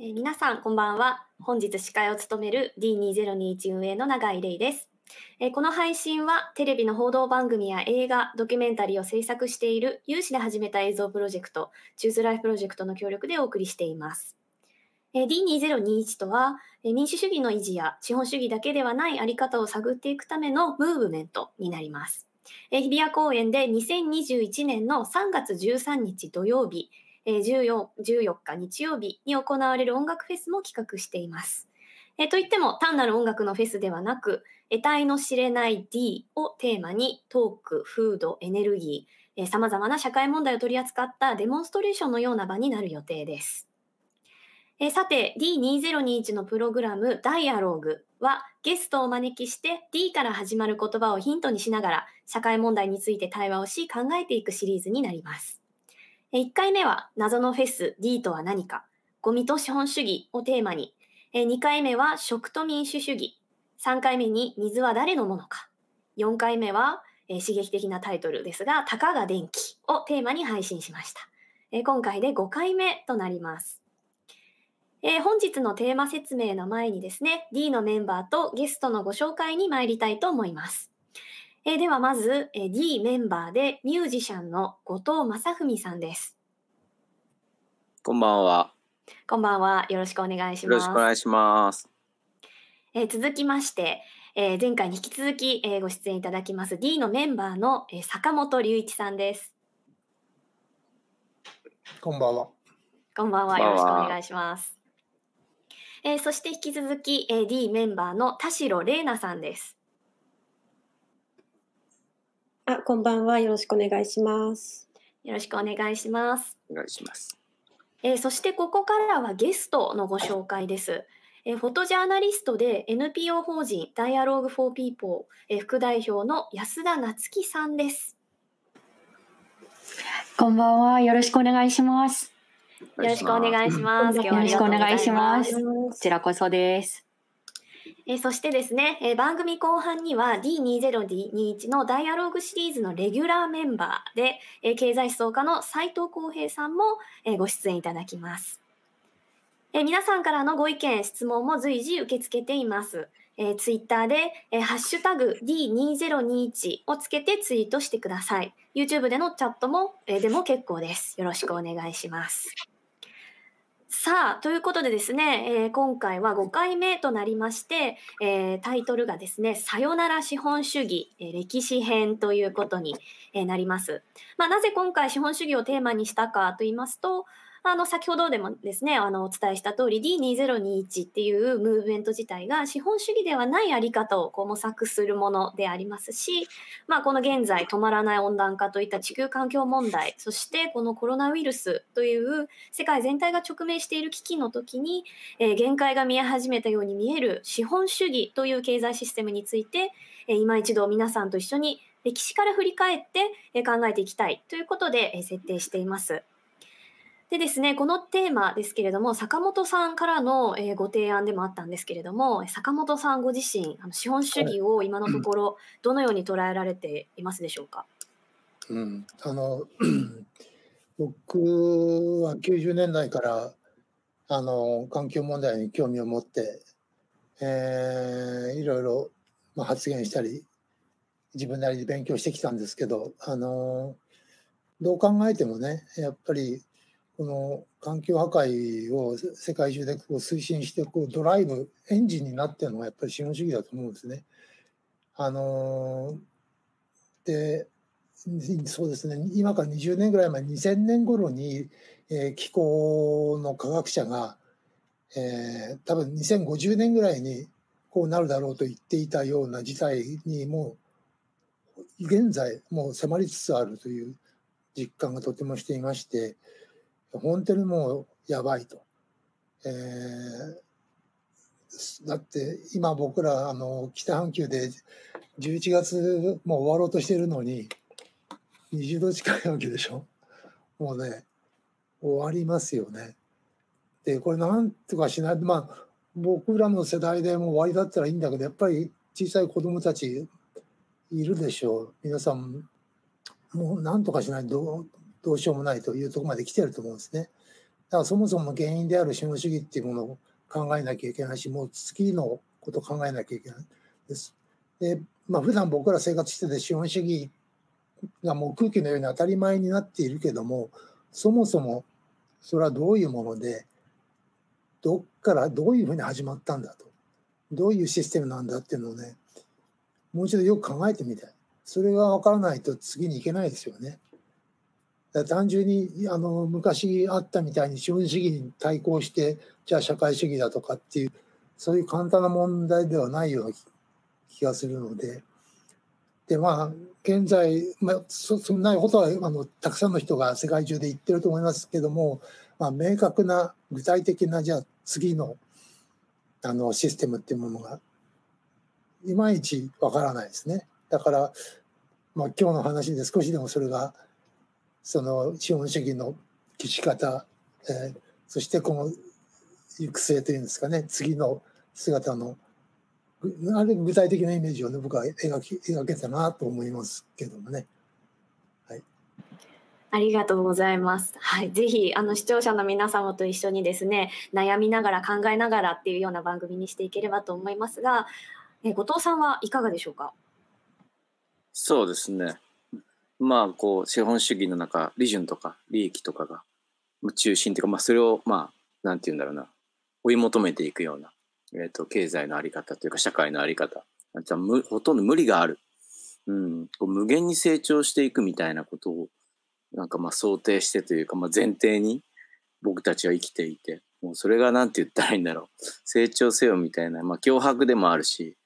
えー皆さん、こんばんは。本日司会を務める D2021 運営の永井玲です。えーこの配信はテレビの報道番組や映画、ドキュメンタリーを制作している有志で始めた映像プロジェクト、チューズライフプロジェクトの協力でお送りしています。D2021 とは、民主主義の維持や資本主義だけではないあり方を探っていくためのムーブメントになります。日比谷公園で2021年の3月13日土曜日、え 14, 14日日曜日に行われる音楽フェスも企画しています。えーといっても単なる音楽のフェスではなく、得体の知れない D をテーマにトーク、フード、エネルギー、さまざまな社会問題を取り扱ったデモンストレーションのような場になる予定です。えーさて D2021 のプログラム「ダイアローグ」はゲストをお招きして D から始まる言葉をヒントにしながら社会問題について対話をし考えていくシリーズになります。1回目は謎のフェス D とは何かゴミと資本主義をテーマに2回目は食と民主主義3回目に水は誰のものか4回目は、刺激的なタイトルですが「たかが電気」をテーマに配信しました。今回で5回目となります。えー本日のテーマ説明の前にですね、D のメンバーとゲストのご紹介に参りたいと思います。えーではまず、えー D メンバーでミュージシャンの後藤正文さんです。こんばんは。こんばんは。よろしくお願いしよろます。しくお願いします。えー続きまして、えー前回に引き続き、えーご出演いただきます D のメンバーの、えー坂本隆一さんです。こんばんは。こんばんは。こんばんはよろしくお願いします。えーそして引き続き、えー D メンバーの田代玲奈さんです。あ、こんばんは。よろしくお願いします。よろしくお願いします。お願いします。えーそしてここからはゲストのご紹介です。えーフォトジャーナリストで NPO 法人 Dialogue for People、えー副代表の安田夏樹さんです。こんばんは。よろしくお願いします。よろしくお願いします。よ今日はありがとうござよろしくお願いしますすこちらこそです。えーそしてですね、えー番組後半には D2021 のダイアログシリーズのレギュラーメンバーで、えー経済思想家の斉藤浩平さんも、えーご出演いただきます。えー皆さんからのご意見、質問も随時受け付けています。えー、ツイッターで、えーハッシュタグ D2021 をつけてツイートしてください。YouTube でのチャットも、えーでも結構です。よろしくお願いします。さあ、ということでですね、えー今回は5回目となりまして、えータイトルがですね、さよなら資本主義、えー歴史編ということに、えーなります。まあ、なぜ今回資本主義をテーマにしたかと言いますと、あの先ほどでもですねあのお伝えした通り D2021 っていうムーブメント自体が資本主義ではないあり方をこう模索するものでありますし、まあ、この現在止まらない温暖化といった地球環境問題そしてこのコロナウイルスという世界全体が直面している危機の時に、えー限界が見え始めたように見える資本主義という経済システムについて、えー今一度皆さんと一緒に歴史から振り返って、考えていきたいということで、設定しています。でですね、このテーマですけれども、坂本さんからの、えーご提案でもあったんですけれども、坂本さんご自身、あの資本主義を今のところ、どのように捉えられていますでしょうか？うん、あの 僕は90年代からあの環境問題に興味を持って、えーいろいろ、まあ、発言したり自分なりに勉強してきたんですけどあのどう考えてもねやっぱりこの環境破壊を世界中でこう推進してこうドライブエンジンになってるのはやっぱり資本主義だと思うんですね。あのでそうですね今から20年ぐらい前2000年頃に、えー気候の科学者が、えー多分2050年ぐらいにこうなるだろうと言っていたような事態にもう現在もう迫りつつあるという実感がとてもしていまして本当にもうやばいと。えーだって今僕らあの北半球で11月もう終わろうとしてるのに20度近いわけでしょもうね終わりますよね。でこれなんとかしないとまあ僕らの世代でもう終わりだったらいいんだけどやっぱり小さい子供たちいるでしょう皆さんもうなんとかしないとどうしようもないというところまで来てると思うんですね。だからそもそも原因である資本主義っていうものを考えなきゃいけないし、もう次のことを考えなきゃいけないです。で、まあ普段僕ら生活してて資本主義がもう空気のように当たり前になっているけども、そもそもそれはどういうもので、どっからどういうふうに始まったんだと、どういうシステムなんだっていうのをね、もう一度よく考えてみたい。それが分からないと次に行けないですよね。単純にあの昔あったみたいに資本主義に対抗してじゃあ社会主義だとかっていうそういう簡単な問題ではないような気がするのででまあ現在、まあ、そそんなことはあのたくさんの人が世界中で言ってると思いますけども、まあ、明確な具体的なじゃあ次のあのシステムっていうものがいまいちわからないですね。だから、まあ、今日の話で少しでもそれがその資本主義の基し方、えー、そしてこの行く末というんですかね次の姿のある具体的なイメージをね僕は描き描けたなと思いますけどもね。はい、ありがとうございます。はい、ぜひあの視聴者の皆様と一緒にですね悩みながら考えながらっていうような番組にしていければと思いますが、え後藤さんはいかがでしょうか？そうですね。まあこう資本主義の中利潤とか利益とかが中心っていうか、まあ、それをまあなんて言うんだろうな。追い求めていくような、えーと、経済の在り方というか社会の在り方。じゃむほとんど無理がある、うん、こう無限に成長していくみたいなことをなんかまあ想定してというか、まあ、前提に僕たちは生きていてもうそれが何て言ったらいいんだろう。成長せよみたいな、まあ、脅迫でもあるし、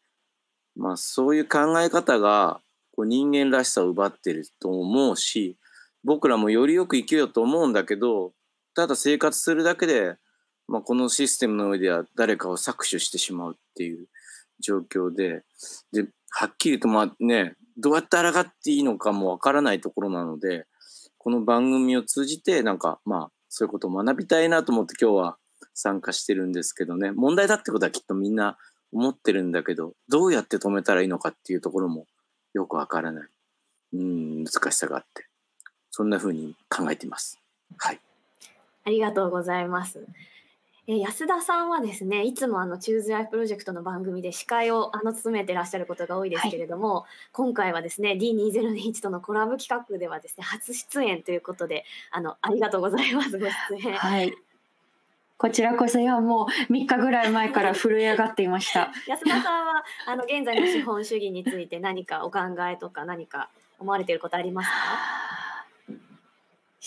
まあ、そういう考え方がこう人間らしさを奪ってると思うし僕らもよりよく生きようと思うんだけどただ生活するだけで、まあ、このシステムの上では誰かを搾取してしまうっていう状況でではっきりとまあねどうやって抗っていいのかもわからないところなのでこの番組を通じてなんかまあそういうことを学びたいなと思って今日は参加してるんですけどね。問題だってことはきっとみんな思ってるんだけどどうやって止めたらいいのかっていうところもよくわからない、うん、難しさがあって、そんな風に考えています。はい。ありがとうございます。え安田さんはですねいつもあのチューズライフプロジェクトの番組で司会をあの務めてらっしゃることが多いですけれども、はい、今回はですね D2021 とのコラボ企画ではですね初出演ということであのありがとうございますご出演。はいこちらこそいやもう3日ぐらい前から震え上がっていました。安田さんはあの現在の資本主義について何かお考えとか何か思われていることありますか？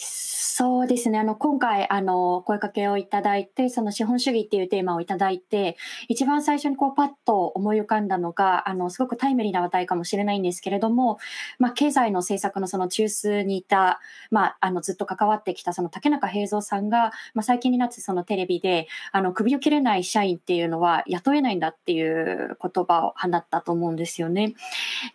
そうですね。あの、今回、あの、声かけをいただいて、その資本主義っていうテーマをいただいて、一番最初にこう、パッと思い浮かんだのが、あの、すごくタイムリーな話題かもしれないんですけれども、まあ、経済の政策のその中枢にいた、まあ、あの、ずっと関わってきた、その竹中平蔵さんが、まあ、最近になってそのテレビで、あの、首を切れない社員っていうのは雇えないんだっていう言葉を放ったと思うんですよね。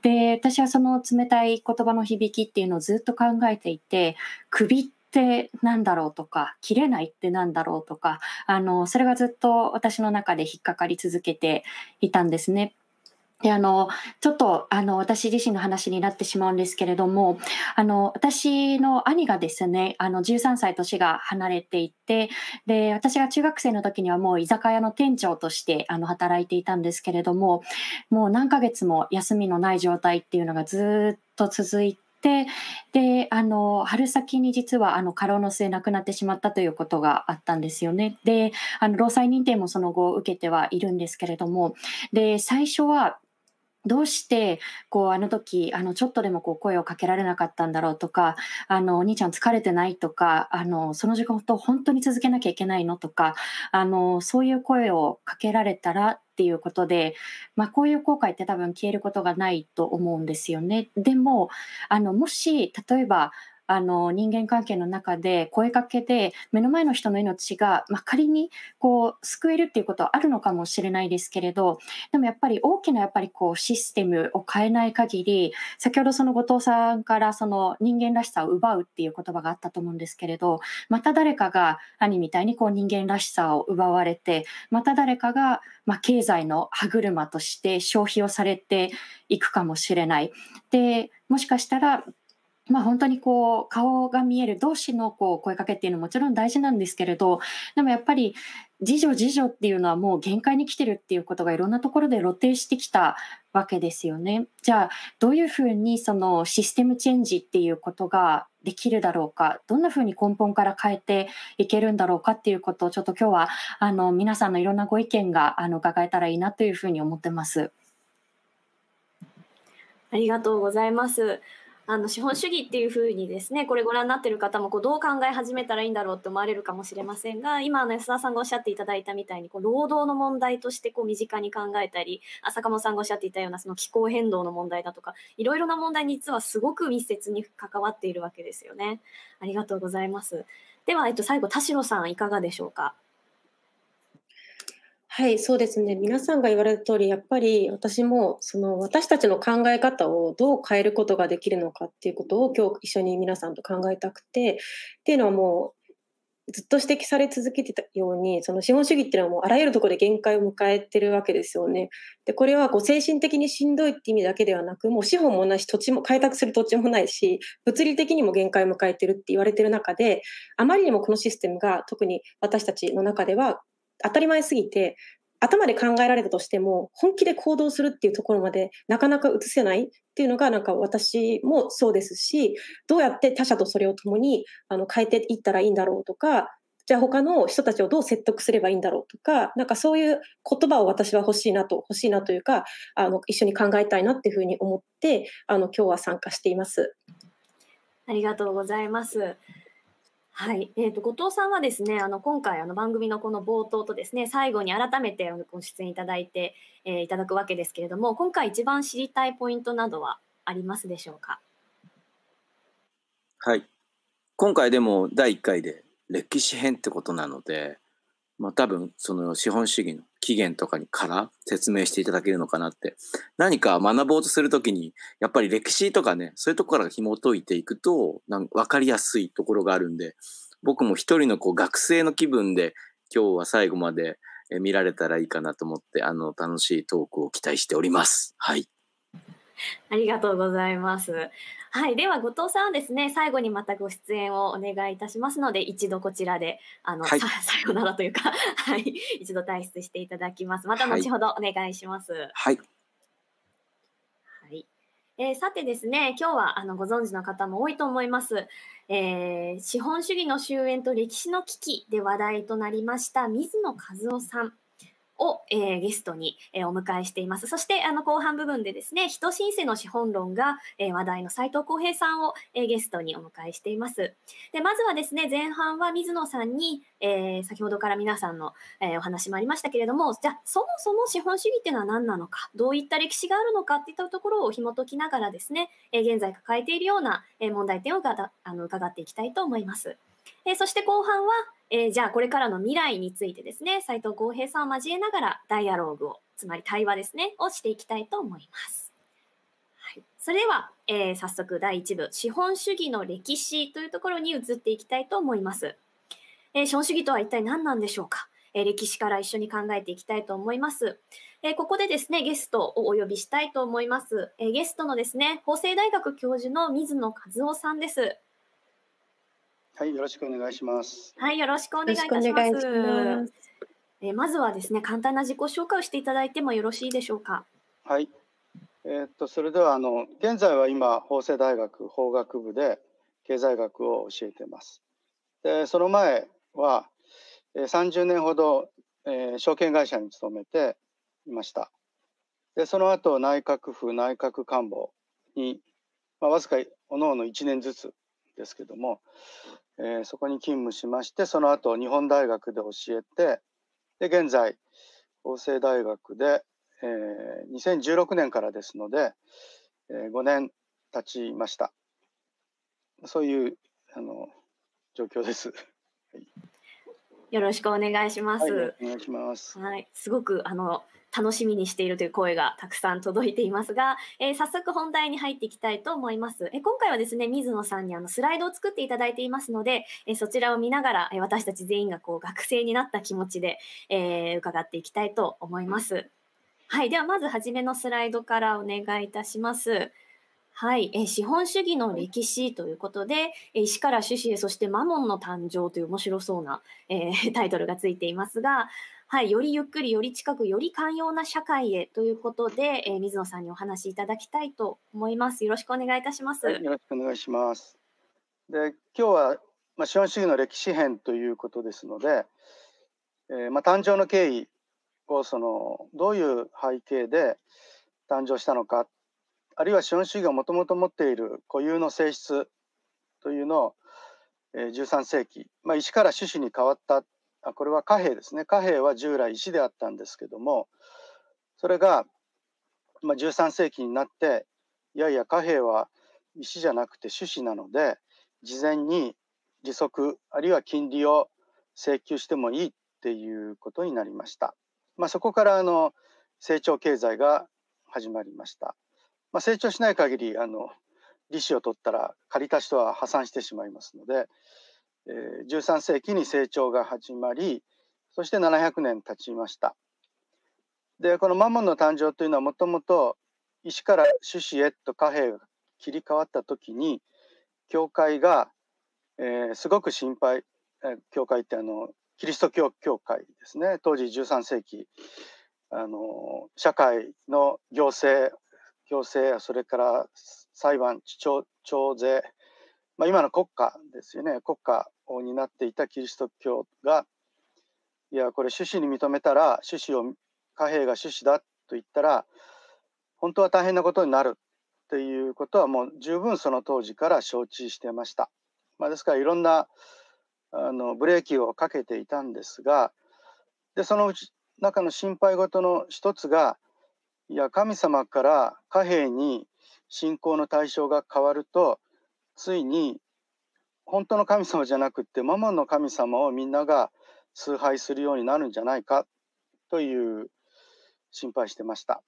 で、私はその冷たい言葉の響きっていうのをずっと考えていて、首ってってなんだろうとか切れないってなんだろうとかあのそれがずっと私の中で引っかかり続けていたんですね。であのちょっとあの私自身の話になってしまうんですけれどもあの私の兄がですねあの13歳年が離れていてで私が中学生の時にはもう居酒屋の店長としてあの働いていたんですけれどももう何ヶ月も休みのない状態っていうのがずっと続いて。でであの春先に実はあの過労の末亡くなってしまったということがあったんですよね。であの労災認定もその後受けてはいるんですけれどもで最初はどうしてこうあの時あのちょっとでもこう声をかけられなかったんだろうとかあのお兄ちゃん疲れてないとかあのその時間と本当に続けなきゃいけないのとかあのそういう声をかけられたらっていうことで、まあ、こういう後悔って多分消えることがないと思うんですよね。でもあのもし例えばあの人間関係の中で声かけで目の前の人の命が、まあ、仮にこう救えるっていうことはあるのかもしれないですけれどでもやっぱり大きなやっぱりこうシステムを変えない限り先ほどその後藤さんからその人間らしさを奪うっていう言葉があったと思うんですけれどまた誰かが兄みたいにこう人間らしさを奪われてまた誰かがまあ経済の歯車として消費をされていくかもしれない。でもしかしたらまあ、本当にこう顔が見える同士のこう声かけっていうのももちろん大事なんですけれどでもやっぱり自助自助っていうのはもう限界に来てるっていうことがいろんなところで露呈してきたわけですよね。じゃあどういうふうにそのシステムチェンジっていうことができるだろうかどんなふうに根本から変えていけるんだろうかっていうことをちょっと今日はあの皆さんのいろんなご意見があの伺えたらいいなというふうに思ってます。ありがとうございます。あの資本主義っていうふうにですねこれご覧になってる方もこうどう考え始めたらいいんだろうって思われるかもしれませんが今の安田さんがおっしゃっていただいたみたいにこう労働の問題としてこう身近に考えたり坂本さんがおっしゃっていたようなその気候変動の問題だとかいろいろな問題に実はすごく密接に関わっているわけですよね。ありがとうございます。では、えっと、最後田代さんいかがでしょうか？はい、そうですね。皆さんが言われた通り、やっぱり私もその私たちの考え方をどう変えることができるのかっていうことを今日一緒に皆さんと考えたくて、っていうのはもうずっと指摘され続けてたように、その資本主義っていうのはもうあらゆるところで限界を迎えてるわけですよね。で、これはこう精神的にしんどいって意味だけではなく、もう資本もないし、土地も開拓する土地もないし、物理的にも限界を迎えてるって言われてる中で、あまりにもこのシステムが特に私たちの中では当たり前すぎて、頭で考えられたとしても、本気で行動するっていうところまでなかなか移せないっていうのが、なんか私もそうですし、どうやって他者とそれを共にあの変えていったらいいんだろうとか、じゃあ他の人たちをどう説得すればいいんだろうとか、なんかそういう言葉を私は欲しいなと、欲しいなというか、あの一緒に考えたいなっていうふうに思って、あの今日は参加しています。ありがとうございます。はい、えーと、後藤さんはですねあの今回あの番組のこの冒頭とですね最後に改めてご出演いただいて、えー、いただくわけですけれども今回一番知りたいポイントなどはありますでしょうか？はい。今回でも第1回で歴史編ってことなのでまあ、多分その資本主義の起源とかにから説明していただけるのかなって何か学ぼうとするときにやっぱり歴史とかねそういうところから紐解いていくとなん分かりやすいところがあるんで僕も一人のこう学生の気分で今日は最後まで見られたらいいかなと思ってあの楽しいトークを期待しております。はい ありがとうございます。はい、では後藤さんはですね、最後にまたご出演をお願いいたしますので、一度こちらであの、はい、さ さようならというか、はい、一度退出していただきます。また後ほどお願いします。はい。はい。えー、さてですね、今日はあのご存知の方も多いと思います。えー、資本主義の終焉と歴史の危機で話題となりました水野和夫さん。を、えー、ゲストに、えー、お迎えしています。そしてあの後半部分でですね、人申請の資本論が、えー、話題の斉藤浩平さんを、えー、ゲストにお迎えしています。でまずはですね、前半は水野さんに、えー、先ほどから皆さんの、えー、お話もありましたけれども、じゃあそもそも資本主義っていうのは何なのか、どういった歴史があるのかっていったところを紐解きながらですね、えー、現在抱えているような、えー、問題点をがあの伺っていきたいと思います。え、そして後半は、え、じゃあこれからの未来についてですね、斉藤浩平さんを交えながらダイアローグを、つまり対話ですね、をしていきたいと思います。はい、それでは、えー、早速第1部、資本主義の歴史というところに移っていきたいと思います。えー、資本主義とは一体何なんでしょうか、え、歴史から一緒に考えていきたいと思います。え、ここでですね、ゲストをお呼びしたいと思います。え、ゲストのですね、法政大学教授の水野和夫さんです。はい、よろしくお願いします。はい、よろしくお願いいたします。ますえまずはですね、簡単な自己紹介をしていただいてもよろしいでしょうか？はい。えー、っとそれではあの現在は今法政大学法学部で経済学を教えています。でその前は、えー、30年ほど、えー、証券会社に勤めていました。でその後内閣府内閣官房に、まあ、わずかおのおの1年ずつですけども、えー、そこに勤務しましてその後日本大学で教えてで現在法政大学で、えー、2016年からですので、えー、5年経ちましたそういうあの状況です。はいよろしくお願いします。はい、お願いします。はい、すごくあの楽しみにしているという声がたくさん届いていますが、えー、早速本題に入っていきたいと思います。えー、今回はですね、水野さんにあのスライドを作っていただいていますので、えー、そちらを見ながら、え私たち全員がこう学生になった気持ちで、え伺っていきたいと思います。はい、ではまず初めのスライドからお願いいたします。はい、え資本主義の歴史ということで、え石から種子へ、そしてマモンの誕生という面白そうな、えー、タイトルがついていますが、はい、よりゆっくり、より近く、より寛容な社会へということで、えー、水野さんにお話しいただきたいと思います。よろしくお願いいたします。はい、よろしくお願いします。で、今日は、まあ、資本主義の歴史編ということですので、えー、まあ、誕生の経緯をそのどういう背景で誕生したのかあるいは資本主義がもともと持っている固有の性質というのを、えー、13世紀、まあ、石から種子に変わったあこれは貨幣ですね貨幣は従来石であったんですけどもそれが、まあ、13世紀になっていやいや貨幣は石じゃなくて種子なので事前に利息あるいは金利を請求してもいいっていうことになりました。まあ、そこからあの成長経済が始まりました。まあ、成長しない限りあの利子を取ったら借りた人は破産してしまいますので、えー、13世紀に成長が始まりそして700年経ちました。でこのマモンの誕生というのはもともと石から種子へと貨幣が切り替わった時に教会が、えー、すごく心配、えー、教会ってあのキリスト教教会ですね当時13世紀あの社会の行政行政それから裁判徴税、まあ、今の国家ですよね国家を担っていたキリスト教がいやこれ趣旨に認めたら趣旨を貨幣が趣旨だと言ったら本当は大変なことになるっていうことはもう十分その当時から承知してました。まあ、ですからいろんなあのブレーキをかけていたんですがでそのうち中の心配事の一つがいや神様から貨幣に信仰の対象が変わるとついに本当の神様じゃなくってママの神様をみんなが崇拝するようになるんじゃないかという心配してました。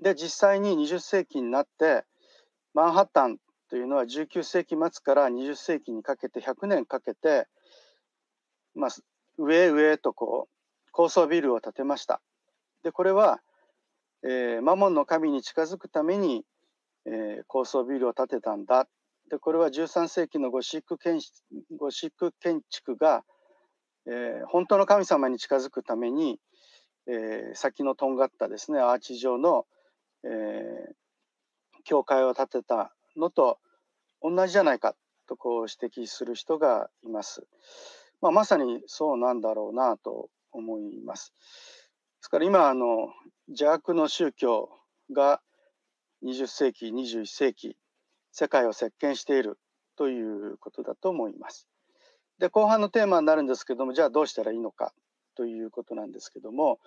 で実際に20世紀になってマンハッタンというのは19世紀末から20世紀にかけて100年かけてまあ、上へ上へとこう高層ビルを建てました。でこれは、えー、マモンの神に近づくために、えー、高層ビルを建てたんだ。でこれは13世紀のゴシック建ゴシック建築が、えー、本当の神様に近づくために、えー、先のとんがったですねアーチ状の、えー、教会を建てたのと同じじゃないかとこう指摘する人がいます。まあ、まさにそうなんだろうなと思います。ですから今あの邪悪の宗教が20世紀21世紀世界を席巻しているということだと思います。で後半のテーマになるんですけどもじゃあどうしたらいいのかということなんですけども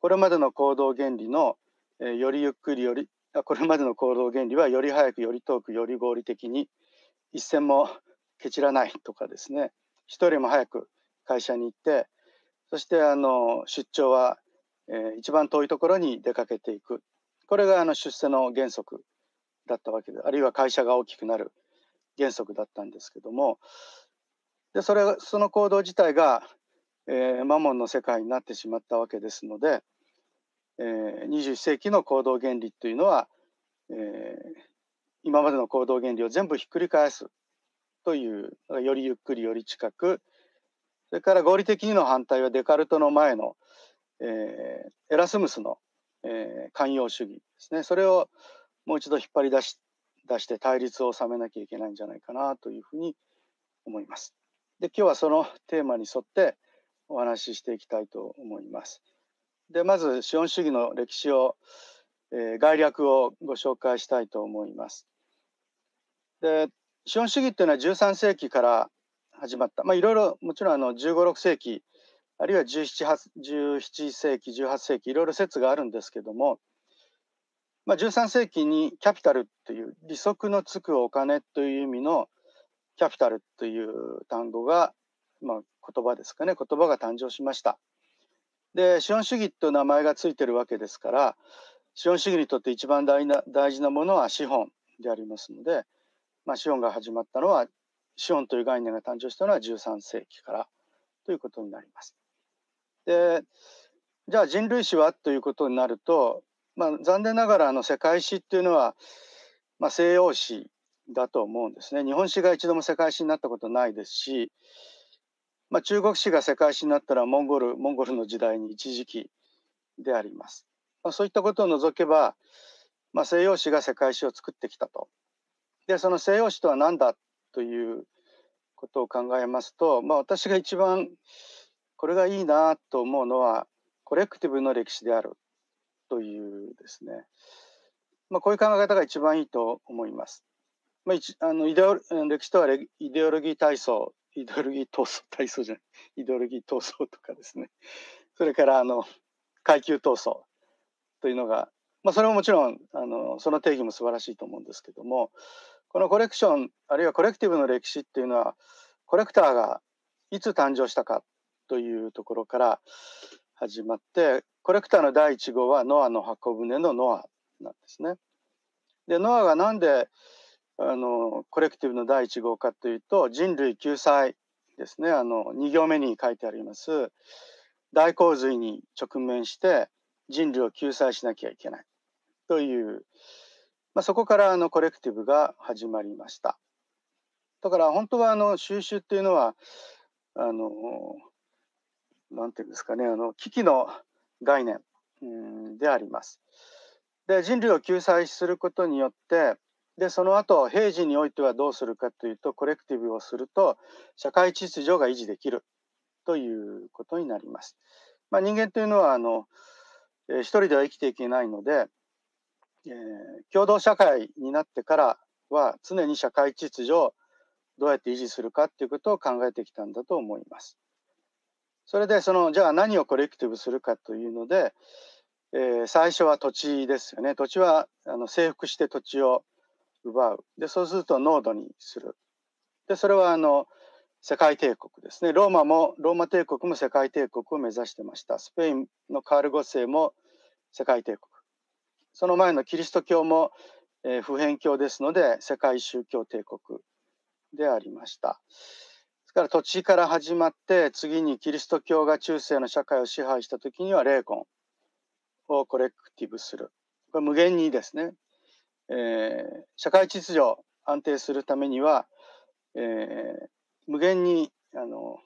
これまでの行動原理の、え、よりゆっくりよりこれまでの行動原理はより早くより遠くより合理的に一銭もケチらないとかですね。一人も早く会社に行ってそしてあの出張は、え、一番遠いところに出かけていく。これがあの出世の原則。だったわけであるいは会社が大きくなる原則だったんですけどもでそれその行動自体が、えー、マモンの世界になってしまったわけですので、えー、21世紀の行動原理というのは、えー、今までの行動原理を全部ひっくり返すというよりゆっくりより近くそれから合理的にの反対はデカルトの前の、えー、エラスムスの、えー、寛容主義ですね。それをもう一度引っ張り出し出して対立を収めなきゃいけないんじゃないかなというふうに思います。で今日はそのテーマに沿ってお話ししていきたいと思います。でまず資本主義の歴史を、えー、概略をご紹介したいと思います。で資本主義っていうのは13世紀から始まった、まあ、いろいろもちろんあの15、6世紀あるいは17、17世紀18世紀いろいろ説があるんですけども、まあ、13世紀にキャピタルという利息のつくお金という意味のキャピタルという単語が、まあ、言葉ですかね言葉が誕生しました。で資本主義という名前がついてるわけですから資本主義にとって一番大な大事なものは資本でありますので、まあ、資本が始まったのは資本という概念が誕生したのは13世紀からということになります。でじゃあ人類史はということになると、まあ、残念ながらあの世界史っていうのはまあ、西洋史だと思うんですね。日本史が一度も世界史になったことないですし、まあ、中国史が世界史になったらモンゴルモンゴルの時代に一時期であります。まあ、そういったことを除けば、まあ、西洋史が世界史を作ってきたと。でその西洋史とは何だということを考えますと、まあ、私が一番これがいいなと思うのはコレクティブの歴史であるというですね、まあ、こういう考え方が一番いいと思います。まあ、あのイデオ歴史とはイデオロギー体操イデオロギー闘争体操じゃない。イデオロギー闘争とかですね。それからあの階級闘争というのが、まあ、それももちろんあのその定義も素晴らしいと思うんですけどもこのコレクションあるいはコレクティブの歴史っていうのはコレクターがいつ誕生したかというところから始まってコレクターの第1号はノアの箱舟のノアなんですね。でノアがなんであのコレクティブの第1号かというと人類救済ですねあの2行目に書いてあります大洪水に直面して人類を救済しなきゃいけないという、まあ、そこからあのコレクティブが始まりました。だから本当はあの収集っていうのはあのなんていうんですかねあの危機の概念、であります。で人類を救済することによってでその後平時においてはどうするかというとコレクティブをすると社会秩序が維持できるということになります。まあ、人間というのはあの、えー、一人では生きていけないので、えー、共同社会になってからは常に社会秩序をどうやって維持するかっていうことを考えてきたんだと思います。それでそのじゃあ何をコレクティブするかというので、えー、最初は土地ですよね。土地はあの征服して土地を奪う。でそうすると濃度にする。でそれはあの世界帝国ですね。ローマもローマ帝国も世界帝国を目指してました。スペインのカール5世も世界帝国。その前のキリスト教も、えー、普遍教ですので世界宗教帝国でありました。ですから土地から始まって次にキリスト教が中世の社会を支配した時には霊魂をコレクティブする。これ無限にですね、えー、社会秩序安定するためには、えー、無限にあの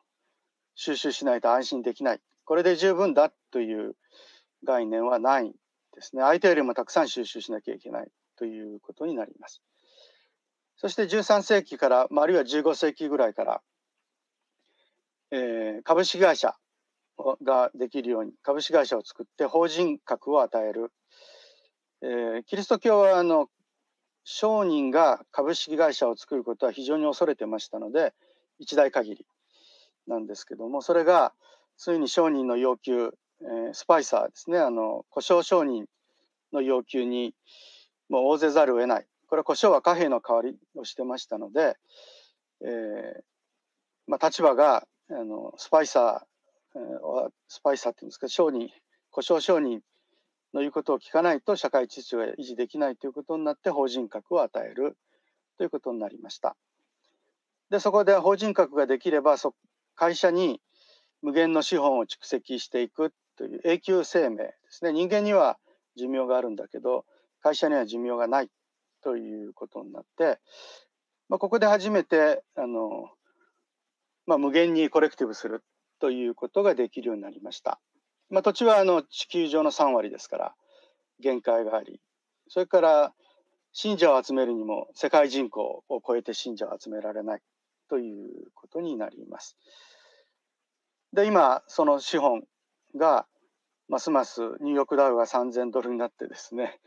収集しないと安心できない。これで十分だという概念はないですね。相手よりもたくさん収集しなきゃいけないということになります。そして13世紀から、まあ、あるいは15世紀ぐらいからえー、株式会社ができるように株式会社を作って法人格を与える、えー、キリスト教はあの商人が株式会社を作ることは非常に恐れてましたので一代限りなんですけどもそれがついに商人の要求、えー、スパイサーですねあの故障商人の要求にもう応ぜざるを得ない。これ故障は貨幣の代わりをしてましたので、えーまあ、立場があのスパイサー、えスパイサーっていうんですか商人故障商人の言うことを聞かないと社会秩序が維持できないということになって法人格を与えるということになりました。でそこで法人格ができればそ会社に無限の資本を蓄積していくという永久生命ですね人間には寿命があるんだけど会社には寿命がないということになって、まあ、ここで初めてあのまあ、無限にコレクティブするということができるようになりました。まあ、土地はあの地球上の3割ですから限界がありそれから信者を集めるにも世界人口を超えて信者を集められないということになります。で今その資本がますますニューヨークダウが3000ドルになってですね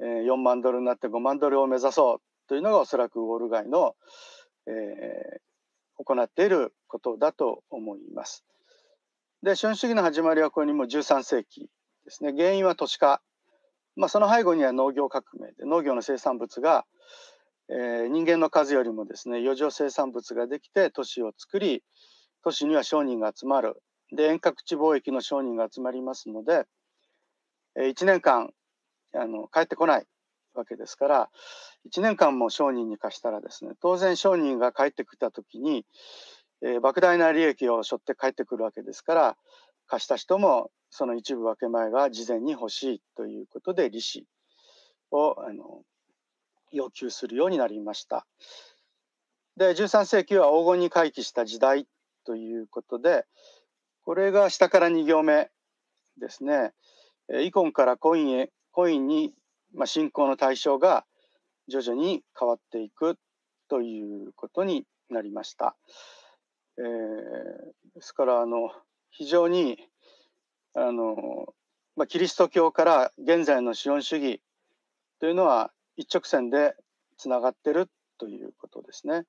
4万ドルになって5万ドルを目指そうというのがおそらくウォール街の、えー、行っていることだと思います。で資本主義の始まりはこれにも13世紀ですね。原因は都市化、まあ、その背後には農業革命で農業の生産物が、えー、人間の数よりもですね余剰生産物ができて都市を作り都市には商人が集まる。で遠隔地貿易の商人が集まりますので、えー、1年間あの帰ってこない。わけですから1年間も商人に貸したらですね当然商人が帰ってきた時に、えー、莫大な利益を背負って帰ってくるわけですから貸した人もその一部分け前が事前に欲しいということで利子をあの要求するようになりました。で13世紀は黄金に回帰した時代ということでこれが下から2行目ですね。イコンからコインへコインに、まあ、信仰の対象が徐々に変わっていくということになりました。えー、ですからあの非常にあの、まあ、キリスト教から現在の資本主義というのは一直線でつながってるということですね。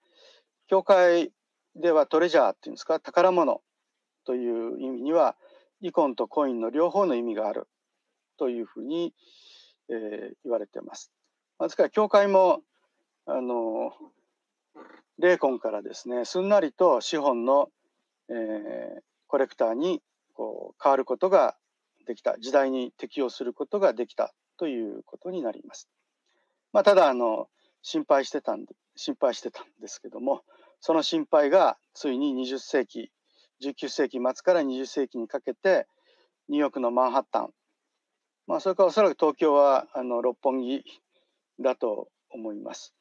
教会ではトレジャーっていうんですか宝物という意味にはイコンとコインの両方の意味があるというふうに、えー、言われてます。ですから教会もあの霊魂からですねすんなりと資本の、えー、コレクターにこう変わることができた時代に適応することができたということになります。まあ、ただあの心配してたんで心配してたんですけどもその心配がついに20世紀19世紀末から20世紀にかけてニューヨークのマンハッタン、まあ、それからおそらく東京はあの六本木だと思います。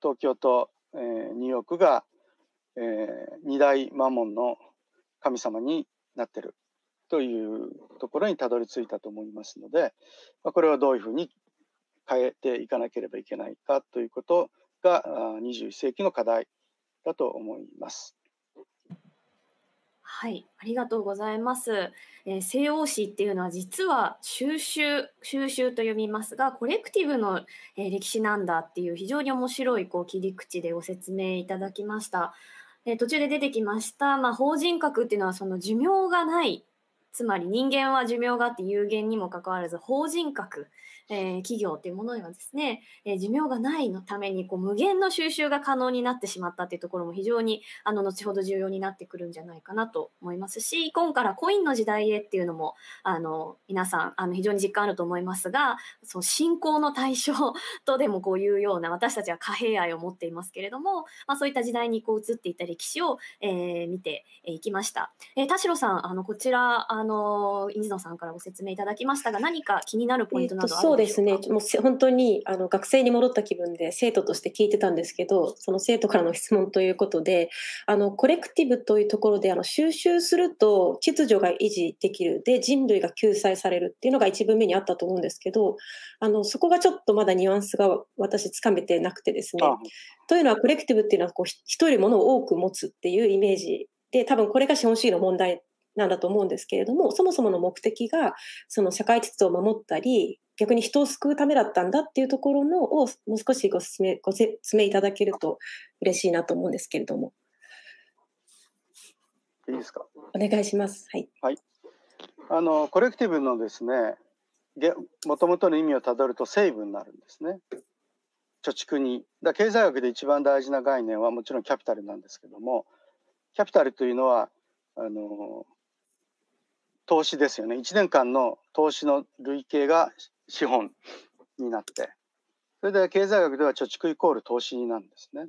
東京と、えー、ニューヨークが、えー、二大魔門の神様になってるというところにたどり着いたと思いますので、まあ、これはどういうふうに変えていかなければいけないかということが21世紀の課題だと思います。はい、ありがとうございます。えー、西欧史っていうのは実は収集収集と読みますがコレクティブの、えー、歴史なんだっていう非常に面白いこう切り口でご説明いただきました。えー、途中で出てきました、まあ、法人格っていうのはその寿命がないつまり人間は寿命があって有限にもかかわらず法人格えー、企業っていうものにはですね、えー、寿命がないのためにこう無限の収集が可能になってしまったっていうところも非常にあの後ほど重要になってくるんじゃないかなと思いますし今からコインの時代へっていうのもあの皆さんあの非常に実感あると思いますがその信仰の対象とでもこういうような私たちは貨幣愛を持っていますけれども、まあ、そういった時代にこう移っていた歴史を、えー、見ていきました。えー、田代さんあのこちらあの水野さんからご説明いただきましたが何か気になるポイントなどあるそうですね。もう本当にあの学生に戻った気分で生徒として聞いてたんですけどその生徒からの質問ということであのコレクティブというところであの収集すると秩序が維持できる。で人類が救済されるっていうのが1文目にあったと思うんですけどあのそこがちょっとまだニュアンスが私つかめてなくてですね。というのはコレクティブっていうのはこう人よりものを多く持つっていうイメージで多分これが資本主義の問題なんだと思うんですけれどもそもそもの目的がその社会秩序を守ったり逆に人を救うためだったんだっていうところのをもう少しご説明ご説明いただけると嬉しいなと思うんですけれども。いいですか？お願いします。はい。はい。あのコレクティブのですね、もともとの意味をたどると成分になるんですね。貯蓄に。だ経済学で一番大事な概念はもちろんキャピタルなんですけども、キャピタルというのはあの投資ですよね。1年間の投資の累計が資本になってそれで経済学では貯蓄イコール投資なんですね。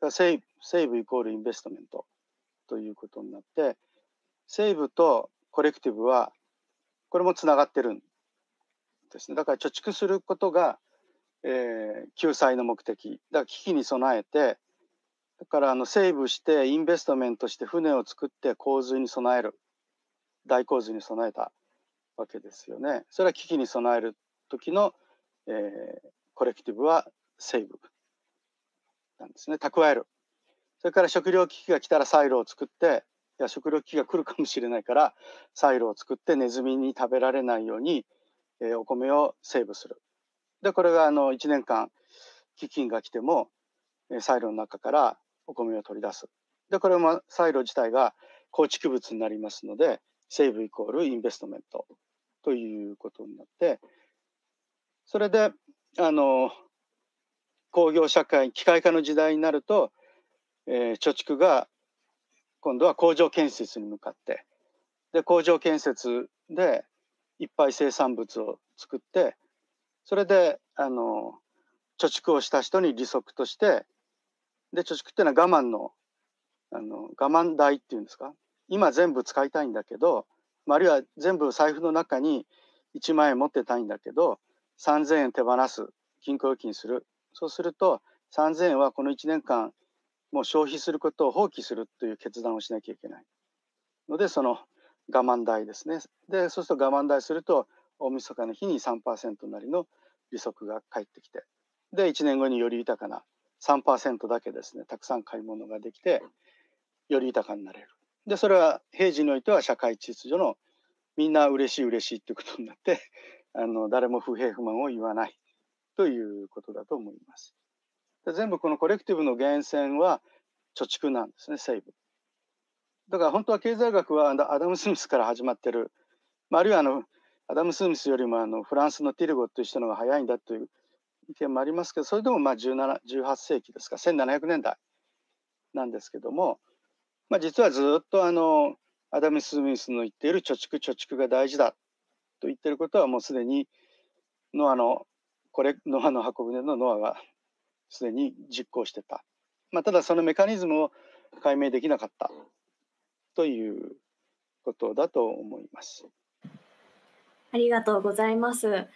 だセーブセーブイコールインベストメントということになってセーブとコレクティブはこれもつながってるんですね。だから貯蓄することが、えー、救済の目的だから危機に備えてだからあのセーブしてインベストメントして船を作って洪水に備える大洪水に備えたわけですよね。それは危機に備える時の、えー、コレクティブはセーブなんですね蓄える。それから食料危機が来たらサイロを作っていや食料危機が来るかもしれないからサイロを作ってネズミに食べられないように、えー、お米をセーブする。でこれがあの1年間飢饉が来ても、えー、サイロの中からお米を取り出す。でこれもサイロ自体が構築物になりますのでセーブイコールインベストメントということになってそれであの工業社会機械化の時代になると、えー、貯蓄が今度は工場建設に向かってで工場建設でいっぱい生産物を作ってそれであの貯蓄をした人に利息としてで貯蓄っていうのは我慢のあの我慢代っていうんですか？今全部使いたいんだけどあるいは全部財布の中に1万円持ってたいんだけど3,000円手放す銀行預金する。そうすると3000円はこの1年間もう消費することを放棄するという決断をしなきゃいけない。のでその我慢代ですね。でそうすると我慢代すると大晦日の日に3%なりの利息が返ってきて。で1年後により豊かな3%だけですねたくさん買い物ができてより豊かになれる。でそれは平時においては社会秩序のみんな嬉しい嬉しいっていうことになって あの誰も不平不満を言わないということだと思います。で全部このコレクティブの源泉は貯蓄なんですね、セーブ。だから本当は経済学はアダム・スミスから始まってる、まあ、あるいはあのアダム・スミスよりもあのフランスのティルゴという人の方が早いんだという意見もありますけどそれでもまあ17 18世紀ですか1700年代なんですけども、まあ、実はずっとあのアダム・スミスの言っている貯蓄貯蓄が大事だと言ってることはもうすでにノアのこれノアの箱舟のノアがすでに実行してた、まあ、ただそのメカニズムを解明できなかったということだと思います。ありがとうございます。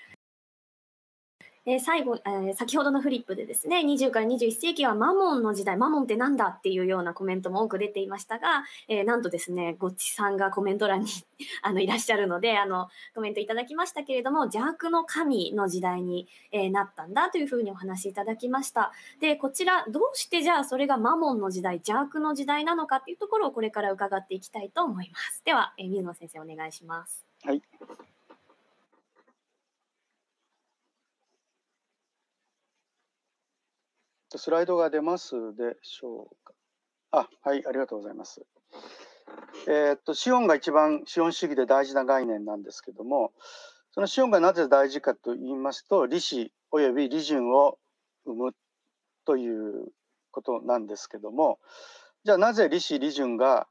え最後、えー、先ほどのフリップでですね、20から21世紀はマモンの時代、マモンってなんだっていうようなコメントも多く出ていましたが、えー、なんとですね、ごっちさんがコメント欄に あのいらっしゃるので、あの、コメントいただきましたけれども、邪悪の神の時代に、えー、なったんだというふうにお話しいただきました。で、こちら、どうしてじゃあそれがマモンの時代、邪悪の時代なのかっていうところをこれから伺っていきたいと思います。では、えー、水野先生お願いします。はい。スライドが出ますでしょうか？あ、はい、ありがとうございます。えー、っと、資本が一番資本主義で大事な概念なんですけども、その資本がなぜ大事かと言いますと、利子及び利潤を生むということなんですけども、じゃあなぜ利子利潤が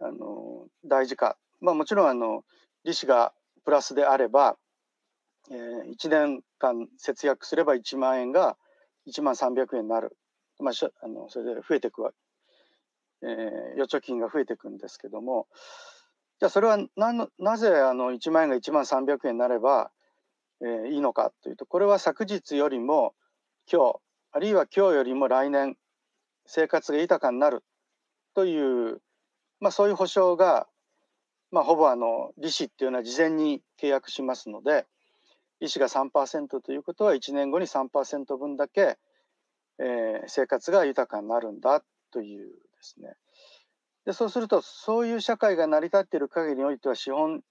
あの大事か。まあもちろんあの利子がプラスであれば、えー、1年間節約すれば1万円が1万300円になる、まあ、あのそれで増えていくわ、えー、預貯金が増えていくんですけども。じゃあそれはななぜあの1万円が1万300円になれば、えー、いいのかというとこれは昨日よりも今日あるいは今日よりも来年生活が豊かになるという、まあ、そういう保証が、まあ、ほぼあの利子っていうのは事前に契約しますので、利子が3%ということは1年後に3%分だけ、えー、生活が豊かになるんだというですねでそうするとそういう社会が成り立っている限りにおいては資本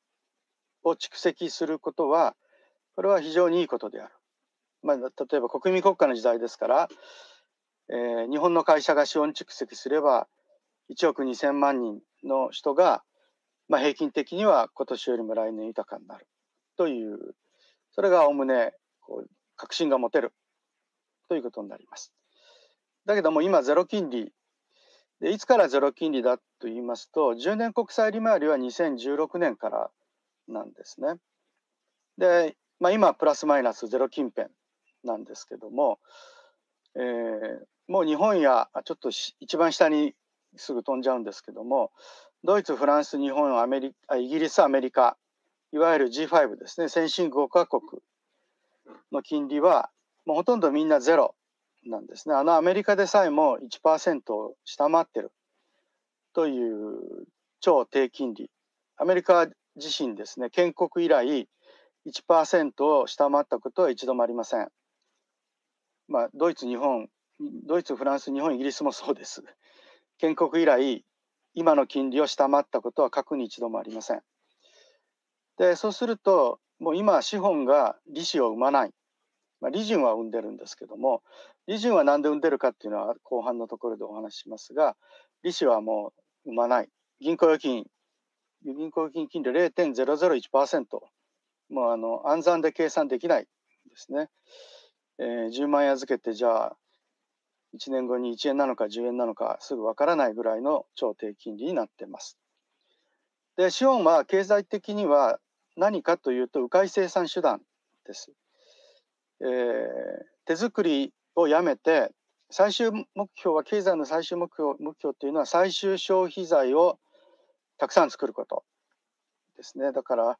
を蓄積することはこれは非常にいいことである。まあ、例えば国民国家の時代ですから、えー、日本の会社が資本蓄積すれば1億2,000万人の人が、まあ、平均的には今年よりも来年豊かになるというそれがおむねこう確信が持てるということになります。だけども今ゼロ金利でいつからゼロ金利だと言いますと10年国債利回りは2016年からなんですね。で、まあ、今プラスマイナスゼロ近辺なんですけども、えー、もう日本やちょっと一番下にすぐ飛んじゃうんですけどもドイツフランス日本アメリカイギリスアメリカいわゆる G5 ですね、先進5カ国の金利は、もうほとんどみんなゼロなんですね。あのアメリカでさえも1%を下回ってるという超低金利。アメリカ自身ですね、建国以来1%を下回ったことは一度もありません。まあ、ドイツ、日本、ドイツ、フランス、日本、イギリスもそうです。建国以来、今の金利を下回ったことは過去に一度もありません。でそうするともう今資本が利子を生まない、まあ、利潤は生んでるんですけども利潤は何で生んでるかっていうのは後半のところでお話ししますが利子はもう生まない。銀行預金銀行預金金利0.001%もうあの暗算で計算できないですね、えー、10万円預けてじゃあ1年後に1円なのか10円なのかすぐわからないぐらいの超低金利になってます。で資本は経済的には何かというと迂回生産手段です。えー、手作りをやめて最終目標は経済の最終目標目標というのは最終消費財をたくさん作ることですね。だから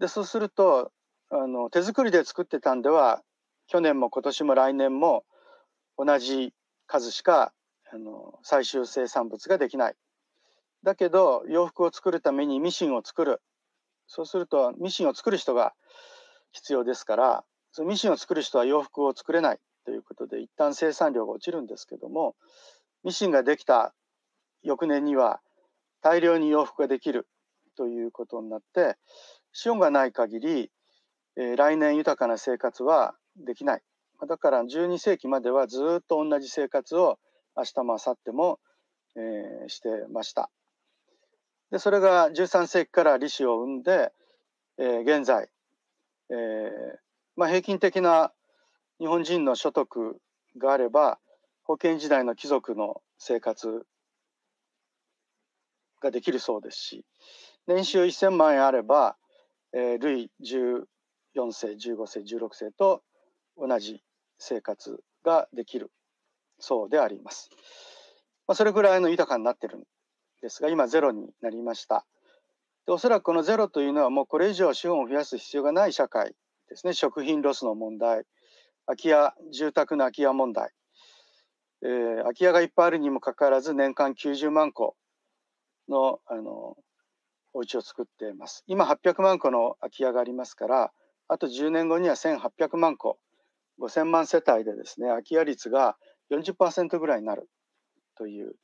でそうするとあの手作りで作ってたんでは去年も今年も来年も同じ数しかあの最終生産物ができない。だけど洋服を作るためにミシンを作る。そうするとミシンを作る人が必要ですからそのミシンを作る人は洋服を作れないということで一旦生産量が落ちるんですけどもミシンができた翌年には大量に洋服ができるということになって資本がない限り、えー、来年豊かな生活はできない。だから12世紀まではずっと同じ生活を明日も明後日も、えー、してました。でそれが13世紀から利子を生んで、えー、現在、えーまあ、平均的な日本人の所得があれば封建時代の貴族の生活ができるそうですし年収1000万円あれば、えー、ルイ14世15世16世と同じ生活ができるそうであります。まあ、それぐらいの豊かになってるんですが今ゼロになりました。でおそらくこのゼロというのはもうこれ以上資本を増やす必要がない社会ですね。食品ロスの問題空き家住宅の空き家問題、えー、空き家がいっぱいあるにもかかわらず年間90万戸のあのお家を作っています。今800万戸の空き家がありますからあと10年後には1800万戸5000万世帯でですね空き家率が40%ぐらいになるという、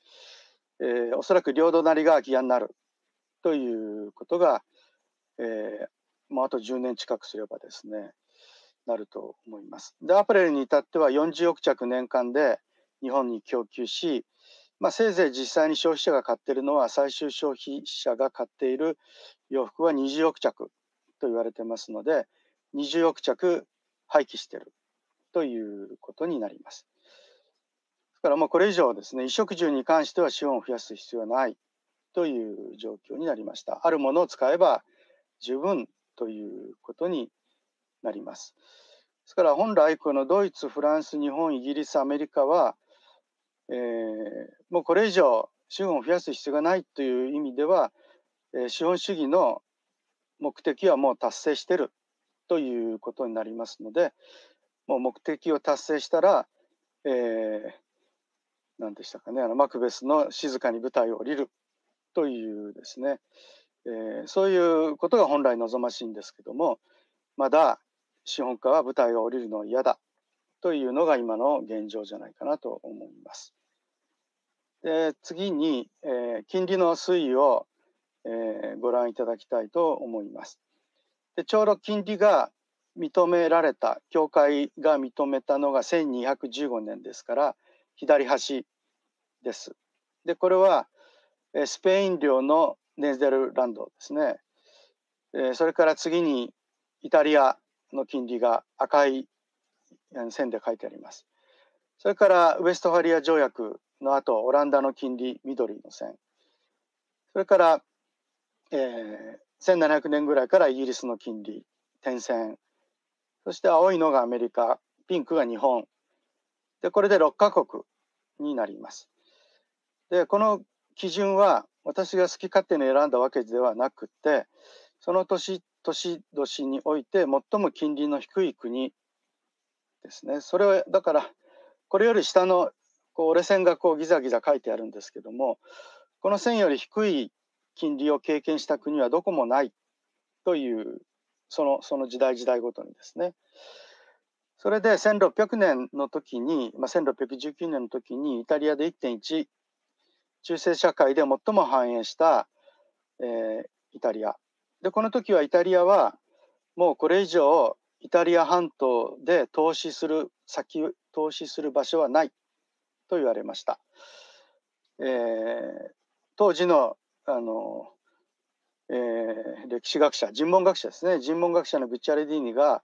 えー、おそらく領土なりが空き家になるということが、えー、もうあと10年近くすればですねなると思います。でアパレルに至っては40億着年間で日本に供給し、まあ、せいぜい実際に消費者が買っているのは最終消費者が買っている洋服は20億着と言われてますので20億着廃棄しているということになります。からもうこれ以上ですね衣食住に関しては資本を増やす必要はないという状況になりました。あるものを使えば十分ということになります。ですから本来このドイツ、フランス、日本、イギリス、アメリカは、えー、もうこれ以上資本を増やす必要がないという意味では、えー、資本主義の目的はもう達成してるということになりますのでもう目的を達成したら、えー、何でしたかねあのマクベスの静かに舞台を降りるというですね、えー、そういうことが本来望ましいんですけどもまだ資本家は舞台が降りるのは嫌だというのが今の現状じゃないかなと思います。で次に、えー、金利の推移を、えー、ご覧いただきたいと思います。でちょうど金利が認められた教会が認めたのが1215年ですから左端です。でこれはスペイン領のネゼルランドですね。それから次にイタリアの金利が赤い線で書いてあります。それからウエストファリア条約の後オランダの金利緑の線。それから、えー、1700年ぐらいからイギリスの金利点線。そして青いのがアメリカ、ピンクが日本。で、これで6カ国になります。で、この基準は私が好き勝手に選んだわけではなくて、その年年々において最も金利の低い国ですね。それはだからこれより下のこう折れ線がこうギザギザ書いてあるんですけどもこの線より低い金利を経験した国はどこもないというそのその時代時代ごとにですね。それで1600年の時に、まあ、1619年の時にイタリアで1.1中世社会で最も繁栄した、えー、イタリアでこの時はイタリアはもうこれ以上イタリア半島で投資する先投資する場所はないと言われました。えー、当時のあの、えー、歴史学者人文学者ですね人文学者のグッチャレディーニが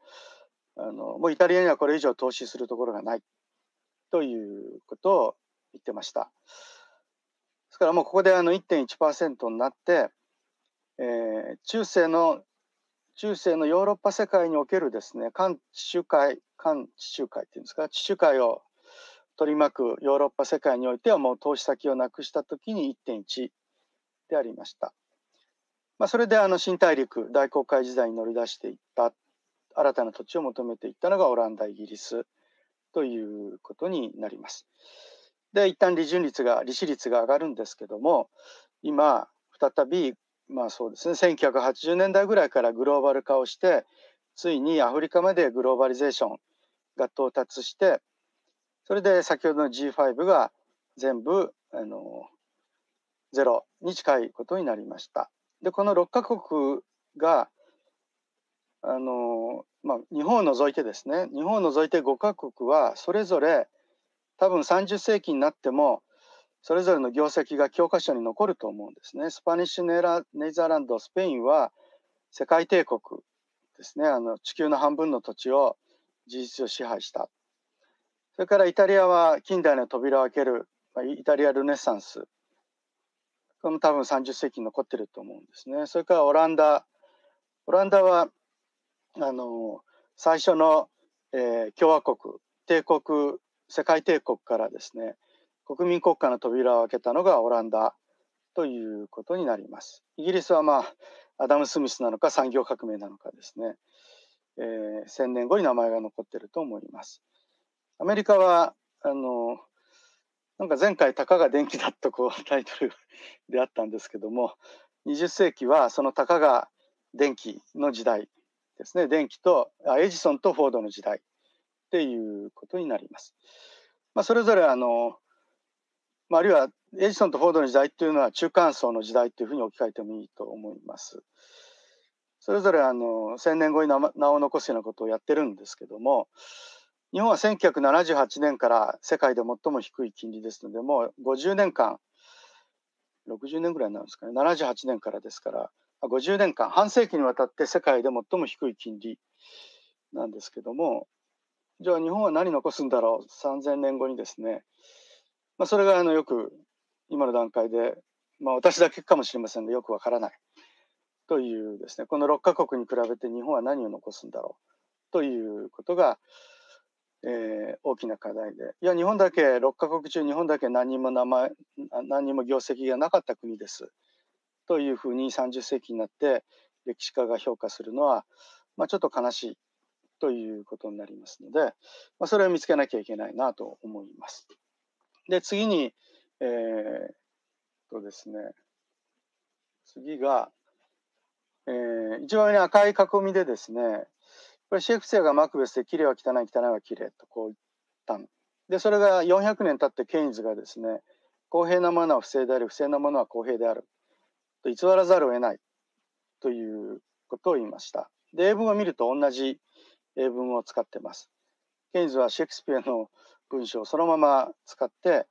あのもうイタリアにはこれ以上投資するところがないということを言ってました。ですからもうここであの1.1%になってえー、中世の中世のヨーロッパ世界におけるですね漢地中海漢地中海っていうんですか地中海を取り巻くヨーロッパ世界においてはもう投資先をなくした時に1.1でありました。まあ、それであの新大陸大航海時代に乗り出していった新たな土地を求めていったのがオランダイギリスということになります。で一旦利潤率が利子率が上がるんですけども今再びまあそうですね1980年代ぐらいからグローバル化をしてついにアフリカまでグローバリゼーションが到達してそれで先ほどの G5 が全部あのゼロに近いことになりました。でこの6カ国があの、まあ、日本を除いてですね日本を除いて5カ国はそれぞれ多分30世紀になってもそれぞれの業績が教科書に残ると思うんですね。スパニッシュネラネイザーランドスペインは世界帝国ですねあの地球の半分の土地を事実上支配した。それからイタリアは近代の扉を開けるイタリアルネッサンスこれも多分30世紀に残ってると思うんですね。それからオランダオランダはあの最初の、えー、共和国帝国世界帝国からですね国民国家の扉を開けたのがオランダということになります。イギリスはまあアダム・スミスなのか産業革命なのかですね、えー、1000年後に名前が残ってると思います。アメリカはあのなんか前回「たかが電気だ」とこうタイトルであったんですけども20世紀はそのたかが電気の時代ですね電気とエジソンとフォードの時代っていうことになります。まあ、それぞれあの、まあ、あるいはエジソンとフォードの時代っていうのは中間層の時代というふうに置き換えてもいいと思います。それぞれあの1000年後に名を残すようなことをやってるんですけども日本は1978年から世界で最も低い金利ですのでもう50年間60年ぐらいになるんですかね78年からですから50年間半世紀にわたって世界で最も低い金利なんですけどもじゃあ日本は何残すんだろう？3000年後にですね、まあ、それがあのよく今の段階で、まあ、私だけかもしれませんがよくわからないというですね。この6カ国に比べて日本は何を残すんだろう？ということが、えー、大きな課題で。いや日本だけ6カ国中日本だけ何も名前何も業績がなかった国です。というふうに30世紀になって歴史家が評価するのは、まあ、ちょっと悲しいということになりますので、まあ、それを見つけなきゃいけないなと思います。で次に、えー、とですね次が、えー、一番上に赤い囲みでですねこれシェイクスピアがマクベスで「綺麗は汚い汚いは綺麗とこう言ったんでそれが400年経ってケインズがですね公平なものは不正であり不正なものは公平であると偽らざるを得ないということを言いました。で英文を見ると同じ英文を使ってます。ケインズはシェイクスピアの文章をそのまま使って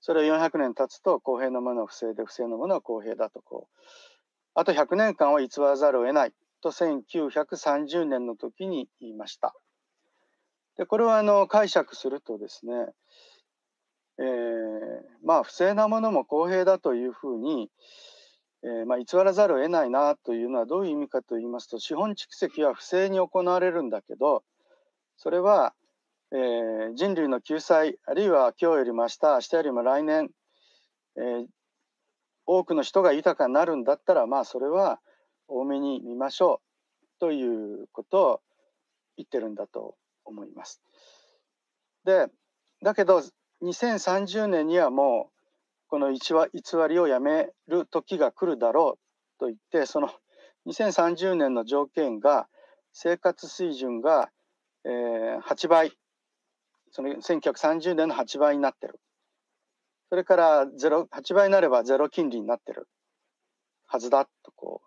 それを400年経つと公平なものは不正で不正なものは公平だとこうあと100年間は偽らざるを得ないと1930年の時に言いました。でこれはあの解釈するとですね、えー、まあ不正なものも公平だというふうにえー、まあ、偽らざるを得ないなというのはどういう意味かと言いますと資本蓄積は不正に行われるんだけどそれは、えー、人類の救済あるいは今日よりも明日明日よりも来年、えー、多くの人が豊かになるんだったらまあそれは多めに見ましょうということを言ってるんだと思います。でだけど2030年にはもうこの偽りをやめる時が来るだろうと言ってその2030年の条件が生活水準が、えー、8倍。その1930年の8倍になってる。それから8倍になればゼロ金利になってる。はずだとこ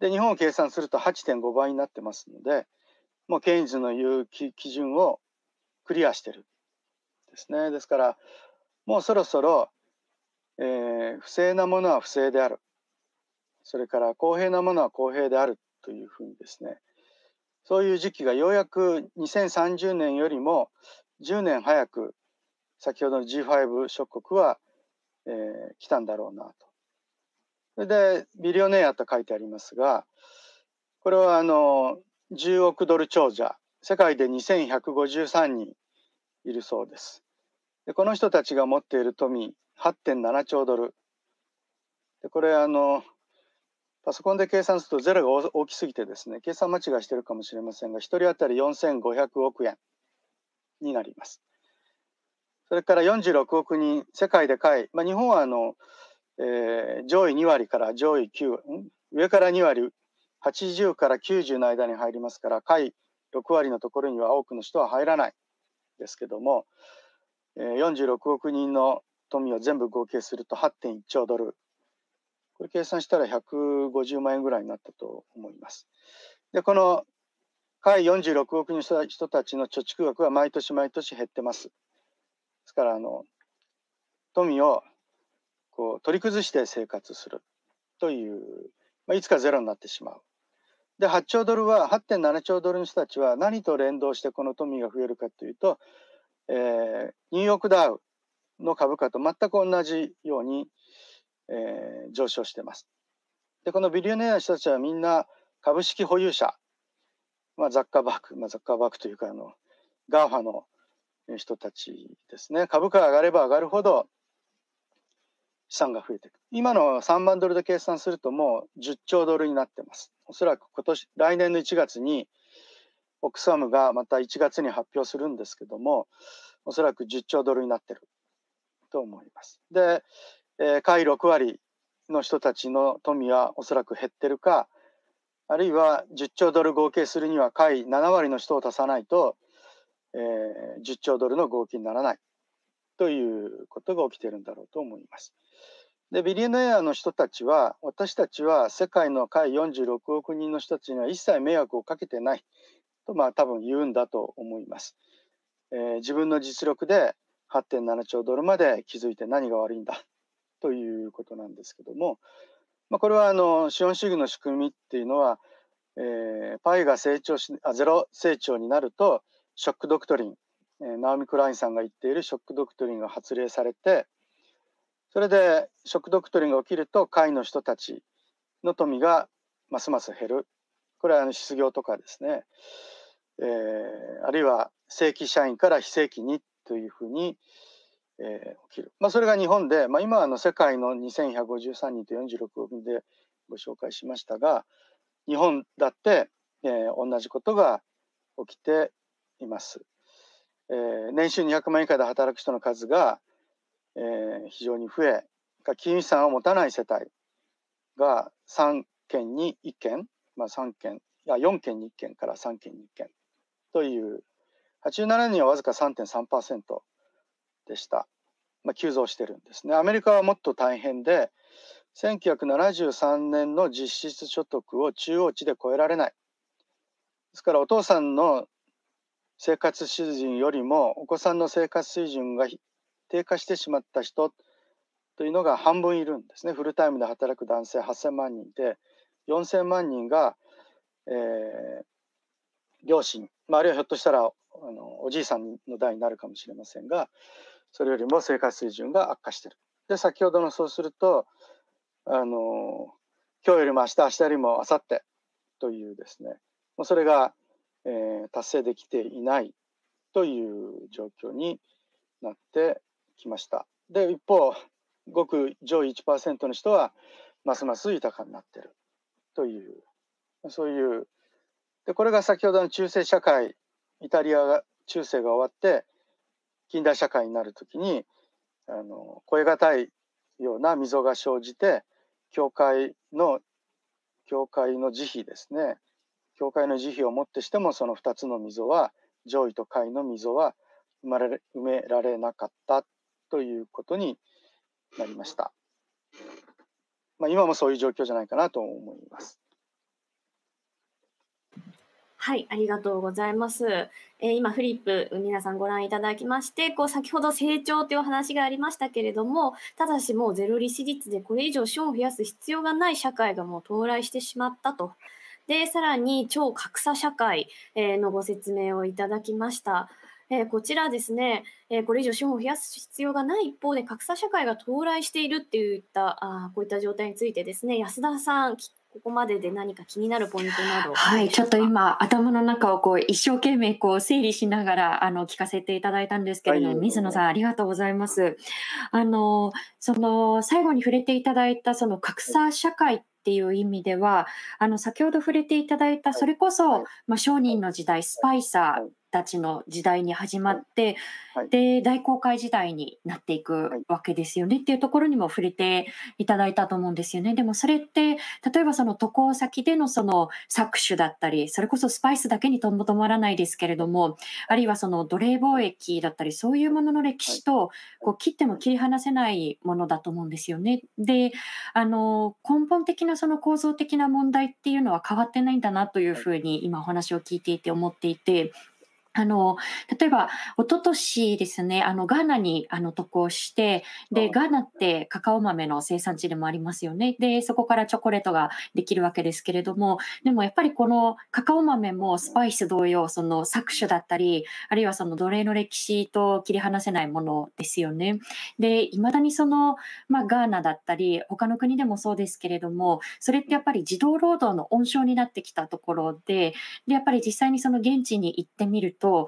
う。で日本を計算すると8.5倍になってますのでもうケインズの言う基準をクリアしてるですね。ですからもうそろそろえー、不正なものは不正であるそれから公平なものは公平であるというふうにですねそういう時期がようやく2030年よりも10年早く先ほどの G5 諸国は、えー、来たんだろうなと。それでビリオネアと書いてありますがこれはあの10億ドル長者世界で2153人いるそうです。でこの人たちが持っている富8.7兆ドル。でこれあのパソコンで計算するとゼロが大きすぎてですね計算間違いしてるかもしれませんが1人当たり4500億円になります。それから46億人世界で下位、まあ、日本はあの、えー、上位2割から上位9上から2割80から90の間に入りますから下位6割のところには多くの人は入らないですけども、えー、46億人の富を全部合計すると8.1兆ドルこれ計算したら150万円ぐらいになったと思います。でこの下位46億人の人たちの貯蓄額は毎年毎年減ってます。ですからあの富をこう取り崩して生活するという、まあ、いつかゼロになってしまう。で8兆ドルは8.7兆ドルの人たちは何と連動してこの富が増えるかというと、えー、ニューヨークダウの株価と全く同じように、えー、上昇してます。でこのビリオネアの人たちはみんな株式保有者、まあ、ザッカーバーグ、まあ、ザッカーバーグというかあの GAFAの人たちですね。株価が上がれば上がるほど資産が増えていく。今の3万ドルで計算するともう10兆ドルになってます。おそらく今年来年の1月にオックスファムがまた1月に発表するんですけどもおそらく10兆ドルになってる。と思いますで、えー、下位6割の人たちの富はおそらく減ってるかあるいは10兆ドル合計するには下位7割の人を足さないとえー、10兆ドルの合金にならないということが起きてるんだろうと思います。でビリエネアの人たちは私たちは世界の下位46億人の人たちには一切迷惑をかけてないとまあ多分言うんだと思います。えー、自分の実力で8.7兆ドルまで気づいて何が悪いんだ ということなんですけども、まあ、これはあの資本主義の仕組みっていうのは、えー、パイが成長しあゼロ成長になるとショックドクトリン、えー、ナオミ・クラインさんが言っているショックドクトリンが発令されてそれでショックドクトリンが起きると会の人たちの富がますます減る。これはあの失業とかですね、えー、あるいは正規社員から非正規にっというふうに、えー、起きる、まあ、それが日本で、まあ、今あの世界の2153人と46人でご紹介しましたが日本だって、えー、同じことが起きています。えー、年収200万円以下で働く人の数が、えー、非常に増え金融資産を持たない世帯が3件に1件、まあ、3件いや4件に1件から3件に1件という87年はわずか3.3%でした、まあ、急増してるんですね。アメリカはもっと大変で1973年の実質所得を中央値で超えられない。ですからお父さんの生活水準よりもお子さんの生活水準が低下してしまった人というのが半分いるんですね。フルタイムで働く男性8000万人で4000万人が、えー、両親、まあ、あるいはひょっとしたらあのおじいさんの代になるかもしれませんがそれよりも生活水準が悪化してる。で先ほどのそうするとあの今日よりも明日明日よりも明後日というですねもうそれがえー、達成できていないという状況になってきました。で一方ごく上位1%の人はますます豊かになってるというそういうでこれが先ほどの中世社会イタリアが中世が終わって近代社会になる時にあの超え難いような溝が生じて教会の教会の慈悲ですね教会の慈悲をもってしてもその2つの溝は上位と下位の溝は生まれ埋められなかったということになりました。まあ、今もそういう状況じゃないかなと思います。はい、ありがとうございます。えー、今フリップ皆さんご覧いただきまして、こう先ほど成長というお話がありましたけれども、ただしもうゼロ利子率でこれ以上資本を増やす必要がない社会がもう到来してしまったとで、さらに超格差社会のご説明をいただきました。えこちらですね、えこれ以上資本を増やす必要がない一方で格差社会が到来しているっていったあこういった状態についてですね安田さんここまでで何か気になるポイントなど。はいちょっと今頭の中をこう一生懸命こう整理しながらあの聞かせていただいたんですけれども、はい、水野さんありがとうございます。あのその最後に触れていただいたその格差社会っていう意味ではあの先ほど触れていただいたそれこそ、はい、まあ、商人の時代スパイサーたちの時代に始まって、はい、で大航海時代になっていくわけですよね、はい、っていうところにも触れていただいたと思うんですよね。でもそれって例えばその渡航先でのその搾取だったりそれこそスパイスだけにとも止まらないですけれどもあるいはその奴隷貿易だったりそういうものの歴史とこう切っても切り離せないものだと思うんですよね。であの根本的なその構造的な問題っていうのは変わってないんだなというふうに今お話を聞いていて思っていてあの、例えば、一昨年ですね、あの、ガーナに、あの、渡航して、で、ガーナってカカオ豆の生産地でもありますよね。で、そこからチョコレートができるわけですけれども、でもやっぱりこのカカオ豆もスパイス同様、その搾取だったり、あるいはその奴隷の歴史と切り離せないものですよね。で、未だにその、まあ、ガーナだったり、他の国でもそうですけれども、それってやっぱり児童労働の温床になってきたところで、で、やっぱり実際にその現地に行ってみると、と、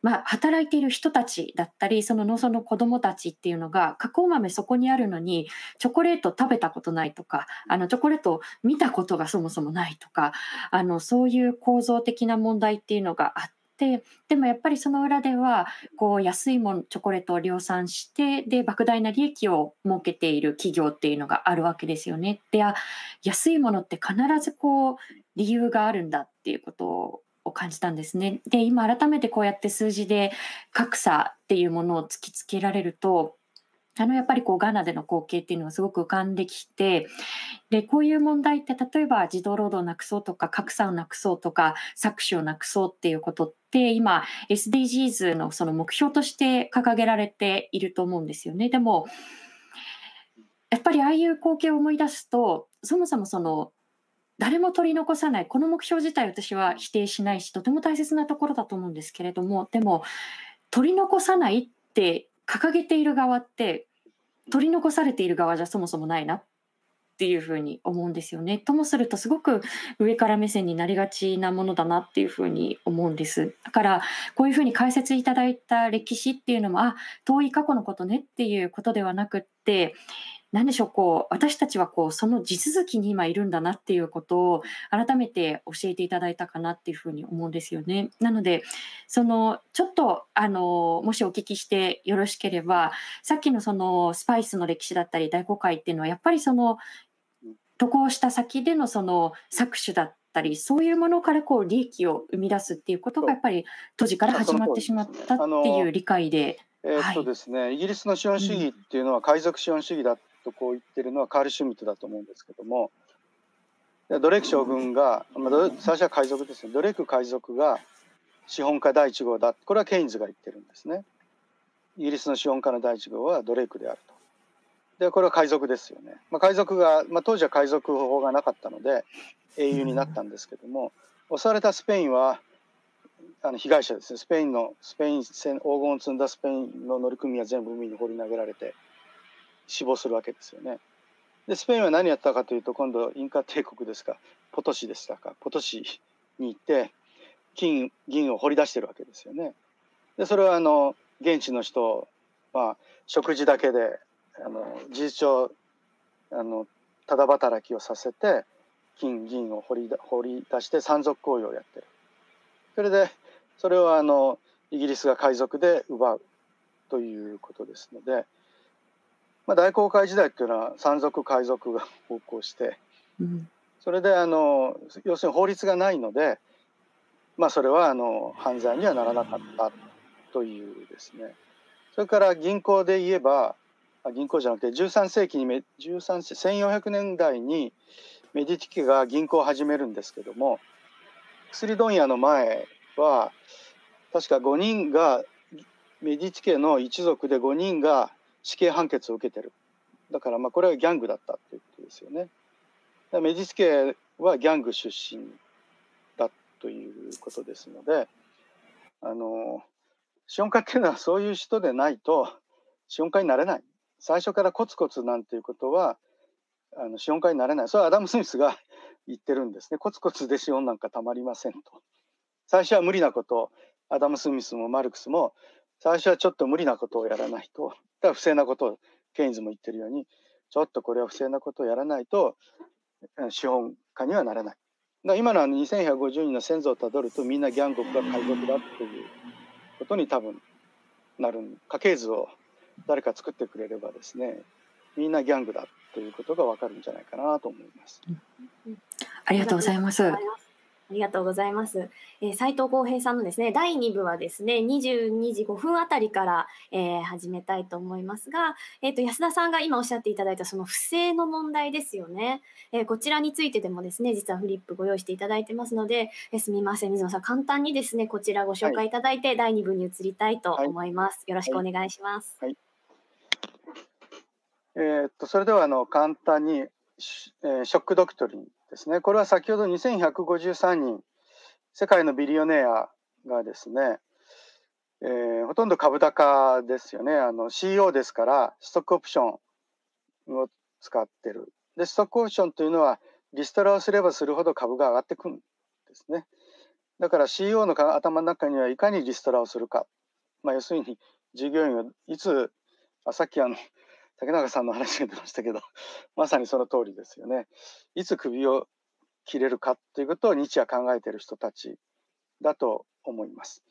まあ、働いている人たちだったりその農村の子どもたちっていうのが加工豆そこにあるのにチョコレート食べたことないとかあのチョコレート見たことがそもそもないとかあのそういう構造的な問題っていうのがあって。でもやっぱりその裏ではこう安いものチョコレートを量産してで莫大な利益を設けている企業っていうのがあるわけですよね。で安いものって必ずこう理由があるんだっていうことをを感じたんですね。で今改めてこうやって数字で格差っていうものを突きつけられるとあのやっぱりこうガーナでの光景っていうのがすごく浮かんできてでこういう問題って例えば児童労働をなくそうとか格差をなくそうとか搾取をなくそうっていうことって今 SDGs のその目標として掲げられていると思うんですよね。でもやっぱりああいう光景を思い出すとそもそもその誰も取り残さないこの目標自体私は否定しないしとても大切なところだと思うんですけれどもでも取り残さないって掲げている側って取り残されている側じゃそもそもないなっていうふうに思うんですよね。ともするとすごく上から目線になりがちなものだなっていうふうに思うんです。だからこういうふうに解説いただいた歴史っていうのもあ遠い過去のことねっていうことではなくって何でしょうこう私たちはこうその地続きに今いるんだなっていうことを改めて教えていただいたかなっていうふうに思うんですよね。なのでそのちょっとあのもしお聞きしてよろしければさっきのそのスパイスの歴史だったり大航海っていうのはやっぱりその渡航した先でのその搾取だったりそういうものからこう利益を生み出すっていうことがやっぱり当時から始まってしまったっていう理解で。えー、っとですね、はい、イギリスの資本主義っていうのは海賊資本主義だとこう言ってるのはカール・シュミットだと思うんですけどもドレーク将軍が、まあ、最初は海賊ですねドレーク海賊が資本家第1号だ。これはケインズが言ってるんですね。イギリスの資本家の第1号はドレークであると。でこれは海賊ですよね、まあ、海賊が、まあ、当時は海賊法がなかったので英雄になったんですけども襲われたスペインはあの被害者ですね。スペインのスペイン戦黄金を積んだスペインの乗組は全部海に放り投げられて死亡するわけですよね。でスペインは何やったかというと今度インカ帝国ですかポトシでしたかポトシに行って金銀を掘り出してるわけですよね。でそれはあの現地の人まあ食事だけであの事実上あのただ働きをさせて金銀を掘り掘り出して山賊行為をやってる。それでそれをあのイギリスが海賊で奪うということですので。まあ、大航海時代っていうのは山賊海賊が横行して、うん、それであの要するに法律がないので、まあ、それはあの犯罪にはならなかったというですね。それから銀行で言えば銀行じゃなくて13世紀に13世1400年代にメディティ家が銀行を始めるんですけども薬問屋の前は確か5人がメディティ家の一族で5人が死刑判決を受けてる。だからまあこれはギャングだったっていうことですよね。メディス家はギャング出身だということですのであの資本家っていうのはそういう人でないと資本家になれない。最初からコツコツなんていうことはあの資本家になれない。それはアダム・スミスが言ってるんですね。コツコツで資本なんかたまりませんと。最初は無理なこと。アダム・スミスもマルクスも最初はちょっと無理なことをやらないとだ不正なことをケインズも言ってるようにちょっとこれは不正なことをやらないと資本家にはなれない。だ今の2150人の先祖をたどるとみんなギャン国が海賊だということに多分なる家系図を誰か作ってくれればですねみんなギャングだということがわかるんじゃないかなと思います。ありがとうございます。ありがとうございます。えー、斉藤浩平さんのですね、第2部はですね、22時5分あたりから、えー、始めたいと思いますが、えっ、ー、と、安田さんが今おっしゃっていただいたその不正の問題ですよね。えこちらについてでもですね、実はフリップご用意していただいてますので、えすみません、水野さん、簡単にですね、こちらご紹介いただいて、はい、第2部に移りたいと思います。はい、よろしくお願いします。はい、えっと、それでは、あの、簡単に、えショックドクトリンですね。これは先ほど2153人、世界のビリオネアがですね、えー、ほとんど株高ですよね。あの CEO ですから、ストックオプションを使ってる。で、ストックオプションというのは、リストラをすればするほど株が上がってくるんですね。だから CEO の頭の中にはいかにリストラをするか。まあ、要するに、従業員をいつ、あさっきあの、竹中さんの話が出ましたけど、まさにその通りですよね。いつ首を切れるかということを日夜考えている人たちだと思います。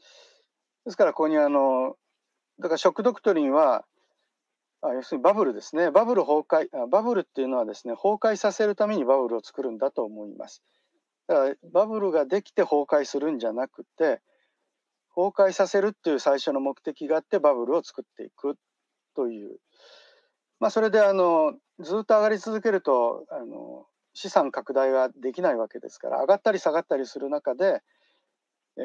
ですからここにあのだからショックドクトリンはあ要するにバブルですねバブル崩壊バブルっていうのはですね崩壊させるためにバブルを作るんだと思います。だからバブルができて崩壊するんじゃなくて崩壊させるっていう最初の目的があってバブルを作っていくというまあ、それであのずっと上がり続けるとあの資産拡大ができないわけですから上がったり下がったりする中で、えー、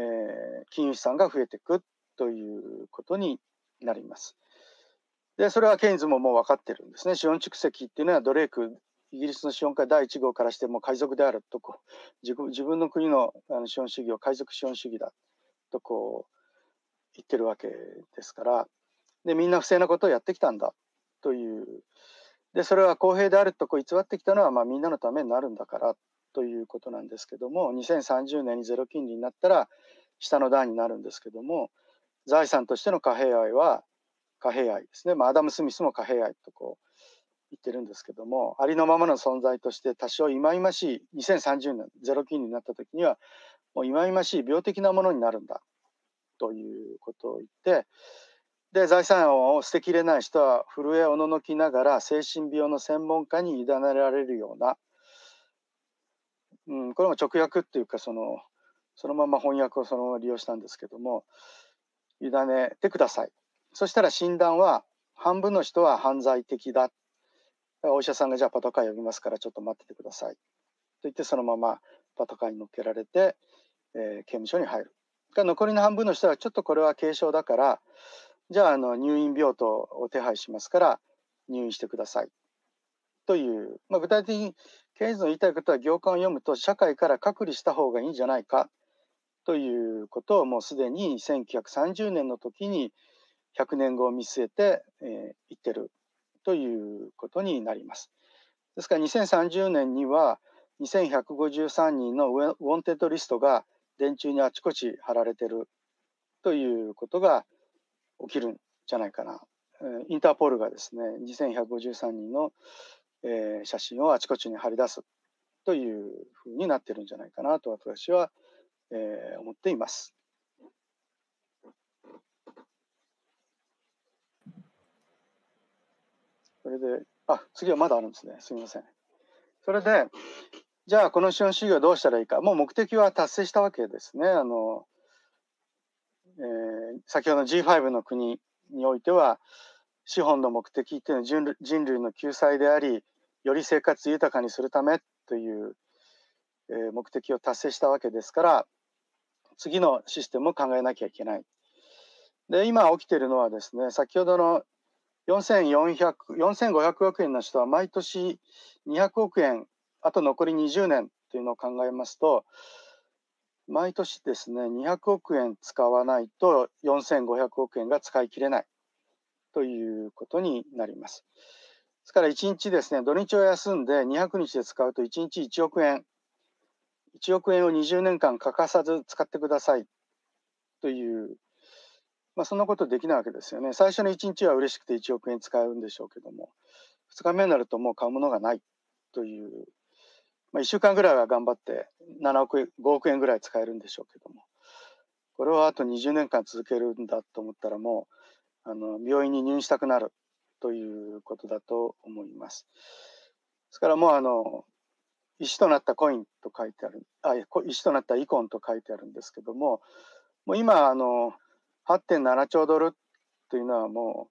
金融資産が増えていくということになります。でそれはケインズももう分かってるんですね。資本蓄積っていうのはドレークイギリスの資本家第1号からしても海賊であるとこ自分自分の国のあの資本主義を海賊資本主義だとこう言ってるわけですからでみんな不正なことをやってきたんだという。でそれは公平であるとこう偽ってきたのは、まあ、みんなのためになるんだからということなんですけども2030年にゼロ金利になったら下の段になるんですけども財産としての貨幣愛は貨幣愛ですね、まあ、アダム・スミスも貨幣愛とこう言ってるんですけどもありのままの存在として多少忌々しい2030年ゼロ金利になった時にはもう忌々しい病的なものになるんだということを言ってで財産を捨てきれない人は震えおののきながら精神病の専門家に委ねられるような、うん、これも直訳っていうかそのそのまま翻訳をそのまま利用したんですけども委ねてください。そしたら診断は半分の人は犯罪的だ。お医者さんがじゃあパトカー呼びますからちょっと待っててください。と言ってそのままパトカーに乗っけられて、えー、刑務所に入る。残りの半分の人はちょっとこれは軽症だからじゃああの入院病棟を手配しますから入院してください。という、まあ、具体的にケイズの言いたいことは行間を読むと社会から隔離した方がいいんじゃないか。ということをもうすでに1930年の時に100年後を見据えて、えー、言ってる。ということになります。ですから2030年には2153人の wanted list が電柱にあちこち貼られてる。ということが起きるんじゃないかな。インターポールがですね2153人の、えー、写真をあちこちに貼り出すというふうになってるんじゃないかなと私は、えー、思っています。それで、あ、次はまだあるんですね。すみません。それで、じゃあこの資本主義はどうしたらいいか。もう目的は達成したわけですね。あの、えー、先ほどの G5 の国においては資本の目的っていうのは人類の救済でありより生活豊かにするためという、えー、目的を達成したわけですから次のシステムを考えなきゃいけない。で今起きているのはですね先ほどの4400 4500億円の人は毎年200億円あと残り20年というのを考えますと毎年ですね、200億円使わないと4500億円が使い切れないということになります。ですから1日ですね、土日を休んで200日で使うと1日1億円、1億円を20年間欠かさず使ってくださいという、まあ、そんなことできないわけですよね。最初の1日は嬉しくて1億円使うんでしょうけども、2日目になるともう買うものがないというまあ、1週間ぐらいは頑張って7億円5億円ぐらい使えるんでしょうけどもこれをあと20年間続けるんだと思ったらもうあの病院に入院したくなるということだと思います。ですからもうあの石となったコインと書いてあるあ石となったイコンと書いてあるんですけどももう今あの8.7兆ドルというのはも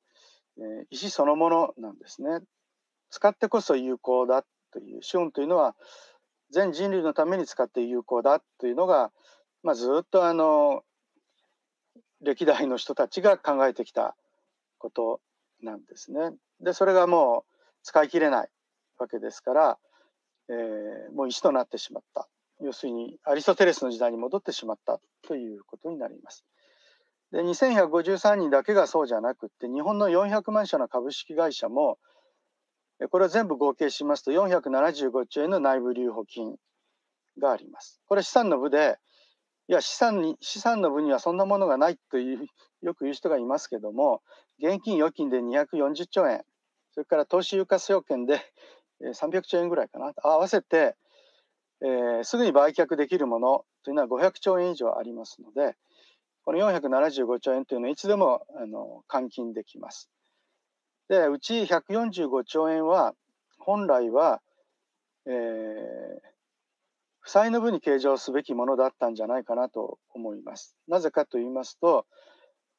う、えー、石そのものなんですね。使ってこそ有効だという資本というのは全人類のために使って有効だというのが、まあ、ずっとあの歴代の人たちが考えてきたことなんですね。でそれがもう使い切れないわけですから、えー、もう石となってしまった。要するにアリストテレスの時代に戻ってしまったということになります。で2153人だけがそうじゃなくって日本の400万社の株式会社もこれを全部合計しますと475兆円の内部留保金があります。これ資産の部でいや資産に資産の部にはそんなものがないというよく言う人がいますけども現金預金で240兆円それから投資有価証券で300兆円ぐらいかな合わせて、えー、すぐに売却できるものというのは500兆円以上ありますのでこの475兆円というのはいつでもあの換金できます。でうち145兆円は本来は、えー、負債の分に計上すべきものだったんじゃないかなと思います。なぜかと言いますと、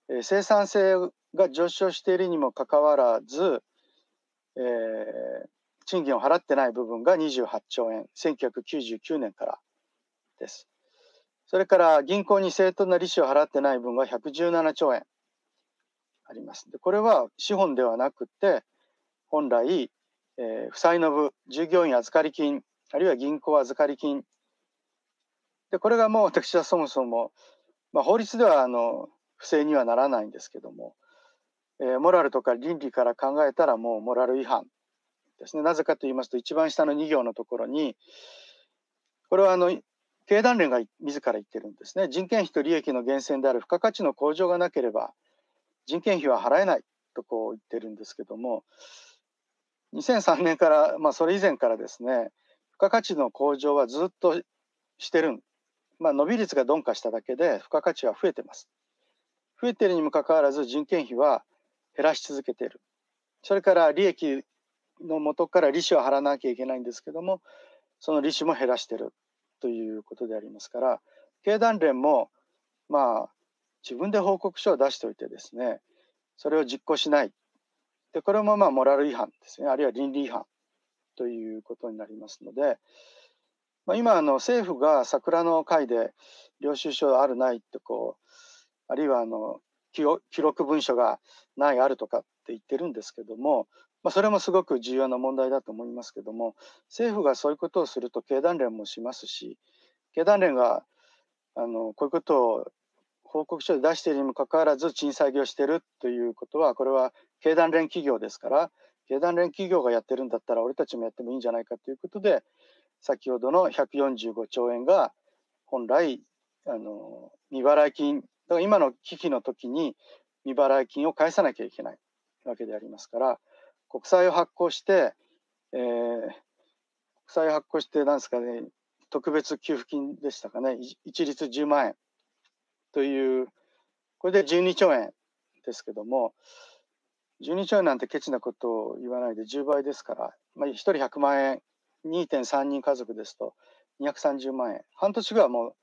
えー、生産性が上昇しているにもかかわらず、えー、賃金を払ってない部分が28兆円1999年からです。それから銀行に正当な利子を払ってない分が117兆円あります。でこれは資本ではなくて本来、えー、負債の部従業員預かり金あるいは銀行預かり金。でこれがもう私はそもそも、まあ、法律ではあの不正にはならないんですけども、えー、モラルとか倫理から考えたらもうモラル違反ですね。なぜかと言いますと一番下の2行のところにこれはあの経団連が自ら言ってるんですね。人件費と利益の源泉である付加価値の向上がなければ人件費は払えないとこう言ってるんですけども2003年から、まあ、それ以前からですね付加価値の向上はずっとしてるまあ、伸び率が鈍化しただけで付加価値は増えてます。増えてるにもかかわらず人件費は減らし続けている。それから利益の元から利子を払わなきゃいけないんですけどもその利子も減らしてるということでありますから経団連もまあ自分で報告書を出しておいてですねそれを実行しない。でこれもまあモラル違反ですね。あるいは倫理違反ということになりますので、まあ、今あの政府が桜の会で領収書あるないってこうあるいはあの記録文書がないあるとかって言ってるんですけども、まあ、それもすごく重要な問題だと思いますけども政府がそういうことをすると経団連もしますし経団連があのこういうことを報告書で出しているにもかかわらず賃下げをしているということはこれは経団連企業ですから経団連企業がやってるんだったら俺たちもやってもいいんじゃないかということで先ほどの145兆円が本来あの未払い金だから今の危機の時に未払い金を返さなきゃいけないわけでありますから国債を発行して、えー、国債を発行してなんですかね特別給付金でしたかね一律10万円。というこれで12兆円ですけども12兆円なんてケチなことを言わないで10倍ですから、まあ、1人100万円2.3人家族ですと230万円半年後はもう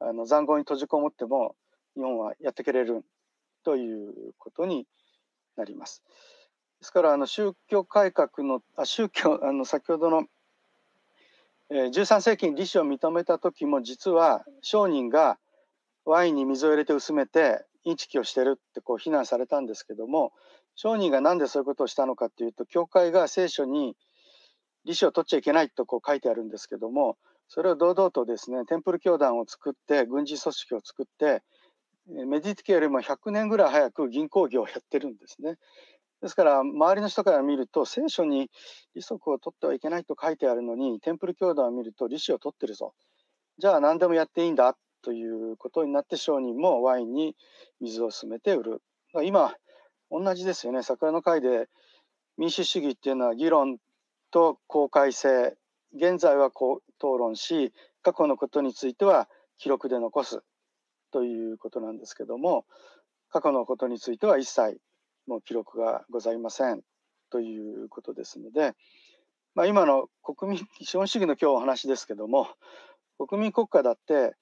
あの残酷に閉じこもっても日本はやってくれるということになります。ですからあの宗教改革のあ宗教あの先ほどの、えー、13世紀に利子を認めた時も実は商人がワインに水を入れて薄めてインチキをしてるってこう非難されたんですけども商人が何でそういうことをしたのかっていうと教会が聖書に利子を取っちゃいけないとこう書いてあるんですけどもそれを堂々とですねテンプル教団を作って軍事組織を作ってメディティケよりも100年ぐらい早く銀行業をやってるんですね。ですから周りの人から見ると聖書に利息を取ってはいけないと書いてあるのにテンプル教団を見ると利子を取ってるぞじゃあ何でもやっていいんだということになって商人もワインに水を進めて売る。今同じですよね。桜の会で民主主義っていうのは議論と公開性現在はこう討論し過去のことについては記録で残すということなんですけども過去のことについては一切もう記録がございません。ということですので、まあ、今の国民資本主義の今日お話ですけども国民国家だって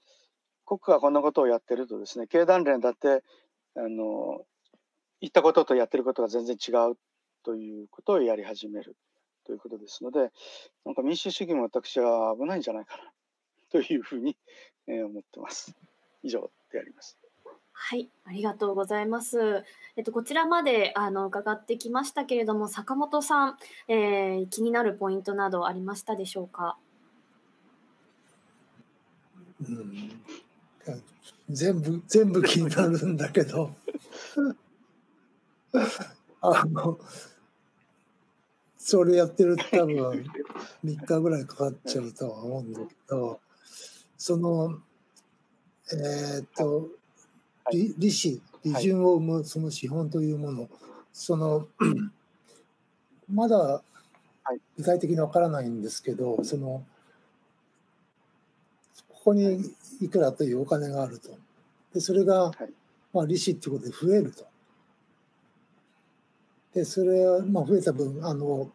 国家がこんなことをやってるとですね経団連だってあの言ったこととやってることが全然違うということをやり始めるということですのでなんか民主主義も私は危ないんじゃないかなというふうに思ってます。以上であります。はい、ありがとうございます。えっと、こちらまであの伺ってきましたけれども、坂本さん、えー、気になるポイントなどありましたでしょうか？うん、全部全部気になるんだけど。あのそれやってると多分3日ぐらいかかっちゃうとは思うんだけどそのえー、っと利利子利潤を生むその資本というもの、そのまだ具体的にわからないんですけどそのここにいくらというお金があると。でそれが、まあ、利子っていうことで増えると。でそれはまあ増えた分あの、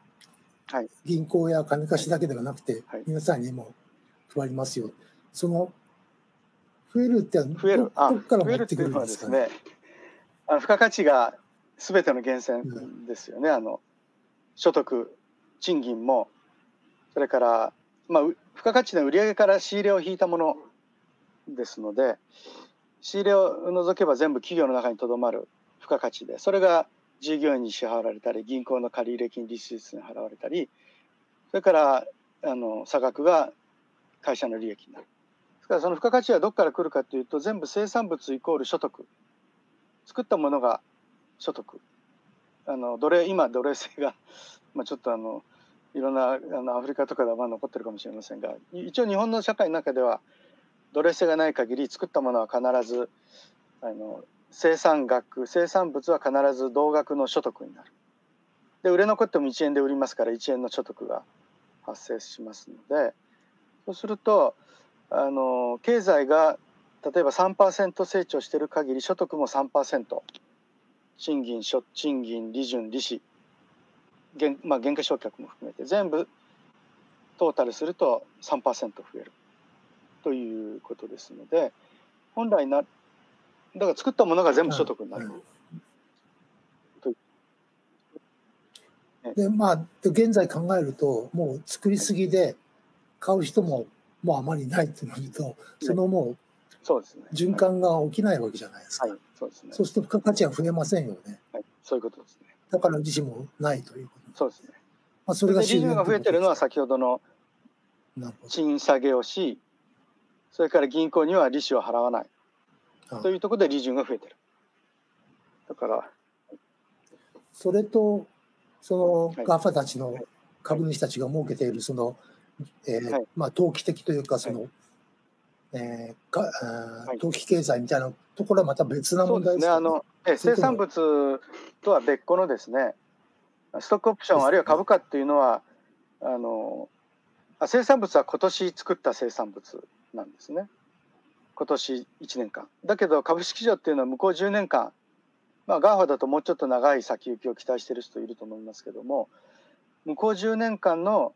はい、銀行や金貸しだけではなくて、はい、皆さんにも配りますよ。その増えるって増える。あどから持ってくるんですかね？ねあの付加価値がすべての源泉ですよね、うん、あの所得賃金もそれから、まあ、付加価値の売上から仕入れを引いたものですので仕入れを除けば全部企業の中にとどまる付加価値でそれが従業員に支払われたり銀行の借入金利子率に払われたりそれからあの差額が会社の利益になる。ですからその付加価値はどこから来るかというと全部生産物イコール所得作ったものが所得あの奴隷今奴隷制が、まあ、ちょっとあのいろんなあのアフリカとかではまあ残ってるかもしれませんが一応日本の社会の中では奴隷制がない限り作ったものは必ずあの生産額生産物は必ず同額の所得になる。で売れ残っても1円で売りますから1円の所得が発生しますのでそうするとあの経済が例えば3%成長している限り所得も3%賃金賃金利潤利子原,、まあ、原価償却も含めて全部トータルすると3%増えるということですので本来なだから作ったものが全部所得になる。でまあ現在考えるともう作りすぎで買う人ももうあまりないってなると、そのもう。循環が起きないわけじゃないですか。はい、そうですね。そうすると付加価値は増えませんよね。はい、そういうことですね。だから利子もないということ。そうですね。まあ、それが利子が増えてるのは先ほどの賃下げをし、それから銀行には利子を払わない。というところで利潤が増えてる。だから。それと、その GAFA たちの株主たちが設けているそのえーはい、まあ、投機的というかその、はい、えー、かあ投機経済みたいなところはまた別な問題ですね。あのえ生産物とは別個のですねストックオプションあるいは株価っていうのはあの生産物は今年作った生産物なんですね。今年1年間。だけど株式市場っていうのは向こう10年間。まあ GAFA だともうちょっと長い先行きを期待している人いると思いますけども向こう10年間の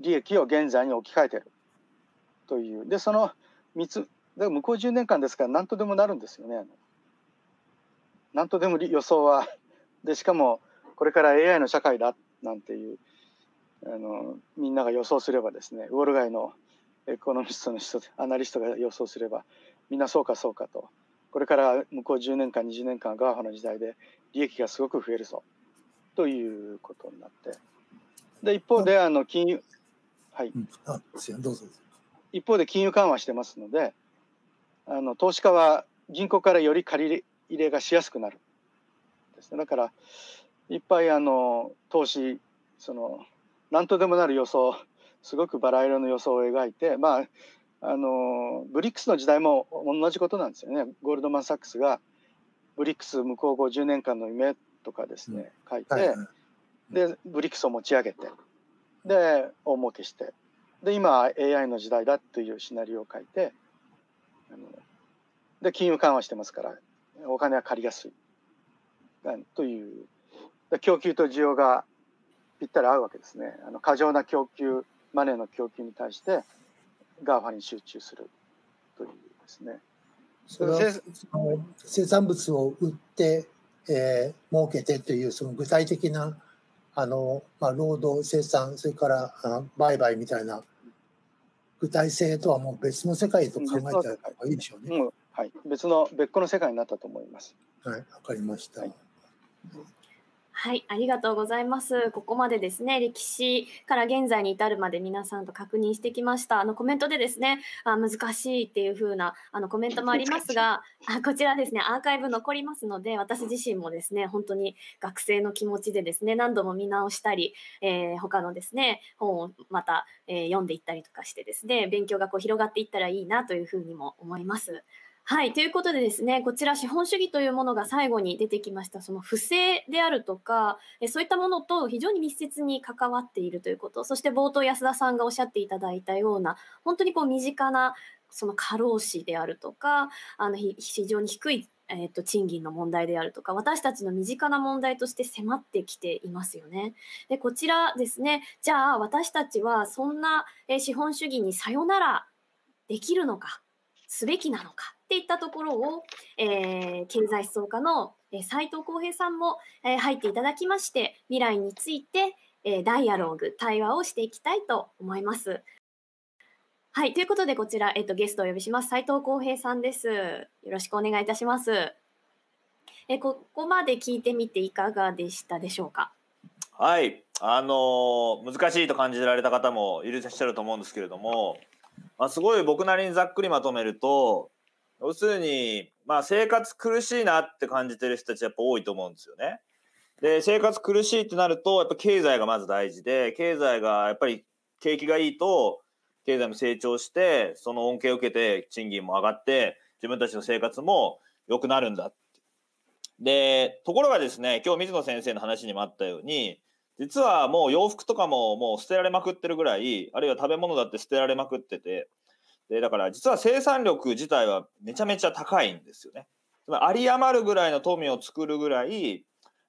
利益を現在に置き換えてるという。でその3つで向こう10年間ですから何とでもなるんですよね。何とでも予想は でしかもこれから AI の社会だなんていうあのみんなが予想すればですねウォール街のエコノミストの人アナリストが予想すればみんなそうかそうかと。これから向こう10年間20年間 GAFAの時代で利益がすごく増えるぞ。ということになって。で一方であの金融はい、あどうぞ。一方で金融緩和してますのであの投資家は銀行からより借り入れがしやすくなるですね。だからいっぱいあの投資その何とでもなる予想すごくバラ色の予想を描いてまああのブリックスの時代も同じことなんですよね。ゴールドマン・サックスがブリックス向こう50年間の夢とかですね、書いて、でブリックスを持ち上げてで大儲けしてで今 AI の時代だというシナリオを書いてあので金融緩和してますからお金は借りやすい。という供給と需要がぴったり合うわけですね。あの過剰な供給マネーの供給に対して GAFA に集中するというですね。それは生産物を売って、えー、儲けてというその具体的なあの、まあ、労働生産それからあ売買みたいな具体性とはもう別の世界と考えた方がいいでしょうね。うん、はい、別の別個の世界になったと思います。はい、わかりました。はいはい、ありがとうございます。ここまでですね、歴史から現在に至るまで皆さんと確認してきました。あのコメントでですね、あ難しいっていう風なあのコメントもありますが、あこちらですね、アーカイブ残りますので、私自身もですね、本当に学生の気持ちでですね、何度も見直したり、えー、他のですね、本をまた、えー、読んでいったりとかしてですね、勉強がこう広がっていったらいいなというふうにも思います。はい。ということでですね、こちら資本主義というものが最後に出てきました、その不正であるとか、えそういったものと非常に密接に関わっているということ、そして冒頭安田さんがおっしゃっていただいたような、本当にこう身近なその過労死であるとか、あの非常に低いえーと、賃金の問題であるとか私たちの身近な問題として迫ってきていますよね。でこちらですねじゃあ私たちはそんな、え資本主義にさよならできるのかすべきなのかっていったところを、えー、経済思想家の斉藤浩平さんも、えー、入っていただきまして未来について、えー、ダイアローグ対話をしていきたいと思います。はい、ということでこちら、えっと、ゲストをお呼びします斉藤浩平さんです。よろしくお願いいたします。えここまで聞いてみていかがでしたでしょうか？はい、あのー、難しいと感じられた方もいらっしゃると思うんですけれども、まあ、すごい僕なりにざっくりまとめると要するに、まあ、生活苦しいなって感じてる人たちやっぱ多いと思うんですよね。で生活苦しいってなるとやっぱ経済がまず大事で経済がやっぱり景気がいいと経済も成長してその恩恵を受けて賃金も上がって自分たちの生活も良くなるんだでところがですね今日水野先生の話にもあったように実はもう洋服とかももう捨てられまくってるぐらいあるいは食べ物だって捨てられまくっててでだから実は生産力自体はめちゃめちゃ高いんですよね。つまり有り余るぐらいの富を作るぐらい、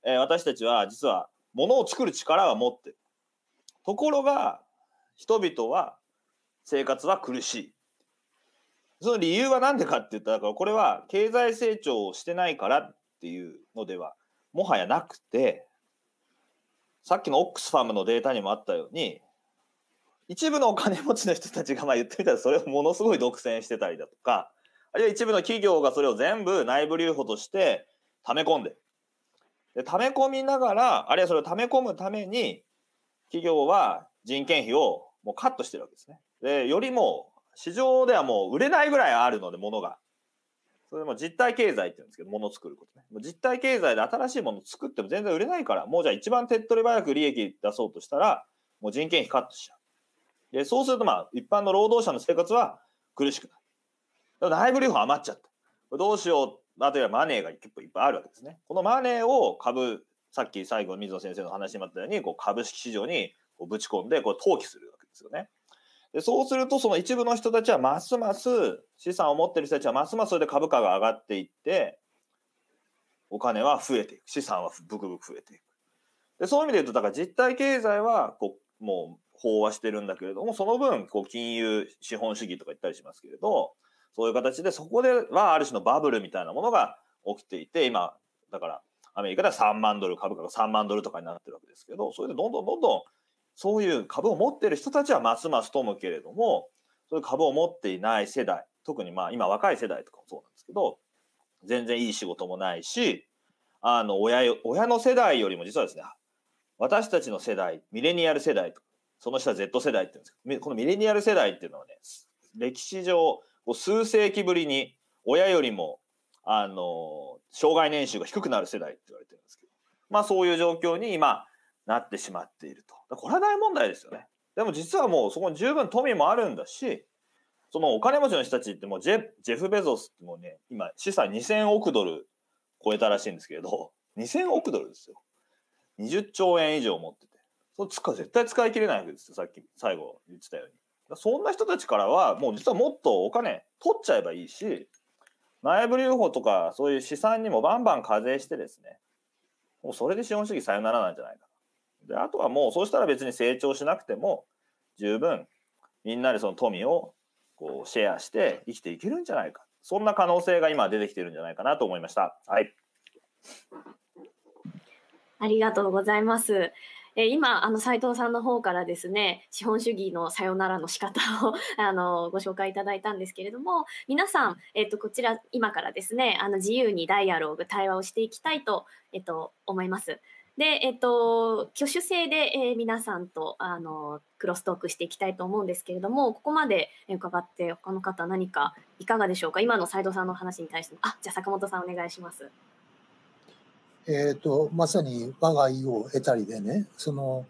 えー、私たちは実は物を作る力は持ってる。ところが人々は生活は苦しい。その理由は何でかって言ったらこれは経済成長をしてないからっていうのではもはやなくてさっきのオックスファムのデータにもあったように一部のお金持ちの人たちがまあ言ってみたらそれをものすごい独占してたりだとかあるいは一部の企業がそれを全部内部留保として溜め込んでで溜め込みながらあるいはそれを溜め込むために企業は人件費をもうカットしてるわけですね。でよりも市場ではもう売れないぐらいあるので物が。それも実体経済って言うんですけど物を作ることね。実体経済で新しいものを作っても全然売れないからもうじゃあ一番手っ取り早く利益出そうとしたらもう人件費カットしちゃう。でそうするとまあ一般の労働者の生活は苦しくなる。内部留保余っちゃった。どうしよう。あとはマネーが結構いっぱいあるわけですね。このマネーを株、さっき最後水野先生の話にもあったように、こう株式市場にこうぶち込んでこう投機するわけですよね。でそうするとその一部の人たちはますます資産を持ってる人たちはますますそれで株価が上がっていってお金は増えていく。資産はブクブク増えていく。でそういう意味で言うとだから実体経済はこうもう飽和してるんだけれども、その分、こう、金融資本主義とか言ったりしますけれど、そういう形で、そこではある種のバブルみたいなものが起きていて、今、だから、アメリカでは3万ドル、株価が3万ドルとかになってるわけですけど、それでどんどんどんどん、そういう株を持っている人たちはますます富むけれども、そういう株を持っていない世代、特にまあ今若い世代とかもそうなんですけど、全然いい仕事もないし、あの親親の世代よりも実はですね、私たちの世代、ミレニアル世代とその下 Z 世代って言うんですけど、このミレニアル世代っていうのはね、歴史上、数世紀ぶりに親よりも、あの、障害年収が低くなる世代って言われてるんですけど、まあそういう状況に今なってしまっていると。これは大問題ですよね。でも実はもうそこに十分富もあるんだし、そのお金持ちの人たちってもうジェジェフ・ベゾスってもうね、今資産2000億ドル超えたらしいんですけど、2000億ドルですよ。20兆円以上持っててその使絶対使い切れないわけですよさっき最後言ってたようにそんな人たちからはもう実はもっとお金取っちゃえばいいし内部留保とかそういう資産にもバンバン課税してですねもうそれで資本主義さよならなんじゃないかであとはもうそうしたら別に成長しなくても十分みんなでその富をこうシェアして生きていけるんじゃないかそんな可能性が今出てきてるんじゃないかなと思いました。はいありがとうございます。え今、あの斉藤さんの方からですね、資本主義のさよならの仕方を あのご紹介いただいたんですけれども、皆さん、えっとこちら今からですね、あの自由にダイアローグ対話をしていきたいとえっと思います。で、えっと挙手制で、えー皆さんとあのクロストークしていきたいと思うんですけれども、ここまで伺って他の方何かいかがでしょうか？今の斉藤さんの話に対して、あ、じゃあ坂本さんお願いします。えー、とまさに我が意を得たりでねその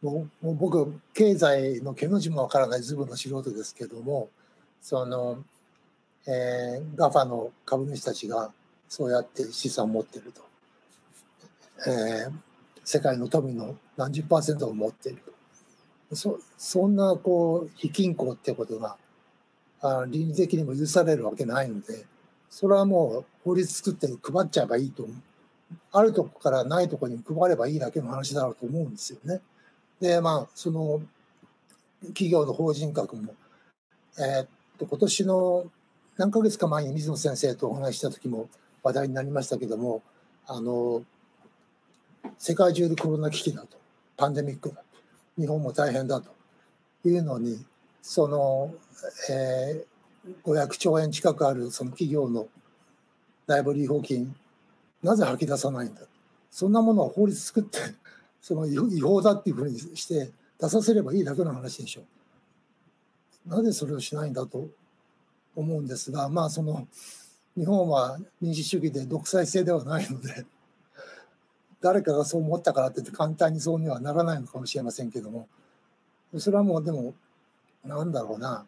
もう僕経済の毛の字もわからないズブの素人ですけどもその、えー、ガファの株主たちがそうやって資産を持ってると、えー世界の富の何十パーセントを持っているそそんなこう非均衡ってことがあ倫理的にも許されるわけないのでそれはもう法律作って配っちゃえばいいと思う。あるとこからないとこに配ればいいだけの話だろうと思うんですよね。で、まあ、その企業の法人格も、えーっと、今年の何ヶ月か前に水野先生とお話した時も話題になりましたけども、あの、世界中でコロナ危機だと、パンデミックだと、日本も大変だというのに、その、えー500兆円近くあるその企業の内部留保金なぜ吐き出さないんだそんなものは法律作ってその違法だっていうふうにして出させればいいだけの話でしょなぜそれをしないんだと思うんですがまあその日本は民主主義で独裁制ではないので誰かがそう思ったからって簡単にそうにはならないのかもしれませんけども。それはもうでもなんだろうな。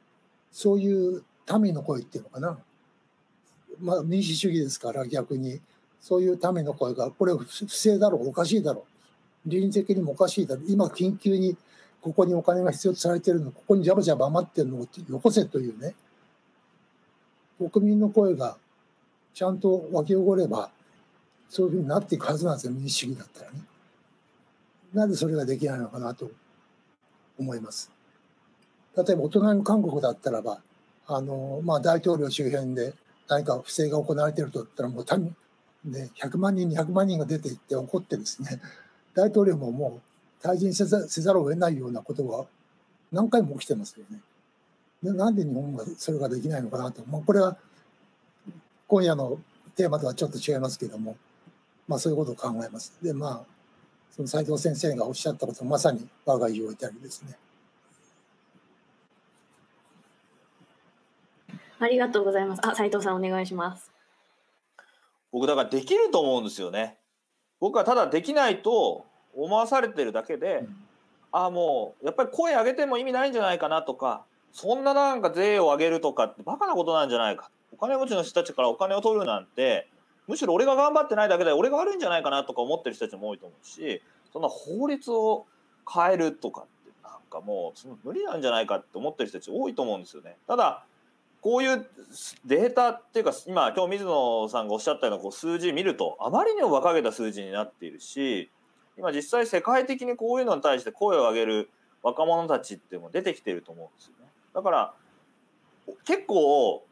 そういう民の声っていうのかな。まあ民主主義ですから逆に。そういう民の声がこれ不正だろうおかしいだろう。倫理的にもおかしいだろう。今緊急にここにお金が必要とされてるのここにジャバジャバ余ってるのをよこせというね。国民の声がちゃんと湧き起こればそういうふうになっていくはずなんですよ民主主義だったらね。なぜそれができないのかなと思います。例えばお隣の韓国だったらばあの、まあ、大統領周辺で何か不正が行われていると言ったらもう民で100万人200万人が出ていって怒ってですね大統領ももう退陣せざせざるを得ないようなことが何回も起きてますよね。でなんで日本がそれができないのかなと、まあ、これは今夜のテーマとはちょっと違いますけども、まあ、そういうことを考えます。でまあその斉藤先生がおっしゃったことまさに我が意を得たりですね。ありがとうございます。あ、斉藤さんお願いします。僕だからできると思うんですよね。僕はただできないと思わされてるだけで、ああもうやっぱり声上げても意味ないんじゃないかなとかそんななんか税を上げるとかってバカなことなんじゃないかお金持ちの人たちからお金を取るなんてむしろ俺が頑張ってないだけで俺が悪いんじゃないかなとか思ってる人たちも多いと思うしそんな法律を変えるとかってなんかもうその無理なんじゃないかって思ってる人たち多いと思うんですよね。ただこういうデータっていうか今今日水野さんがおっしゃったようなこう数字見るとあまりにも馬鹿げた数字になっているし今実際世界的にこういうのに対して声を上げる若者たちっていうのも出てきてると思うんですよね。だから結構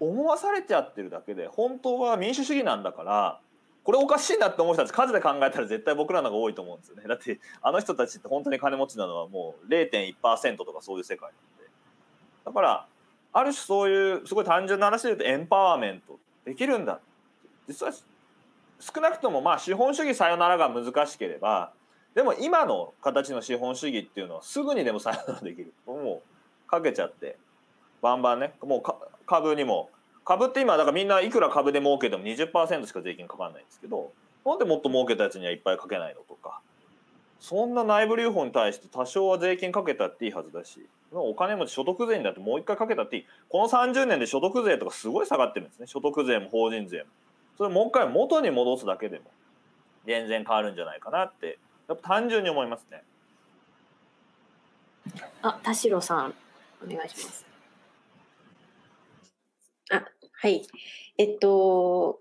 思わされちゃってるだけで本当は民主主義なんだからこれおかしいなって思う人たち数で考えたら絶対僕らの方が多いと思うんですよね。だってあの人たちって本当に金持ちなのはもう0.1%とかそういう世界なんで。だからある種そういうすごい単純な話で言うとエンパワーメントできるんだ実は少なくともまあ資本主義さよならが難しければでも今の形の資本主義っていうのはすぐにでもさよならできるもうかけちゃってバンバンね。もうか株にも。株って今だからみんないくら株で儲けても20%しか税金かかんないんですけどなんでもっと儲けたやつにはいっぱいかけないのとか。そんな内部留保に対して多少は税金かけたっていいはずだしお金持ち所得税にだってもう一回かけたっていい。この30年で所得税とかすごい下がってるんですね。所得税も法人税も。それもう一回元に戻すだけでも。全然変わるんじゃないかなって。やっぱ単純に思いますね。あ、田代さん、お願いします。はい。えっと、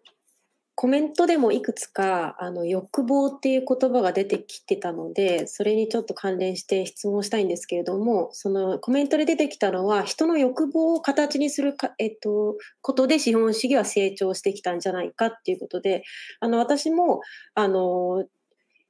コメントでもいくつか、あの、欲望っていう言葉が出てきてたので、それにちょっと関連して質問したいんですけれども、そのコメントで出てきたのは、人の欲望を形にするか、えっと、ことで資本主義は成長してきたんじゃないかっていうことで、あの、私も、あの、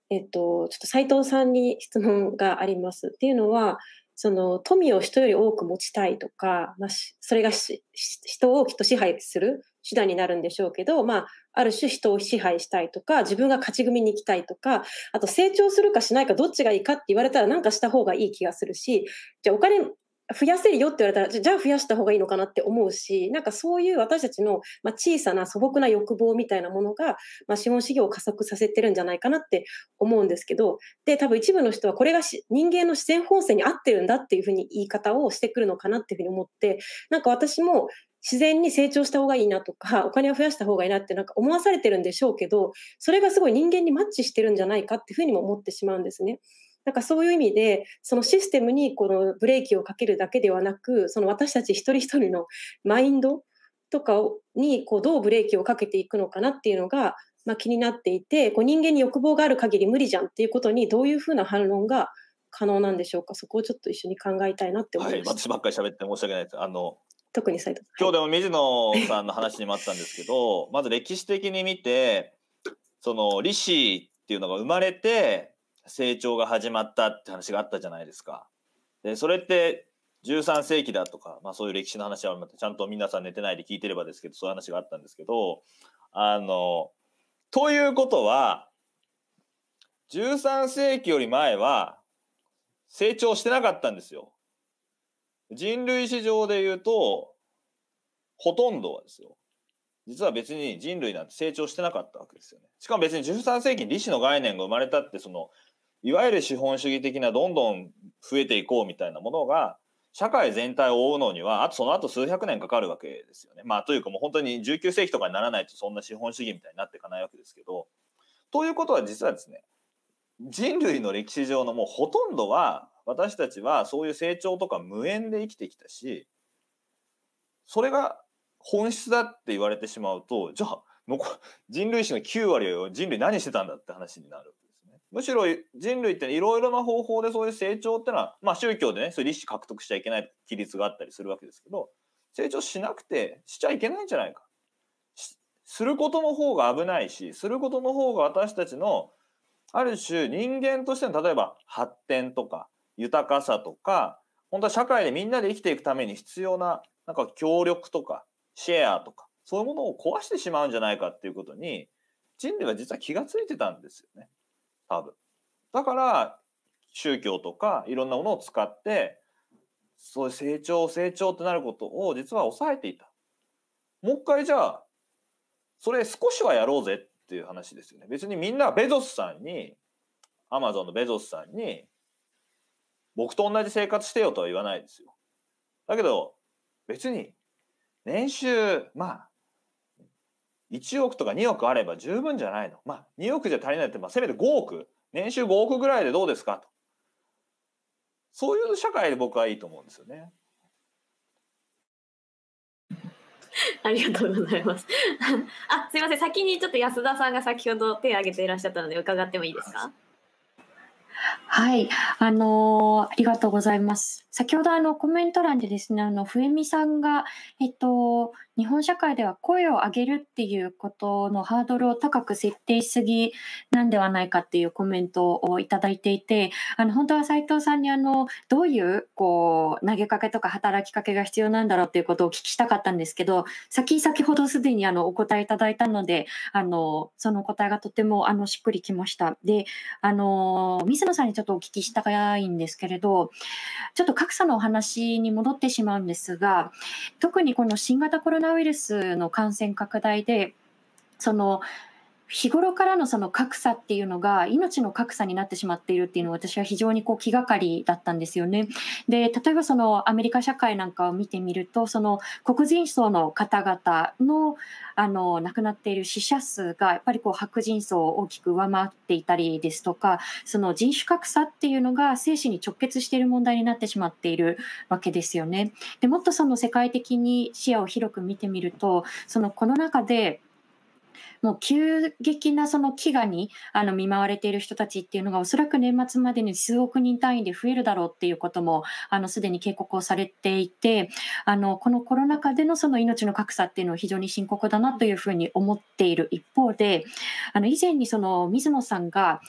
えっと、ちょっと斉藤さんに質問があります。っていうのは、その富を人より多く持ちたいとか、まあ、それが人をきっと支配する手段になるんでしょうけど、まあ、ある種人を支配したいとか、自分が勝ち組に行きたいとか、あと成長するかしないかどっちがいいかって言われたらなんかした方がいい気がするし、じゃあお金増やせるよって言われたら、じゃあ増やした方がいいのかなって思うし、なんかそういう私たちの、まあ、小さな素朴な欲望みたいなものが、まあ、資本主義を加速させてるんじゃないかなって思うんですけど、で、多分一部の人はこれが人間の自然本性に合ってるんだっていうふうに言い方をしてくるのかなっていうふうに思って、なんか私も自然に成長した方がいいなとか、お金を増やした方がいいなってなんか思わされてるんでしょうけど、それがすごい人間にマッチしてるんじゃないかっていうふうにも思ってしまうんですね。なんかそういう意味で、そのシステムにこのブレーキをかけるだけではなく、その私たち一人一人のマインドとかをにこうどうブレーキをかけていくのかなっていうのが、まあ、気になっていて、こう人間に欲望がある限り無理じゃんっていうことにどういうふうな反論が可能なんでしょうか？そこをちょっと一緒に考えたいなって思はいい、ました。私ばっかり喋って申し訳ないです。あの特に。今日でも水野さんの話にもあったんですけど、まず歴史的に見て、その利子っていうのが生まれて成長が始まったって話があったじゃないですか。で、それって13世紀だとか、まあそういう歴史の話はまたちゃんと皆さん寝てないで聞いてればですけど、そういう話があったんですけど、あの、ということは、13世紀より前は成長してなかったんですよ。人類史上で言うと、ほとんどはですよ。実は別に人類なんて成長してなかったわけですよね。しかも別に13世紀に利子の概念が生まれたって、その、いわゆる資本主義的などんどん増えていこうみたいなものが、社会全体を覆うのには、あとその後数百年かかるわけですよね。まあというかもう本当に19世紀とかにならないとそんな資本主義みたいになっていかないわけですけど、ということは実はですね、人類の歴史上のもうほとんどは私たちはそういう成長とか無縁で生きてきたしそれが本質だって言われてしまうとじゃあ人類史の9割を人類何してたんだって話になる。むしろ人類っていろいろな方法でそういう成長ってのはまあ宗教でねそういう利子獲得しちゃいけない規律があったりするわけですけど成長しなくてしちゃいけないんじゃないか。することの方が危ないしすることの方が私たちのある種人間としての例えば発展とか豊かさとか本当は社会でみんなで生きていくために必要ななんか協力とかシェアとかそういうものを壊してしまうんじゃないかっていうことに人類は実は気が付いてたんですよね多分。だから宗教とかいろんなものを使ってそういう成長成長ってなることを実は抑えていた。もう一回じゃあそれ少しはやろうぜっていう話ですよね。別にみんなベゾスさんに、アマゾンのベゾスさんに、僕と同じ生活してよとは言わないですよ。だけど、別に、年収、まあ、1億とか2億あれば十分じゃないの。まあ、2億じゃ足りないって、まあ、せめて5億、年収5億ぐらいでどうですか？と。そういう社会で僕はいいと思うんですよね。ありがとうございます。あ、すいません。先にちょっと安田さんが先ほど手を挙げていらっしゃったので伺ってもいいですか？はい、あのーありがとうございます。先ほどあのコメント欄でですね、あの笛美さんがえっと日本社会では声を上げるっていうことのハードルを高く設定しすぎなんではないかっていうコメントをいただいていて、あの本当は斉藤さんにあのどういうこう投げかけとか働きかけが必要なんだろうっていうことをお聞きしたかったんですけど、先先ほどすでにあのお答えいただいたので、あのその答えがとてもあのしっくりきました。で、あの水野さんにちょっとお聞きしたいんですけれど、ちょっと格差のお話に戻ってしまうんですが、特にこの新型コロナナウイルスの感染拡大で、その日頃からのその格差っていうのが命の格差になってしまっているっていうのは私は非常にこう気がかりだったんですよね。で例えばそのアメリカ社会なんかを見てみるとその黒人層の方々のあの亡くなっている死者数がやっぱりこう白人層を大きく上回っていたりですとかその人種格差っていうのが生死に直結している問題になってしまっているわけですよね。でもっとその世界的に視野を広く見てみるとそのこの中でもう急激なその飢餓にあの見舞われている人たちっていうのがおそらく年末までに数億人単位で増えるだろうっていうこともあのすでに警告をされていてあのこのコロナ禍でのその命の格差っていうのは非常に深刻だなというふうに思っている一方であの以前にその水野さんが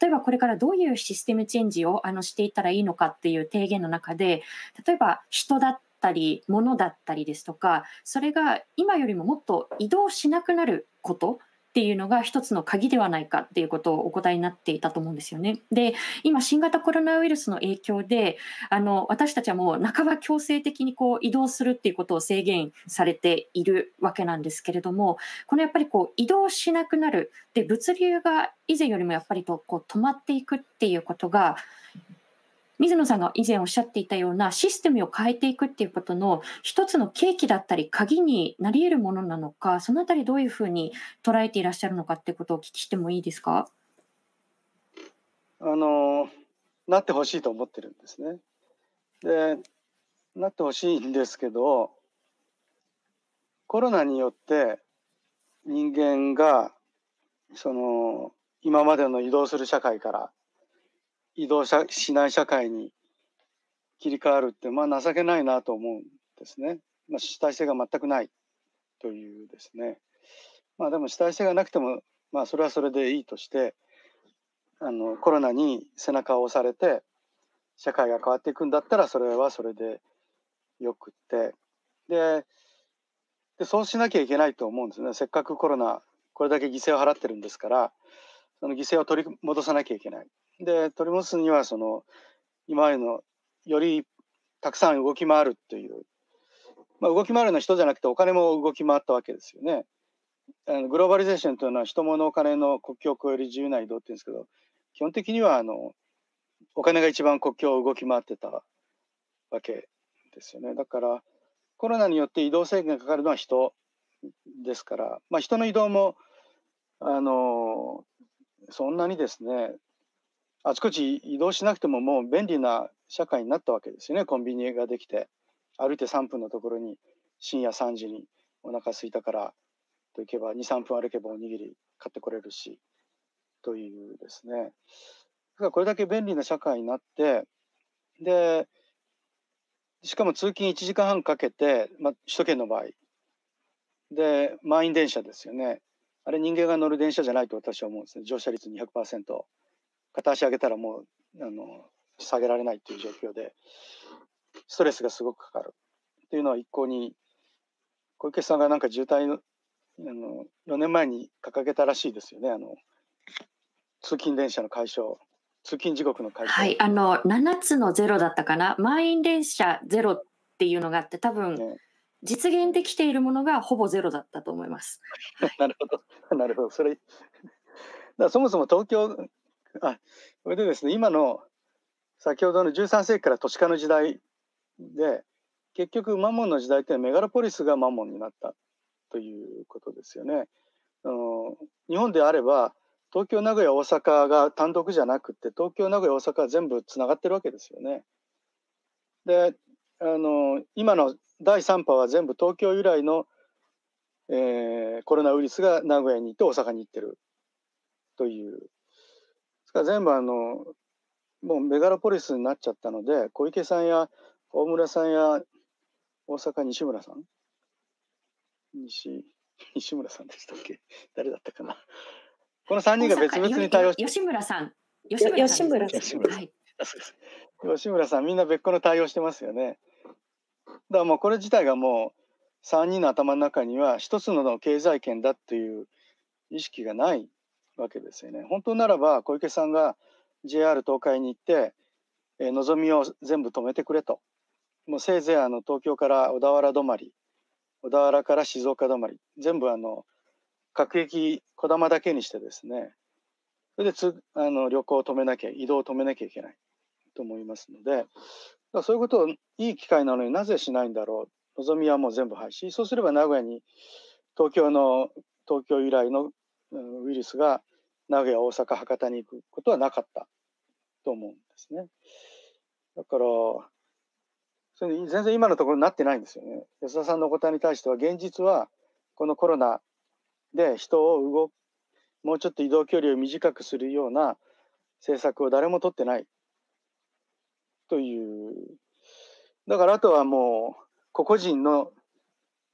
例えばこれからどういうシステムチェンジをあのしていったらいいのかっていう提言の中で例えば人だったたり物だったりですとかそれが今よりももっと移動しなくなることっていうのが一つの鍵ではないかっていうことをお答えになっていたと思うんですよね。で今新型コロナウイルスの影響であの私たちはもう半ば強制的にこう移動するっていうことを制限されているわけなんですけれどもこのやっぱりこう移動しなくなるで物流が以前よりもやっぱりとこう止まっていくっていうことが水野さんが以前おっしゃっていたようなシステムを変えていくっていうことの一つの契機だったり鍵になり得るものなのかそのあたりどういうふうに捉えていらっしゃるのかってことをお聞きしてもいいですか？あのなってほしいと思ってるんですね。でなってほしいんですけどコロナによって人間がその今までの移動する社会から移動しない社会に切り替わるってまあ情けないなと思うんですね。まあ、主体性が全くないというですね。まあでも主体性がなくてもまあそれはそれでいいとしてあのコロナに背中を押されて社会が変わっていくんだったらそれはそれでよくってででそうしなきゃいけないと思うんですね。せっかくコロナこれだけ犠牲を払ってるんですからその犠牲を取り戻さなきゃいけない。で取り戻すにはその今までのよりたくさん動き回るっていう、まあ、動き回るのは人じゃなくてお金も動き回ったわけですよね。あのグローバリゼーションというのは人物お金の国境を越える自由な移動っていうんですけど基本的にはあのお金が一番国境を動き回ってたわけですよね。だからコロナによって移動制限がかかるのは人ですから、まあ、人の移動もあのそんなにですねあちこち移動しなくてももう便利な社会になったわけですよね。コンビニができて歩いて3分のところに深夜3時にお腹空いたからと行けば23分歩けばおにぎり買ってこれるしというですね。だからこれだけ便利な社会になってでしかも通勤1時間半かけて、ま、首都圏の場合で満員電車ですよね。あれ人間が乗る電車じゃないと私は思うんですね。乗車率200%。片足上げたらもうあの下げられないっていう状況でストレスがすごくかかる。っていうのは一向に小池さんがなんか渋滞のあの4年前に掲げたらしいですよね。あの通勤電車の解消通勤時刻の解消。はい。あの7つのゼロだったかな。満員電車ゼロっていうのがあって多分、ね、実現できているものがほぼゼロだったと思います。なるほど。なるほど。それだそもそも東京あそれでですね今の先ほどの13世紀から都市化の時代で結局マモンの時代ってメガロポリスがマモンになったということですよね。あの日本であれば東京名古屋大阪が単独じゃなくて東京名古屋大阪は全部つながってるわけですよね。であの今の第3波は全部東京由来の、えー、コロナウイルスが名古屋に行って大阪に行ってるという全部あのもうメガロポリスになっちゃったので小池さんや大村さんや大阪西村さん？西西村さんでしたっけ？誰だったかな？この3人が別々に対応して吉村さん。吉村さん吉村さん、はい、吉村さんみんな別個の対応してますよね。だからもうこれ自体がもう3人の頭の中には一つの経済圏だっていう意識がないわけですよね。本当ならば小池さんが JR 東海に行って、えー、のぞみを全部止めてくれと。もうせいぜいあの東京から小田原止まり小田原から静岡止まり全部あの各駅こだまだけにしてですね。それでつあの旅行を止めなきゃ移動を止めなきゃいけない。と思いますので。そういうことをいい機会なのになぜしないんだろう。望みはもう全部廃止。そうすれば名古屋に東京の東京由来のウイルスが名古屋大阪博多に行くことはなかったと思うんですね。だからそれ全然今のところなってないんですよね。安田さんのお答えに対しては現実はこのコロナで人を動もうちょっと移動距離を短くするような政策を誰も取ってないという。だからあとはもう個々人の、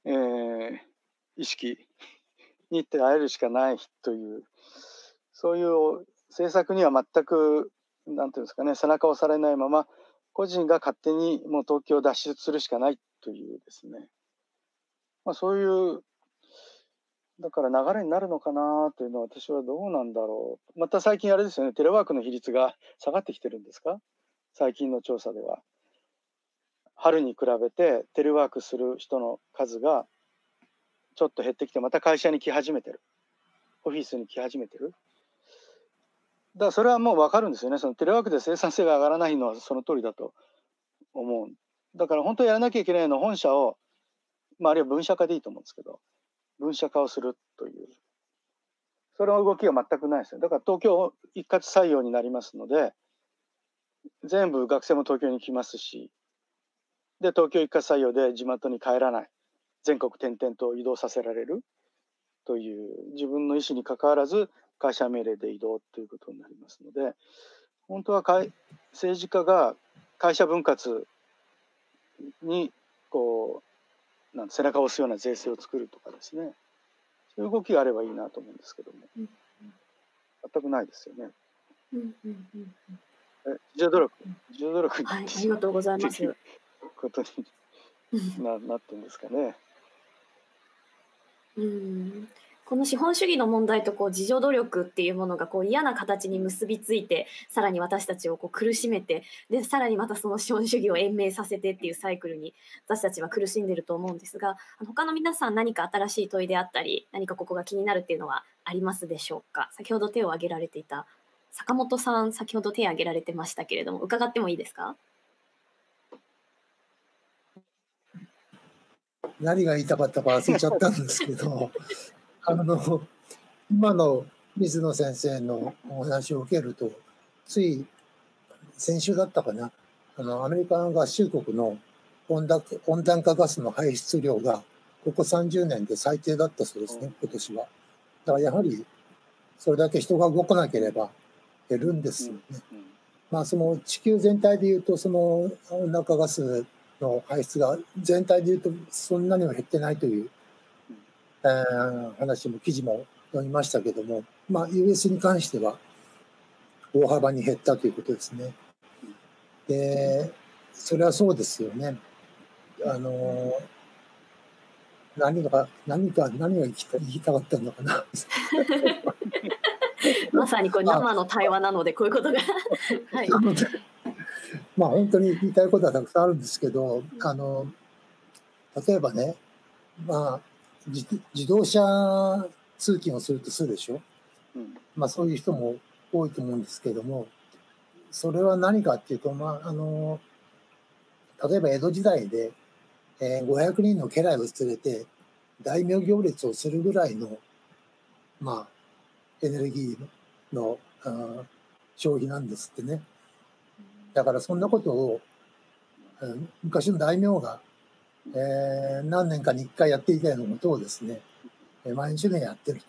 えー、意識に行って会えるしかないというそういう政策には全くなんていうんですかね背中を押されないまま個人が勝手にもう東京を脱出するしかないというですね、まあ、そういうだから流れになるのかなというのは私はどうなんだろう。また最近あれですよねテレワークの比率が下がってきてるんですか？最近の調査では。春に比べてテレワークする人の数がちょっと減ってきてまた会社に来始めてる。オフィスに来始めてる。だからそれはもう分かるんですよね。そのテレワークで生産性が上がらないのはその通りだと。思う。だから本当やらなきゃいけないのは本社を、まあ、あるいは分社化でいいと思うんですけど分社化をするという。それの動きが全くないですよ。だから東京一括採用になりますので全部学生も東京に来ますしで東京一括採用で地元に帰らない。全国転々と移動させられる？という自分の意思にかかわらず会社命令で移動ということになりますので本当は政治家が会社分割にこうなん背中を押すような税制を作るとかですねそういう動きがあればいいなと思うんですけども、全くないですよね。うんうんう自助努力自助努力はい、ありがとうございます。ことにななってんですかね。うん。この資本主義の問題とこう自助努力っていうものがこう嫌な形に結びついてさらに私たちをこう苦しめてでさらにまたその資本主義を延命させてっていうサイクルに私たちは苦しんでると思うんですが他の皆さん何か新しい問いであったり何かここが気になるっていうのはありますでしょうか？先ほど手を挙げられていた坂本さん先ほど手を挙げられてましたけれども伺ってもいいですか？何が言いたかったか忘れちゃったんですけど あの今の水野先生のお話を受けるとつい先週だったかなあのアメリカ合衆国の温暖温暖化ガスの排出量がここ30年で最低だったそうですね今年は。だからやはりそれだけ人が動かなければ減るんですよね。まあその地球全体でいうとその温暖化ガスの排出が全体でいうとそんなには減ってないというえー、話も記事も読みましたけども、まあ、US に関しては大幅に減ったということですね。でそれはそうですよね。あの何か何か何が言いたかったのかな。まさにこう生の対話なのでこういうことが。はい、まあ本当に言いたいことはたくさんあるんですけどあの例えばねまあ自動車通勤をするとするでしょ、うん、まあ、そういう人も多いと思うんですけどもそれは何かっていうと、まあ、あの例えば江戸時代で、えー、500人の家来を連れて大名行列をするぐらいの、まあ、エネルギーのあ消費なんですってね。だからそんなことを昔の大名がえー、何年かに1回やっていたようなことをですね、毎日のやってる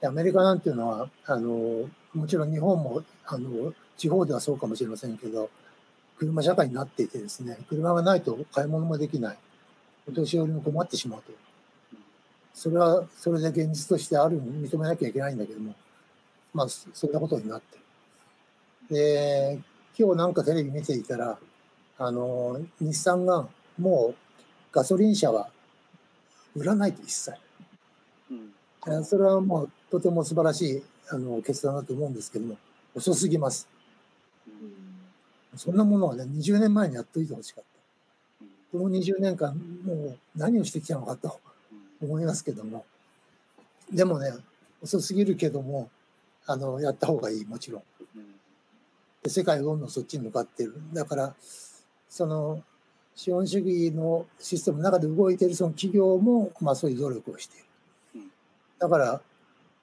と。アメリカなんていうのはあのもちろん日本もあの地方ではそうかもしれませんけど車社会になっていてですね車がないと買い物もできない。お年寄りも困ってしまうと。それはそれで現実としてある認めなきゃいけないんだけどもまあそんなことになってる。で今日なんかテレビ見ていたらあの日産がもうガソリン車は売らないと一切。うん、それはもうとても素晴らしいあの決断だと思うんですけども遅すぎます。うん、そんなものはね20年前にやっといてほしかった。この20年間もう何をしてきたのかと思いますけどもでもね遅すぎるけどもあのやった方がいいもちろんで世界はどんどんそっちに向かってる。だからその資本主義のシステムの中で動いているその企業も、まあ、そういう努力をしているだから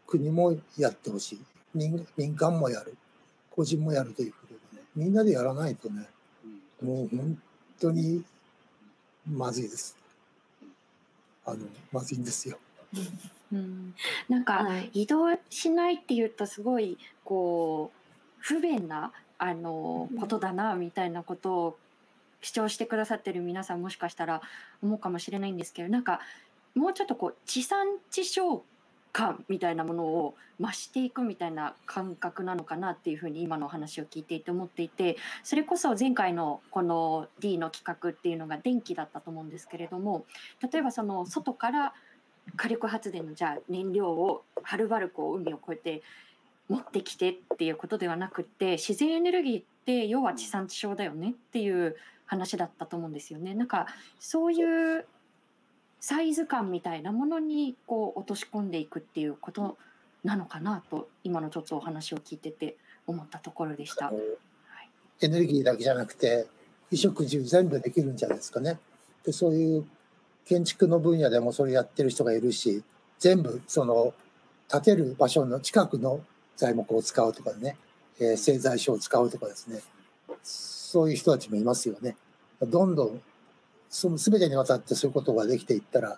国もやってほしい。民民間もやる。個人もやるということでね。みんなでやらないとねもう本当にまずいです。あのまずいんですよ。うん、なんかはい。移動しないっていうとすごいこう不便なあのことだなみたいなことを主張してくださってる皆さんもしかしたら思うかもしれないんですけどなんかもうちょっとこう地産地消感みたいなものを増していくみたいな感覚なのかなっていうふうに今のお話を聞いていて思っていてそれこそ前回のこの D の企画っていうのが電気だったと思うんですけれども例えばその外から火力発電のじゃあ燃料をはるばるこう海を越えて持ってきてっていうことではなくって自然エネルギーって要は地産地消だよねっていう話だったと思うんですよね。なんかそういうサイズ感みたいなものにこう落とし込んでいくっていうことなのかなと今のちょっとお話を聞いてて思ったところでした。エネルギーだけじゃなくて衣食住全部できるんじゃないですかね。でそういう建築の分野でもそれやってる人がいるし全部その建てる場所の近くの材木を使うとかね、えー製材所を使うとかですねそういう人たちもいますよね。どんどんその全てにわたってそういうことができていったら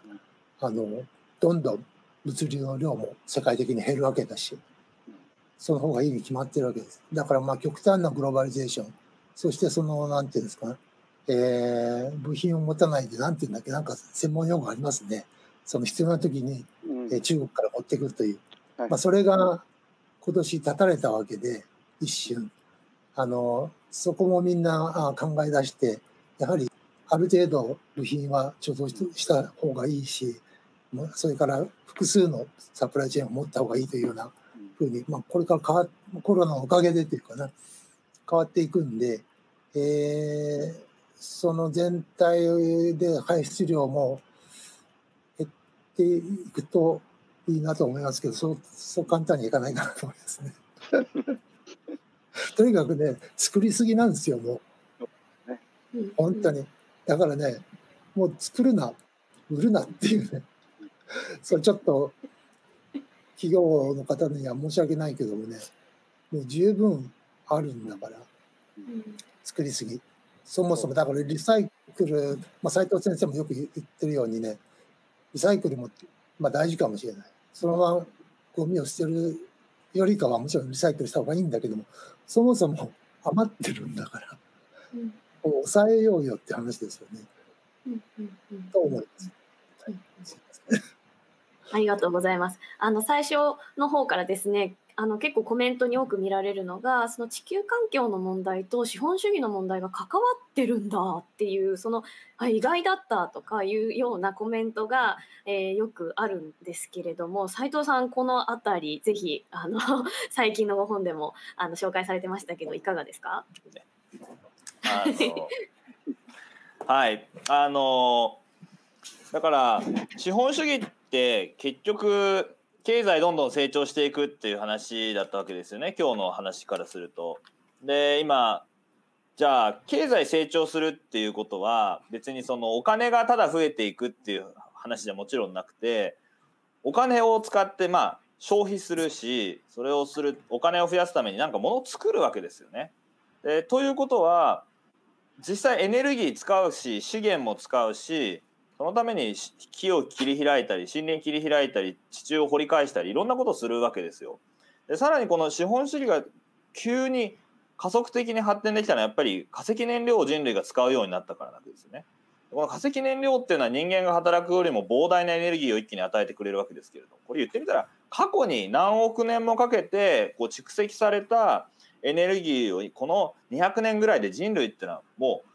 あのどんどん物流の量も世界的に減るわけだしその方がいいに決まってるわけです。だからまあ極端なグローバリゼーションそしてそのなんていうんですか、えー部品を持たないでなんていうんだっけなんか専門用語ありますね。その必要な時に、うんえー中国から持ってくるという、はいまあ、それが今年断たれたわけで一瞬。あのそこもみんなあ考え出してやはりある程度部品は貯蔵した方がいいしそれから複数のサプライチェーンを持った方がいいというようなふうに、まあ、これから変わコロナのおかげでというかな変わっていくんで、えーその全体で排出量も減っていくといいなと思いますけどそうそう簡単にいかないかなと思いますね。とにかくね作りすぎなんですよもう。本当に。だからねもう作るな売るなっていうね。それちょっと企業の方には申し訳ないけどもねもう十分あるんだから作りすぎ。そもそもだからリサイクル、まあ、斉藤先生もよく言ってるようにねリサイクルも、まあ、大事かもしれないそのままゴミを捨てるよりかはもちろんリサイクルした方がいいんだけどもそもそも余ってるんだからうん抑えようよって話ですよね。うん。うん。うん。と思います？はい。ありがとうございます。あの最初の方からですね、あの結構コメントに多く見られるのが、その地球環境の問題と資本主義の問題が関わってるんだっていう、そのあ意外だったとかいうようなコメントが、えーよくあるんですけれども、斉藤さんこのあたりぜひあの 最近のご本でもあの紹介されてましたけどいかがですか？はいあのだから資本主義って結局経済どんどん成長していくっていう話だったわけですよね今日の話からすると。で今じゃあ経済成長するっていうことは別にそのお金がただ増えていくっていう話じゃもちろんなくてお金を使ってまあ消費するしそれをするお金を増やすためになんか物を作るわけですよね。でということは実際エネルギー使うし資源も使うしそのために木を切り開いたり森林切り開いたり地中を掘り返したりいろんなことをするわけですよ。でさらにこの資本主義が急に加速的に発展できたのはやっぱり化石燃料を人類が使うようになったからなんですよね。この化石燃料っていうのは人間が働くよりも膨大なエネルギーを一気に与えてくれるわけですけれどもこれ言ってみたら過去に何億年もかけてこう蓄積されたエネルギーをこの200年ぐらいで人類っていうのはもう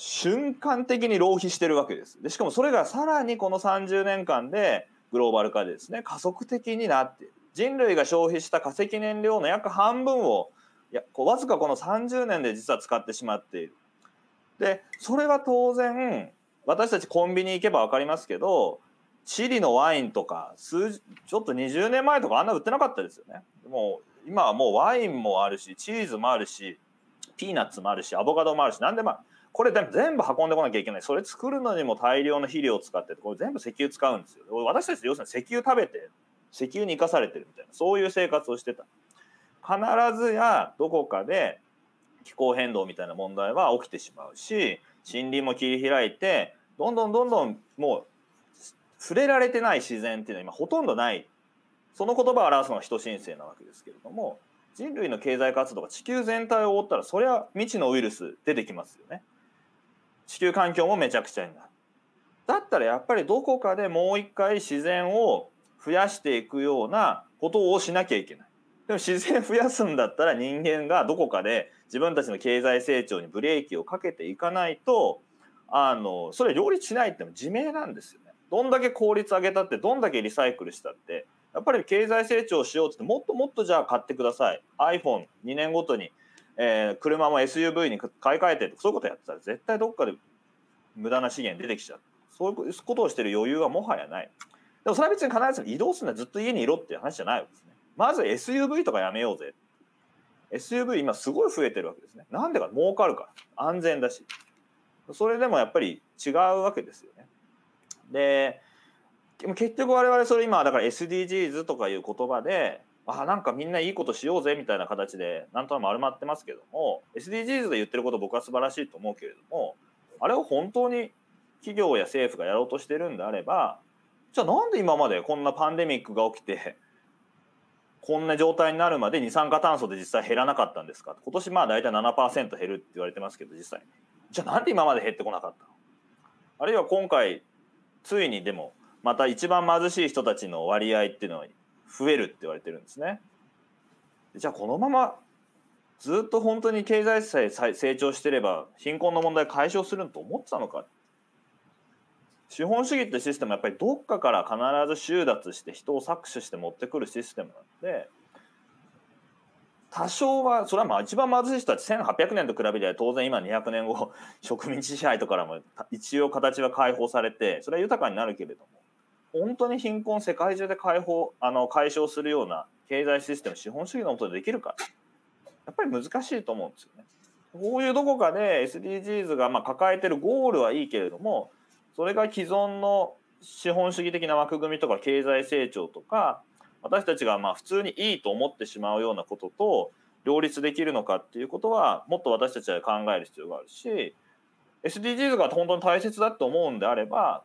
瞬間的に浪費してるわけです。でしかもそれがさらにこの30年間でグローバル化でですね加速的になって人類が消費した化石燃料の約半分をいやこうわずかこの30年で実は使ってしまっている。でそれは当然私たちコンビニ行けば分かりますけどチリのワインとか数ちょっと20年前とかあんな売ってなかったですよねもう今はもうワインもあるしチーズもあるしピーナッツもあるしアボカドもあるし何でもこれ全部運んでこなきゃいけない。それ作るのにも大量の肥料を使ってこれ全部石油使うんですよ。私たち要するに石油食べて石油に生かされてるみたいなそういう生活をしてた。必ずやどこかで気候変動みたいな問題は起きてしまうし森林も切り開いてどんどんどんどんもう触れられてない自然っていうのは今ほとんどない。その言葉を表すのが人申請なわけですけれども人類の経済活動が地球全体を覆ったらそりゃ未知のウイルス出てきますよね。地球環境もめちゃくちゃになる。だったらやっぱりどこかでもう一回自然を増やしていくようなことをしなきゃいけない。でも自然増やすんだったら人間がどこかで自分たちの経済成長にブレーキをかけていかないとあのそれ両立しないっても自明なんですよね。どんだけ効率上げたってどんだけリサイクルしたってやっぱり経済成長しようってもっともっとじゃあ買ってください iPhone2 年ごとに、えー、車も SUV に買い替えてそういうことやってたら絶対どっかで無駄な資源出てきちゃう。そういうことをしてる余裕はもはやない。でもそれは別に必ず移動するのはずっと家にいろっていう話じゃないわけですね。まず SUV とかやめようぜ。SUV 今すごい増えてるわけですね。なんでか儲かるから。安全だし。それでもやっぱり違うわけですよね。で結局我々それ今だから SDGs とかいう言葉であなんかみんないいことしようぜみたいな形でなんとなく丸まってますけども SDGs で言ってること僕は素晴らしいと思うけれどもあれを本当に企業や政府がやろうとしてるんであればじゃあなんで今までこんなパンデミックが起きてこんな状態になるまで二酸化炭素で実際減らなかったんですか？今年まあ大体7%減るって言われてますけど実際じゃあなんで今まで減ってこなかったの？あるいは今回ついにでもまた一番貧しい人たちの割合っていうのは増えるって言われてるんですね。じゃあこのままずっと本当に経済さえ成長してれば貧困の問題解消すると思ってたのか？資本主義ってシステムはやっぱりどっかから必ず収奪して人を搾取して持ってくるシステムなんで多少はそれはまあ一番貧しい人たち1800年と比べて当然今200年後植民地支配とからも一応形は解放されてそれは豊かになるけれども本当に貧困世界中で解放あの解消するような経済システム資本主義のもとでできるかやっぱり難しいと思うんですよね。こういうどこかで SDGs がまあ抱えてるゴールはいいけれどもそれが既存の資本主義的な枠組みとか経済成長とか私たちがまあ普通にいいと思ってしまうようなことと両立できるのかっていうことはもっと私たちは考える必要があるし SDGs が本当に大切だと思うんであれば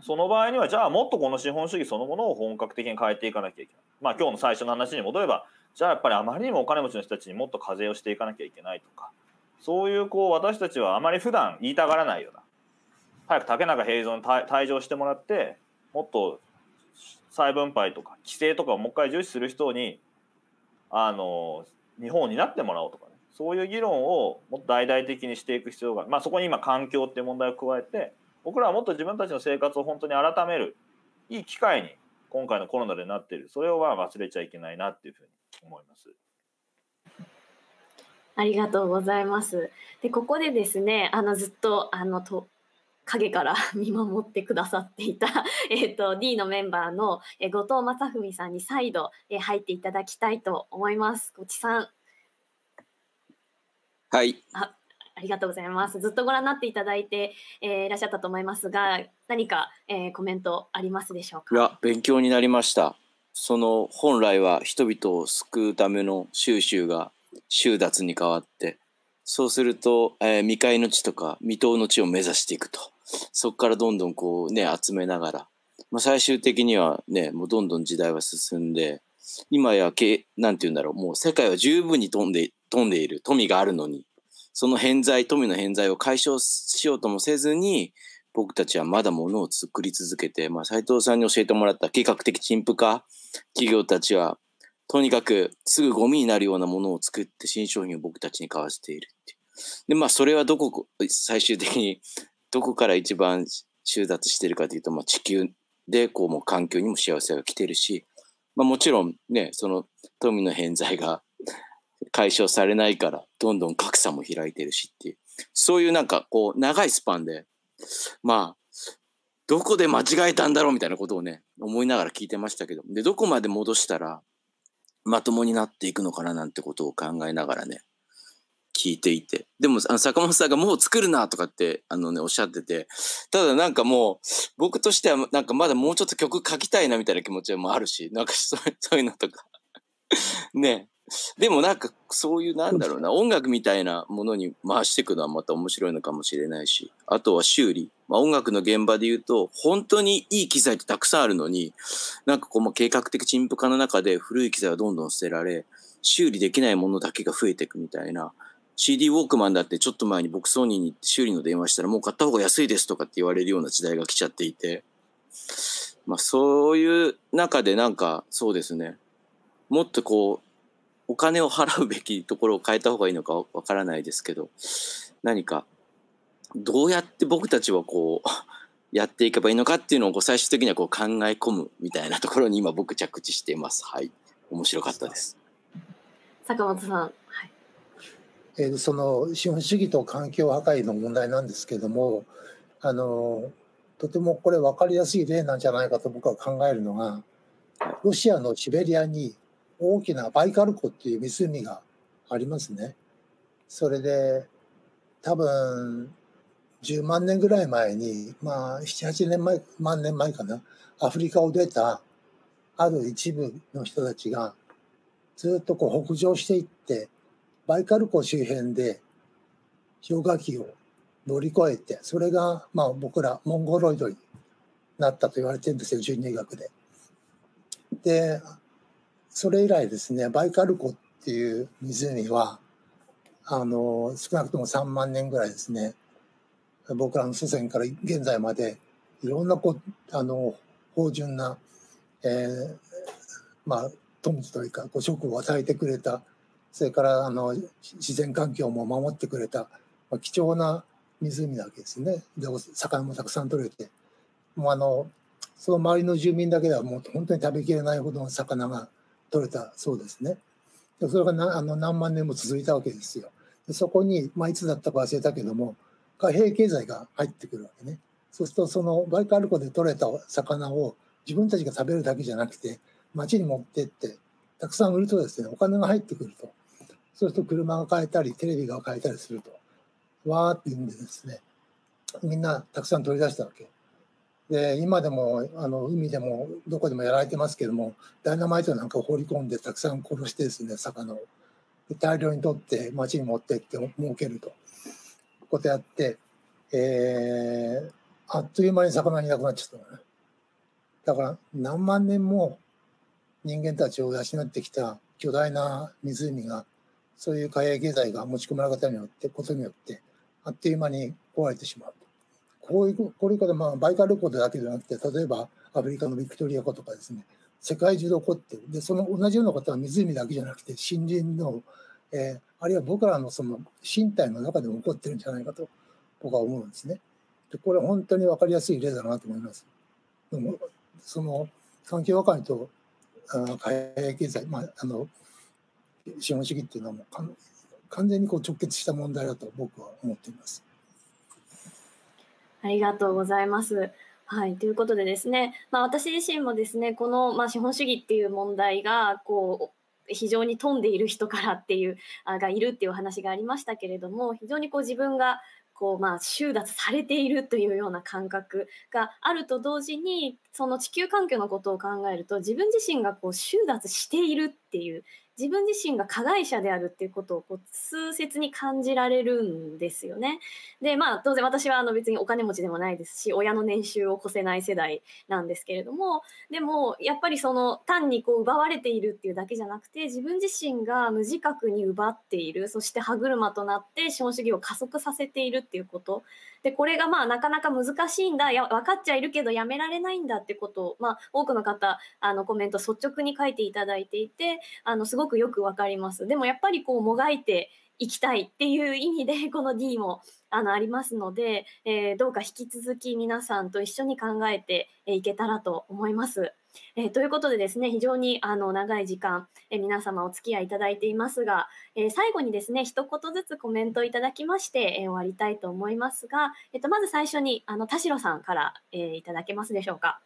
その場合にはじゃあもっとこの資本主義そのものを本格的に変えていかなきゃいけない。まあ今日の最初の話に戻ればじゃあやっぱりあまりにもお金持ちの人たちにもっと課税をしていかなきゃいけないとか。そういうこう私たちはあまり普段言いたがらないような。早く竹中平蔵に退場してもらってもっと再分配とか規制とかをもう一回重視する人にあの日本になってもらおうとかね。そういう議論をもっと大々的にしていく必要が、まあ、そこに今環境っていう問題を加えて僕らはもっと自分たちの生活を本当に改めるいい機会に今回のコロナでなっているそれをは忘れちゃいけないなっていうふうに思います。ありがとうございます。でここでですねあのずっとあのと影から見守ってくださっていた、えっと、D のメンバーの、え後藤正文さんに再度、え入っていただきたいと思います。ごちさん。はい。あありがとうございます。ずっとご覧になっていただいて、えー、いらっしゃったと思いますが、何か、えー、コメントありますでしょうか？いや、勉強になりました。その本来は人々を救うための収集が収奪に変わって、そうすると、えー、未開の地とか未踏の地を目指していくと。そこからどんどんこうね、集めながら、まあ、最終的にはね、もうどんどん時代は進んで、今やけ、なんて言うんだろう、もう世界は十分に飛んで、飛んでいる富があるのに、その偏在、富の偏在を解消しようともせずに、僕たちはまだものを作り続けて、まあ、斉藤さんに教えてもらった計画的陳腐化、企業たちは、とにかくすぐゴミになるようなものを作って新商品を僕たちに買わせているっていう。で、まあ、それはどこ、最終的にどこから一番収奪してるかというと、まあ、地球でこうもう環境にも幸せが来てるし、まあ、もちろんね、その富の偏在が解消されないから、どんどん格差も開いてるしっていう、そういうなんかこう、長いスパンで、まあ、どこで間違えたんだろうみたいなことをね、思いながら聞いてましたけど、で、どこまで戻したらまともになっていくのかななんてことを考えながらね、聞いていて。でも、あの坂本さんがもう作るなとかって、あのね、おっしゃってて、ただなんかもう、僕としてはなんかまだもうちょっと曲書きたいなみたいな気持ちもあるし、なんかそういうのとかね。でもなんかそういうなんだろうな、音楽みたいなものに回していくのはまた面白いのかもしれないし、あとは修理。まあ、音楽の現場で言うと、本当にいい機材ってたくさんあるのに、なんかこう、計画的陳腐化の中で古い機材はどんどん捨てられ、修理できないものだけが増えていくみたいな。CD ウォークマンだってちょっと前に僕ソニーに修理の電話したらもう買った方が安いですとかって言われるような時代が来ちゃっていて、まあそういう中でなんかそうですね、もっとこう、お金を払うべきところを変えた方がいいのかわからないですけど、何か、どうやって僕たちはこう、やっていけばいいのかっていうのをこう最終的にはこう考え込むみたいなところに今僕着地しています。はい。面白かったです。坂本さん。はい、えー、その資本主義と環境破壊の問題なんですけども、あの、とてもこれ分かりやすい例なんじゃないかと僕は考えるのが、ロシアのシベリアに大きなバイカル湖っていう湖がありますね。それで多分10万年ぐらい前に、まあ7、8年前、万年前かな、アフリカを出たある一部の人たちがずっとこう北上していって、バイカル湖周辺で氷河期を乗り越えて、それがまあ僕らモンゴロイドになったと言われてるんですよ、人類学で。で、それ以来ですね、バイカル湖っていう湖は、あの、少なくとも3万年ぐらいですね、僕らの祖先から現在まで、いろんなこあの、芳醇な、えー、まあ、富というか、こう食を与えてくれた、それからあの自然環境も守ってくれた、まあ、貴重な湖なわけですね。で、魚もたくさん取れて、もうあの、その周りの住民だけではもう本当に食べきれないほどの魚が取れたそうですね。それがなあの何万年も続いたわけですよ。でそこに、まあ、いつだったか忘れたけども貨幣経済が入ってくるわけね。そうするとそのバイカル湖で取れた魚を自分たちが食べるだけじゃなくて町に持ってってたくさん売るとですねお金が入ってくるとそうすると車が買えたりテレビが買えたりするとわーって言うんでですねみんなたくさん取り出したわけ。で今でもあの海でもどこでもやられてますけどもダイナマイトなんかを放り込んでたくさん殺してですね魚を。大量に取って町に持ってって儲けると。ことやって、えー、あっという間に魚いなくなっちゃったね。だから何万年も人間たちを養ってきた巨大な湖がそういう海洋経済が持ち込まれ方によってことによってあっという間に壊れてしまう。こういう、これからまあバイカル湖だけじゃなくて、例えばアフリカのビクトリア湖とかですね、世界中で起こってる。で、その同じようなことは湖だけじゃなくて、森林の、えー、あるいは僕らのその身体の中でも起こってるんじゃないかと僕は思うんですね。で、これ本当に分かりやすい例だなと思います。でも、その環境破壊とあ海外経済、まあ、あの、資本主義っていうのはもう完全にこう直結した問題だと僕は思っています。ありがとうございます。はい、ということでですね、まあ、私自身もですねこの、まあ、資本主義っていう問題がこう非常に富んでいる人からっていうあがいるっていう話がありましたけれども非常にこう自分がこうまあ収奪されているというような感覚があると同時にその地球環境のことを考えると自分自身がこう収奪しているっていう自分自身が加害者であるっていうことをこう痛切に感じられるんですよね。でまあ当然私はあの別にお金持ちでもないですし親の年収を越せない世代なんですけれどもでもやっぱりその単にこう奪われているっていうだけじゃなくて自分自身が無自覚に奪っているそして歯車となって資本主義を加速させているっていうことでこれがまあなかなか難しいんだや分かっちゃいるけどやめられないんだってことを、まあ、多くの方あのコメント率直に書いていただいていてあのすごくよく分かります。でもやっぱりこうもがいていきたいっていう意味で この D もあのありますので、えー、どうか引き続き皆さんと一緒に考えていけたらと思います。えー、ということでですね非常にあの長い時間、えー、皆様お付き合いいただいていますが、えー、最後にですね一言ずつコメントいただきまして、え終わりたいと思いますが、えー、とまず最初にあの田代さんから、えいただけますでしょうか。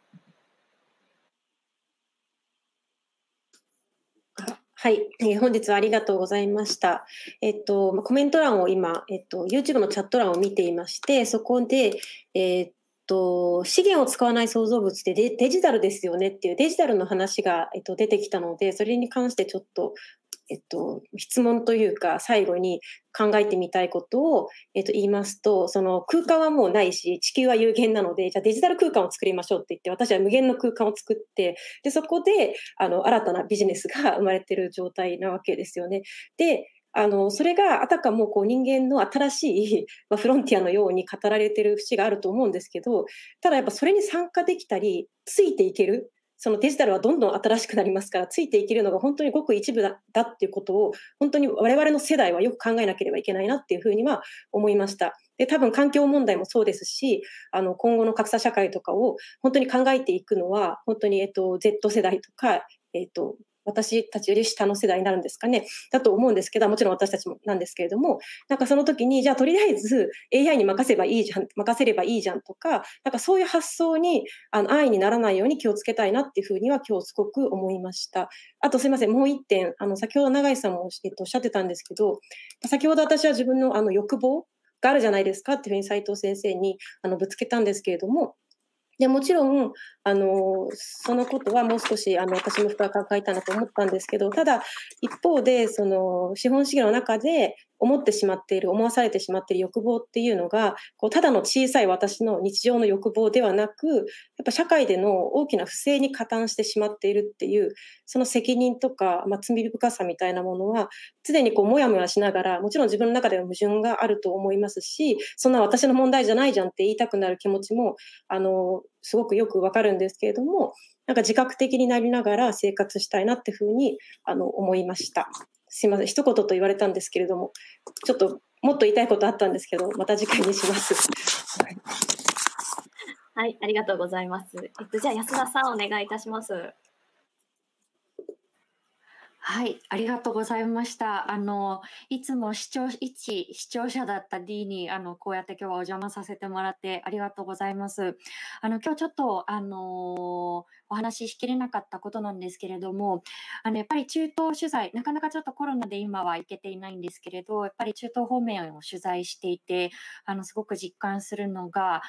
はい、えー、本日はありがとうございました。えっと、コメント欄を今、えっと、YouTube のチャット欄を見ていまして、そこで、えっと、資源を使わない創造物ってデジタルですよねっていうデジタルの話が、えっと、出てきたので、それに関してちょっとえっと、質問というか最後に考えてみたいことを、えっと、言いますとその空間はもうないし地球は有限なのでじゃあデジタル空間を作りましょうって言って私は無限の空間を作ってでそこであの新たなビジネスが生まれてる状態なわけですよね。であのそれがあたかもこう人間の新しい、まあ、フロンティアのように語られてる節があると思うんですけどただやっぱそれに参加できたりついていけるそのデジタルはどんどん新しくなりますから、ついていけるのが本当にごく一部だだっていうことを、本当に我々の世代はよく考えなければいけないなっていうふうには思いました。で、多分環境問題もそうですし、あの今後の格差社会とかを本当に考えていくのは、本当に、えっと、Z 世代とか、えっと、私たちより下の世代になるんですかね、だと思うんですけど、もちろん私たちもなんですけれども、なんかその時に、じゃあとりあえず AI に任せばいいじゃん、任せればいいじゃんとか、なんかそういう発想にあの安易にならないように気をつけたいなっていうふうには今日すごく思いました。あとすいません、もう一点、あの先ほど永井さんも、おっしゃってたんですけど、先ほど私は自分のあの欲望があるじゃないですかっていうふうに斉藤先生にあのぶつけたんですけれども、でもちろんあのそのことはもう少しあの私も深く考えたなと思ったんですけどただ一方でその資本主義の中で思ってしまっている思わされてしまっている欲望っていうのがこうただの小さい私の日常の欲望ではなくやっぱ社会での大きな不正に加担してしまっているっていうその責任とか、まあ、罪深さみたいなものは常にこうモヤモヤしながらもちろん自分の中では矛盾があると思いますしそんな私の問題じゃないじゃんって言いたくなる気持ちもあのすごくよくわかるんですけれどもなんか自覚的になりながら生活したいなっていうふうにあの思いました。すいません、一言と言われたんですけれども、ちょっともっと言いたいことあったんですけど、また次回にします。はい、ありがとうございます。えっと、じゃあ安田さんお願いいたします。はい、ありがとうございました。あの、いつも視聴、一視聴者だった D に、あの、こうやって今日はお邪魔させてもらってありがとうございます。あの、今日ちょっと、あのお話ししきれなかったことなんですけれども、あの、やっぱり中東取材、なかなかちょっとコロナで今は行けていないんですけれど、やっぱり中東方面を取材していて、あの、すごく実感するのが、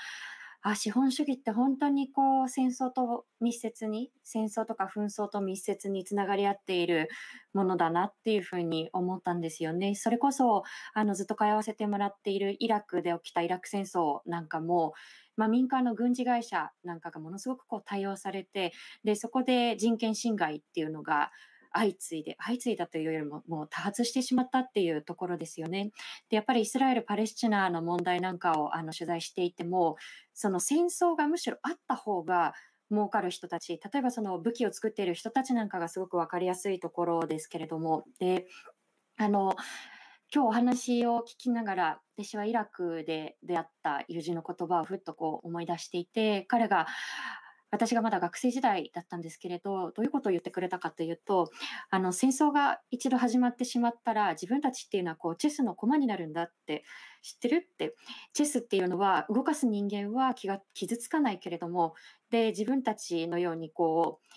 あ、資本主義って本当にこう戦争と密接に、戦争とか紛争と密接につながり合っているものだなっていうふうに思ったんですよね。それこそ、あの、ずっと通わせてもらっているイラクで起きたイラク戦争なんかも、まあ、民間の軍事会社なんかがものすごくこう対応されて、で、そこで人権侵害っていうのが相次いで、相次いだというよりも、もう多発してしまったっていうところですよね。で、やっぱりイスラエル・パレスチナの問題なんかをあの取材していても、その戦争がむしろあった方が、儲かる人たち、例えばその武器を作っている人たちなんかがすごく分かりやすいところですけれども、で、あの、今日お話を聞きながら、私はイラクで出会った友人の言葉をふっとこう思い出していて、彼が私がまだ学生時代だったんですけれど、どういうことを言ってくれたかというと、あの戦争が一度始まってしまったら、自分たちっていうのはこうチェスの駒になるんだって知ってるって、チェスっていうのは動かす人間は気が傷つかないけれども、で自分たちのようにこう、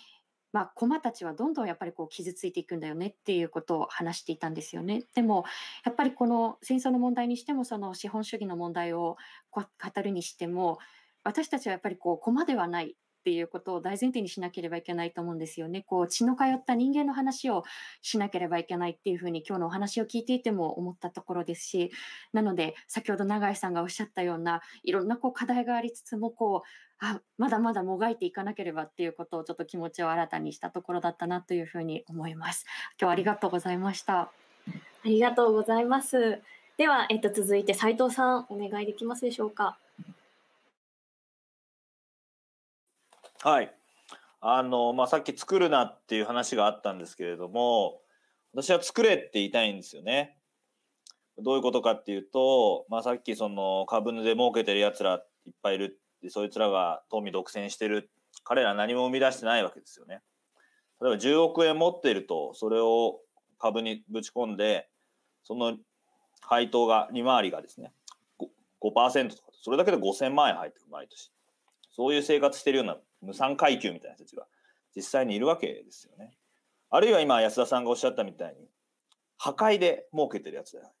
まあ、駒たちはどんどんやっぱりこう傷ついていくんだよねっていうことを話していたんですよね。でもやっぱりこの戦争の問題にしてもその資本主義の問題を語るにしても私たちはやっぱりこう駒ではないっていうことを大前提にしなければいけないと思うんですよね。こう血の通った人間の話をしなければいけないっていうふうに今日のお話を聞いていても思ったところですし、なので先ほど永井さんがおっしゃったようないろんなこう課題がありつつもこうあまだまだもがいていかなければっていうことをちょっと気持ちを新たにしたところだったなというふうに思います。今日はありがとうございました。ありがとうございます。では、えっと、続いて斉藤さんお願いできますでしょうか。はい。あの、まあ、さっき作るなっていう話があったんですけれども、私は作れって言いたいんですよね。どういうことかっていうと、まあ、さっきその株で儲けてるやつらいっぱいいるでそいつらが富独占してる彼ら何も生み出してないわけですよね。例えば10億円持っているとそれを株にぶち込んでその配当が利回りがですね 5%, とかそれだけで5000万円入ってくる毎年そういう生活してるような無産階級みたいな人たちが実際にいるわけですよね。あるいは今安田さんがおっしゃったみたいに破壊で儲けてるやつだよ。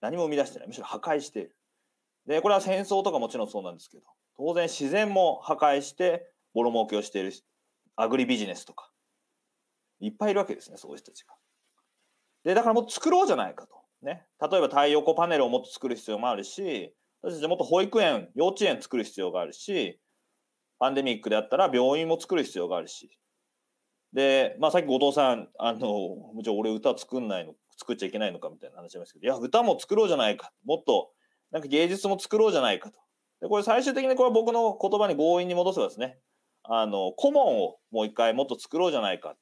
何も生み出してないむしろ破壊している。でこれは戦争とかもちろんそうなんですけど当然自然も破壊してボロ儲けをしているアグリビジネスとかいっぱいいるわけですねそういう人たちが。でだからもっと作ろうじゃないかと。ね、例えば太陽光パネルをもっと作る必要もあるし私たちもっと保育園幼稚園作る必要があるしパンデミックであったら病院も作る必要があるし。で、まあ、さっき後藤さんあのもちろん俺歌作んないの作っちゃいけないのかみたいな話ありますけどいや歌も作ろうじゃないか。もっとなんか芸術も作ろうじゃないかと。でこれ最終的にこれ僕の言葉に強引に戻せばですね。あの顧問をもう一回もっと作ろうじゃないか。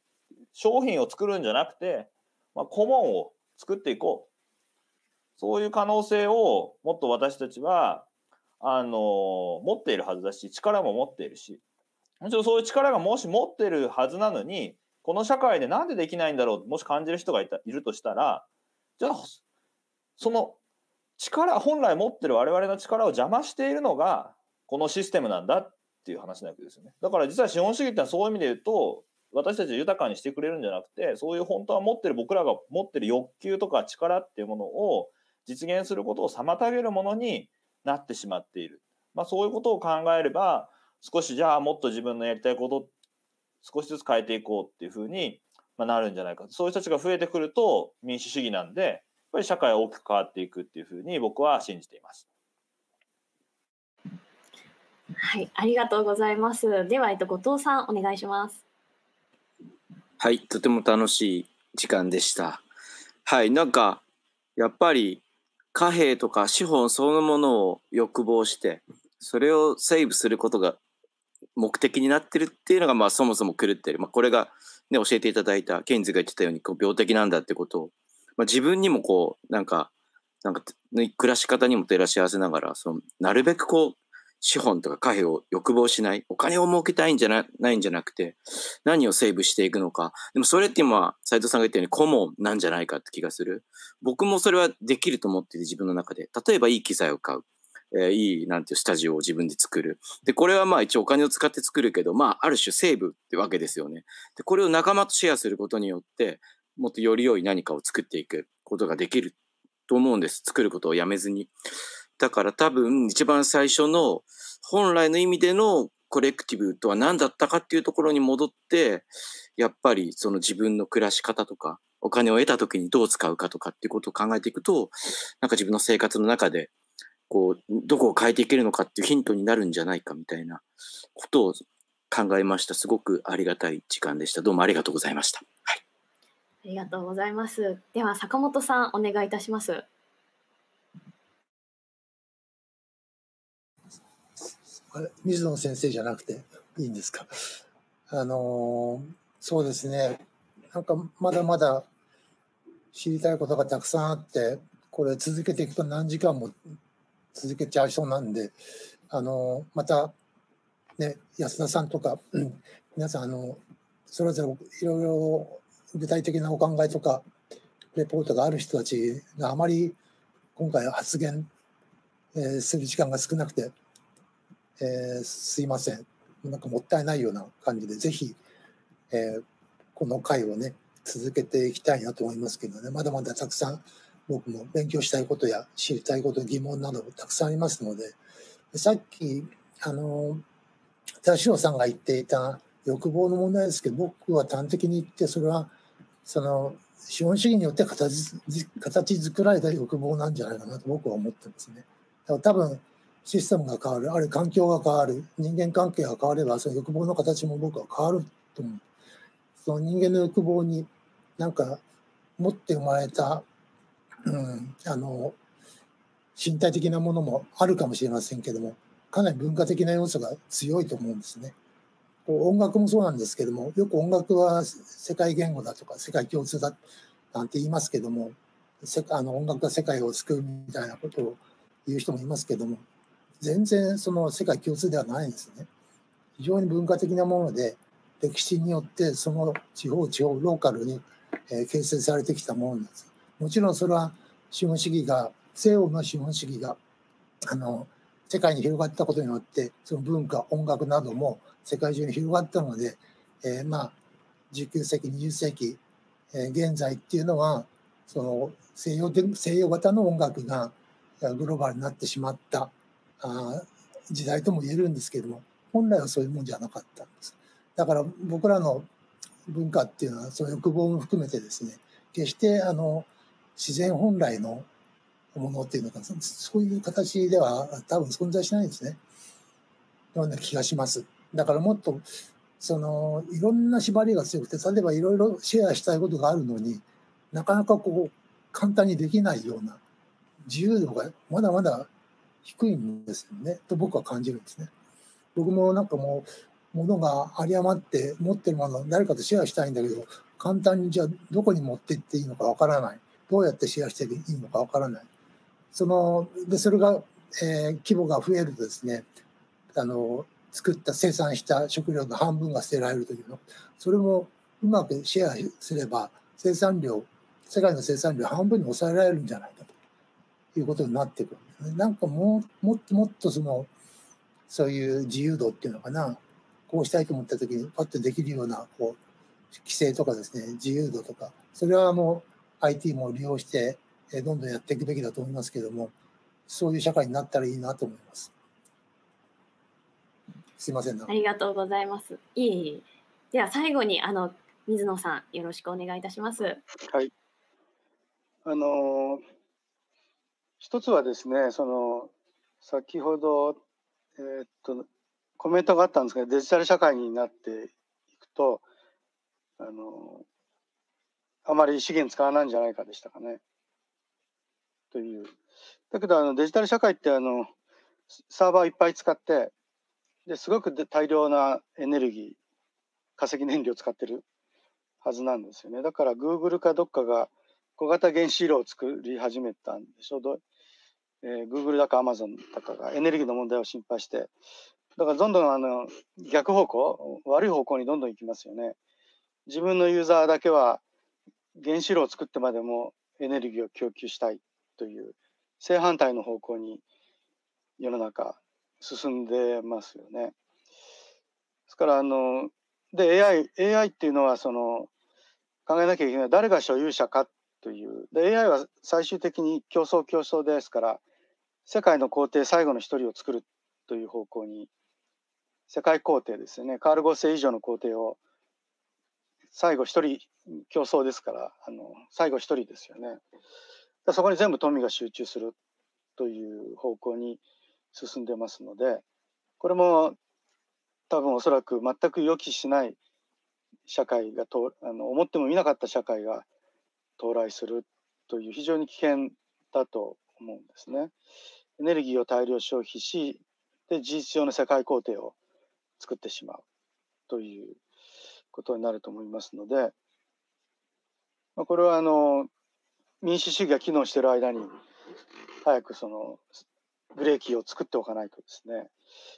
商品を作るんじゃなくて、まあ、顧問を作っていこう。そういう可能性をもっと私たちはあの持っているはずだし力も持っているし。もちろんそういう力がもし持ってるはずなのにこの社会でなんでできないんだろうもし感じる人がいたいるとしたらじゃあその力本来持ってる我々の力を邪魔しているのがこのシステムなんだっていう話なわけですよね。だから実は資本主義ってのはそういう意味で言うと私たちを豊かにしてくれるんじゃなくてそういう本当は持ってる僕らが持ってる欲求とか力っていうものを実現することを妨げるものになってしまっている、まあ、そういうことを考えれば少しじゃあもっと自分のやりたいこと少しずつ変えていこうっていうふうになるんじゃないかそういう人たちが増えてくると民主主義なんでやっぱり社会は大きく変わっていくっていうふうに僕は信じています。はい、ありがとうございます。では、えっと、後藤さん、お願いします。はい、とても楽しい時間でした。はい、なんか、やっぱり貨幣とか資本そのものを欲望して、それをセーブすることが目的になってるっていうのが、まあそもそも狂ってる。まあこれがね、教えていただいた、ケインズが言ってたように、こう病的なんだってことを、まあ自分にもこう、なんか、なんか、暮らし方にも照らし合わせながら、その、なるべくこう、資本とか貨幣を欲望しない。お金を儲けたいんじゃなないんじゃなくて、何をセーブしていくのか。でもそれって今、斉藤さんが言ったように顧問なんじゃないかって気がする。僕もそれはできると思ってて自分の中で。例えばいい機材を買う。えー、いい、なんていうスタジオを自分で作る。で、これはまあ一応お金を使って作るけど、まあある種セーブってわけですよね。で、これを仲間とシェアすることによって、もっとより良い何かを作っていくことができると思うんです。作ることをやめずに。だから多分一番最初の本来の意味でのコレクティブとは何だったかっていうところに戻って、やっぱりその自分の暮らし方とか、お金を得た時にどう使うかとかっていうことを考えていくと、なんか自分の生活の中で、こう、どこを変えていけるのかっていうヒントになるんじゃないかみたいなことを考えました。すごくありがたい時間でした。どうもありがとうございました。はい。ありがとうございます。では、坂本さん、お願いいたします。水野先生じゃなくていいんですか？あのそうですね。なんかまだまだ知りたいことがたくさんあって、これ続けていくと何時間も続けちゃいそうなんで、あのまたね安田さんとか、うん、皆さんあのそれぞれいろいろ具体的なお考えとかレポートがある人たちがあまり今回発言、えー、する時間が少なくてえー、すいませんなんかもったいないような感じでぜひ、えー、この回をね続けていきたいなと思いますけどねまだまだたくさん僕も勉強したいことや知りたいこと疑問などたくさんありますのでさっきあの田代さんが言っていた欲望の問題ですけど僕は端的に言ってそれはその資本主義によって形形作られた欲望なんじゃないかなと僕は思ってますね。多分システムが変わる、あるいは環境が変わる、人間関係が変われば、その欲望の形も僕は変わると思う。その人間の欲望になんか持って生まれた、うん、あの、身体的なものもあるかもしれませんけども、かなり文化的な要素が強いと思うんですね。音楽もそうなんですけども、よく音楽は世界言語だとか世界共通だなんて言いますけども、あの音楽が世界を救うみたいなことを言う人もいますけども全然その世界共通ではないんですね。非常に文化的なもので歴史によってその地方地方ローカルに、え形成されてきたものなんです。もちろんそれは資本主義が西欧の資本主義があの世界に広がったことによってその文化音楽なども世界中に広がったので、えー、まあ19世紀20世紀、えー、現在っていうのはその西洋で西洋型の音楽がグローバルになってしまったあ時代とも言えるんですけれども本来はそういうもんじゃなかったんです。だから僕らの文化っていうのはその欲望も含めてですね決してあの自然本来のものっていうのかそういう形では多分存在しないんですね。ような気がします。だからもっとそのいろんな縛りが強くて例えばいろいろシェアしたいことがあるのになかなかこう簡単にできないような自由度がまだまだ低いんですよねと僕は感じるんですね。僕もなんかもう物が有り余って持ってるものを誰かとシェアしたいんだけど簡単にじゃあどこに持ってっていいのかわからないどうやってシェアしていいのかわからないそのでそれが、えー、規模が増えるとですねあの作った生産した食料の半分が捨てられるというのそれもうまくシェアすれば生産量世界の生産量半分に抑えられるんじゃないかということになってくる。なんかもうもっともっとそのそういう自由度っていうのかなこうしたいと思った時にパッとできるようなこう規制とかですね自由度とかそれはもう IT も利用してどんどんやっていくべきだと思いますけどもそういう社会になったらいいなと思います。すいませんありがとうございます。いえいえ。では最後にあの水野さんよろしくお願いいたします。はい。あの一つはですねその先ほどえー、っとコメントがあったんですけどデジタル社会になっていくとあのあまり資源使わないんじゃないかでしたかね。という。だけどあのデジタル社会ってあのサーバーいっぱい使ってですごく大量なエネルギー化石燃料を使ってるはずなんですよね。だから Google かどっかが小型原子炉を作り始めたんでしょ？う？えー、Google だか Amazon だかがエネルギーの問題を心配して、だからどんどんあの逆方向、悪い方向にどんどん行きますよね。自分のユーザーだけは原子炉を作ってまでもエネルギーを供給したいという正反対の方向に世の中進んでますよね。ですからあので AI, AI っていうのはその考えなきゃいけない誰が所有者かという。で AI は最終的に競争競争ですから世界の皇帝最後の一人を作るという方向に世界皇帝ですよね。カール5世以上の皇帝を最後一人競争ですからあの最後一人ですよね。そこに全部富が集中するという方向に進んでますのでこれも多分おそらく全く予期しない社会がとあの思ってもみなかった社会が到来するという非常に危険だと思うんですね。エネルギーを大量消費しで事実上の世界工程を作ってしまうということになると思いますので、まあ、これはあの民主主義が機能している間に早くそのブレーキを作っておかないとですね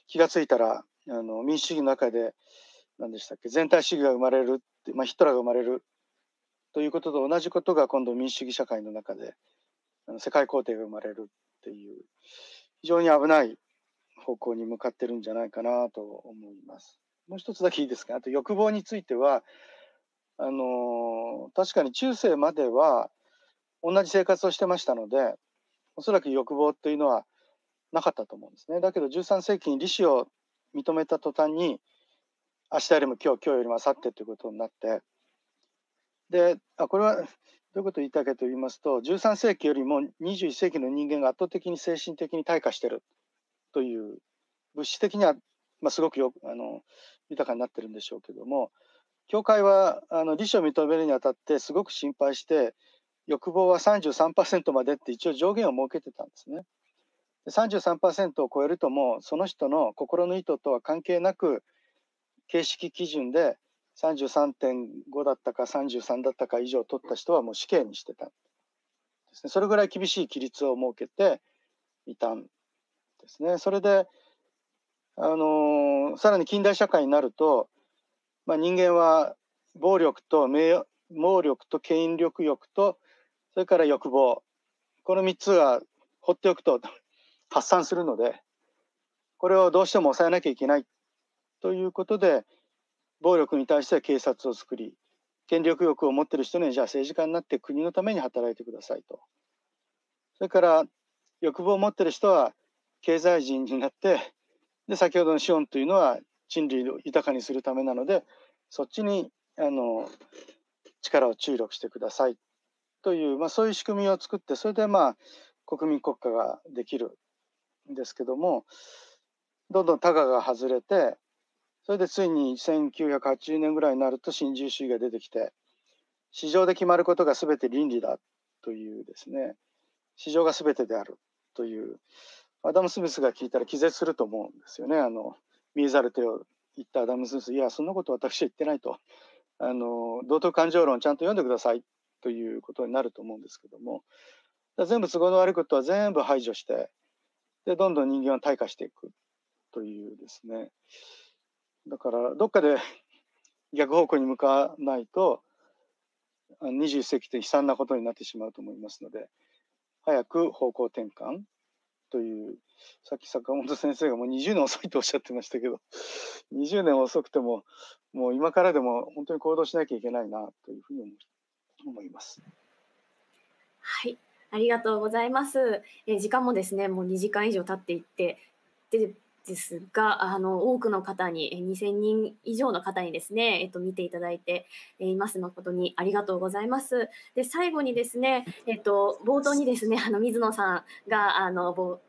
気が付いたらあの民主主義の中で何でしたっけ全体主義が生まれるって、まあ、ヒトラーが生まれるということと同じことが今度民主主義社会の中で世界皇帝が生まれるっていう非常に危ない方向に向かってるんじゃないかなと思います。もう一つだけいいですか？あと欲望についてはあの確かに中世までは同じ生活をしてましたのでおそらく欲望というのはなかったと思うんですね。だけど13世紀に利子を認めた途端に明日よりも今日今日よりも明後日ということになってであこれはどういうことを言いたいかと言いますと13世紀よりも21世紀の人間が圧倒的に精神的に退化してるという物質的には、まあ、すごくよあの豊かになってるんでしょうけども教会はあの利子を認めるにあたってすごく心配して欲望は33%までって一応上限を設けてたんですね。33%を超えるともうその人の心の意図とは関係なく形式基準で33.5だったか33だったか以上取った人はもう死刑にしてた。ですね。それぐらい厳しい規律を設けていたんですね。それで、あのー、さらに近代社会になると、まあ、人間は暴力と名暴力と権力欲とそれから欲望この3つが放っておくと 発散するのでこれをどうしても抑えなきゃいけないということで暴力に対して警察を作り権力欲を持ってる人にじゃあ政治家になって国のために働いてくださいと。それから欲望を持ってる人は経済人になってで先ほどの資本というのは人類を豊かにするためなのでそっちにあの力を注力してくださいという、まあ、そういう仕組みを作ってそれでまあ国民国家ができるんですけどもどんどんタガが外れてそれでついに1980年ぐらいになると新自由主義が出てきて市場で決まることが全て倫理だというですね。市場が全てであるというアダム・スミスが聞いたら気絶すると思うんですよね。あの見えざる手を言ったアダム・スミスいやそんなこと私は言ってないと。あの道徳感情論ちゃんと読んでくださいということになると思うんですけども。全部都合の悪いことは全部排除してでどんどん人間は退化していくというですね。だからどっかで 逆方向に向かわないと21世紀って悲惨なことになってしまうと思いますので早く方向転換というさっき坂本先生がもう20年遅いとおっしゃってましたけど 20年遅くてももう今からでも本当に行動しなきゃいけないなというふうに思います。はいありがとうございます。え時間もですね、もう2時間以上経っていってでですが、あの多くの方に2000人以上の方にですね、えっと見ていただいています誠にありがとうございます。で最後にですね、えっと冒頭にですね、あの水野さんがあのあ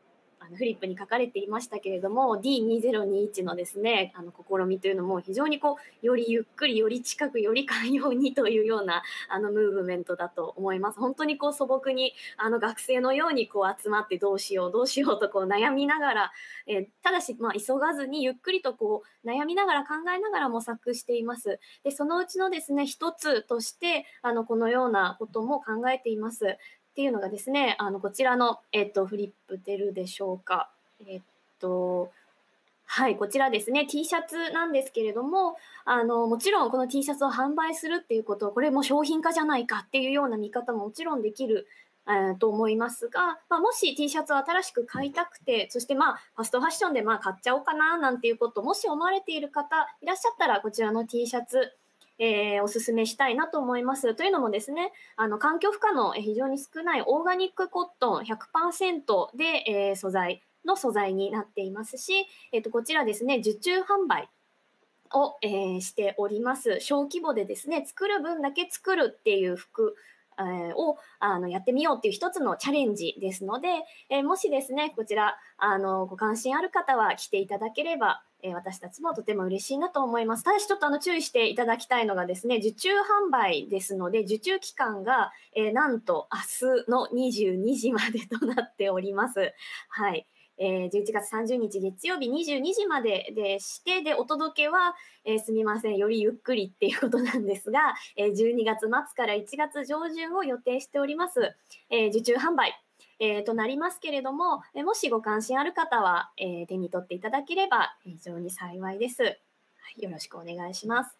のフリップに書かれていましたけれども D2021 のですねあの試みというのも非常にこうよりゆっくりより近くより寛容にというようなあのムーブメントだと思います。本当にこう素朴にあの学生のようにこう集まってどうしようどうしようとこう悩みながら、えー、ただしまあ急がずにゆっくりとこう悩みながら考えながら模索しています。でそのうちのですね一つとしてあのこのようなことも考えています。っていうのがですね、あのこちらの、えっと、フリップ出るでしょうか。えっと、はい、こちらですね、T シャツなんですけれども、あのもちろんこの T シャツを販売するっていうことこれも商品化じゃないかっていうような見方ももちろんできるえ、と思いますが、まあ、もし T シャツを新しく買いたくてそしてまあファストファッションでまあ買っちゃおうかななんていうこともし思われている方いらっしゃったらこちらの T シャツえー、おすすめしたいなと思います。というのもですね、あの環境負荷の非常に少ないオーガニックコットン100%で、えー、素材の素材になっていますし、えーと、こちらですね、受注販売を、えー、しております。小規模でですね、作る分だけ作るっていう服えー、をあのやってみようっていう一つのチャレンジですので、え、もしですねこちらあのご関心ある方は来ていただければ、え、私たちもとても嬉しいなと思います。ただしちょっとあの注意していただきたいのがですね受注販売ですので受注期間が、えなんと明日の22時までとなっております。はい。えー、11月30日月曜日22時まででして、で、お届けは、えー、すみません、よりゆっくりっていうことなんですが、え、12月末から1月上旬を予定しております、え、受注販売、えー、となりますけれども、えもしご関心ある方は、え手に取っていただければ非常に幸いです。はい、よろしくお願いします。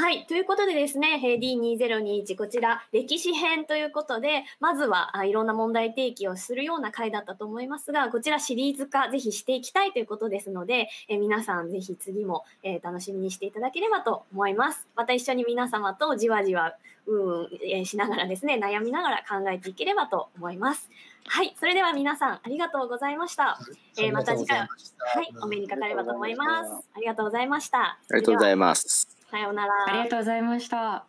はい。ということでですね、D2021 こちら歴史編ということで、まずはあいろんな問題提起をするような回だったと思いますが、こちらシリーズ化ぜひしていきたいということですので、え皆さんぜひ次も、えー、楽しみにしていただければと思います。また一緒に皆様とじわじわ、うん、えー、しながらですね、悩みながら考えていければと思います。はい。それでは皆さんありがとうございました。えー、また次回、はい、お目にかかればと思います。ありがとうございました。ありがとうございます。さようなら。ありがとうございました。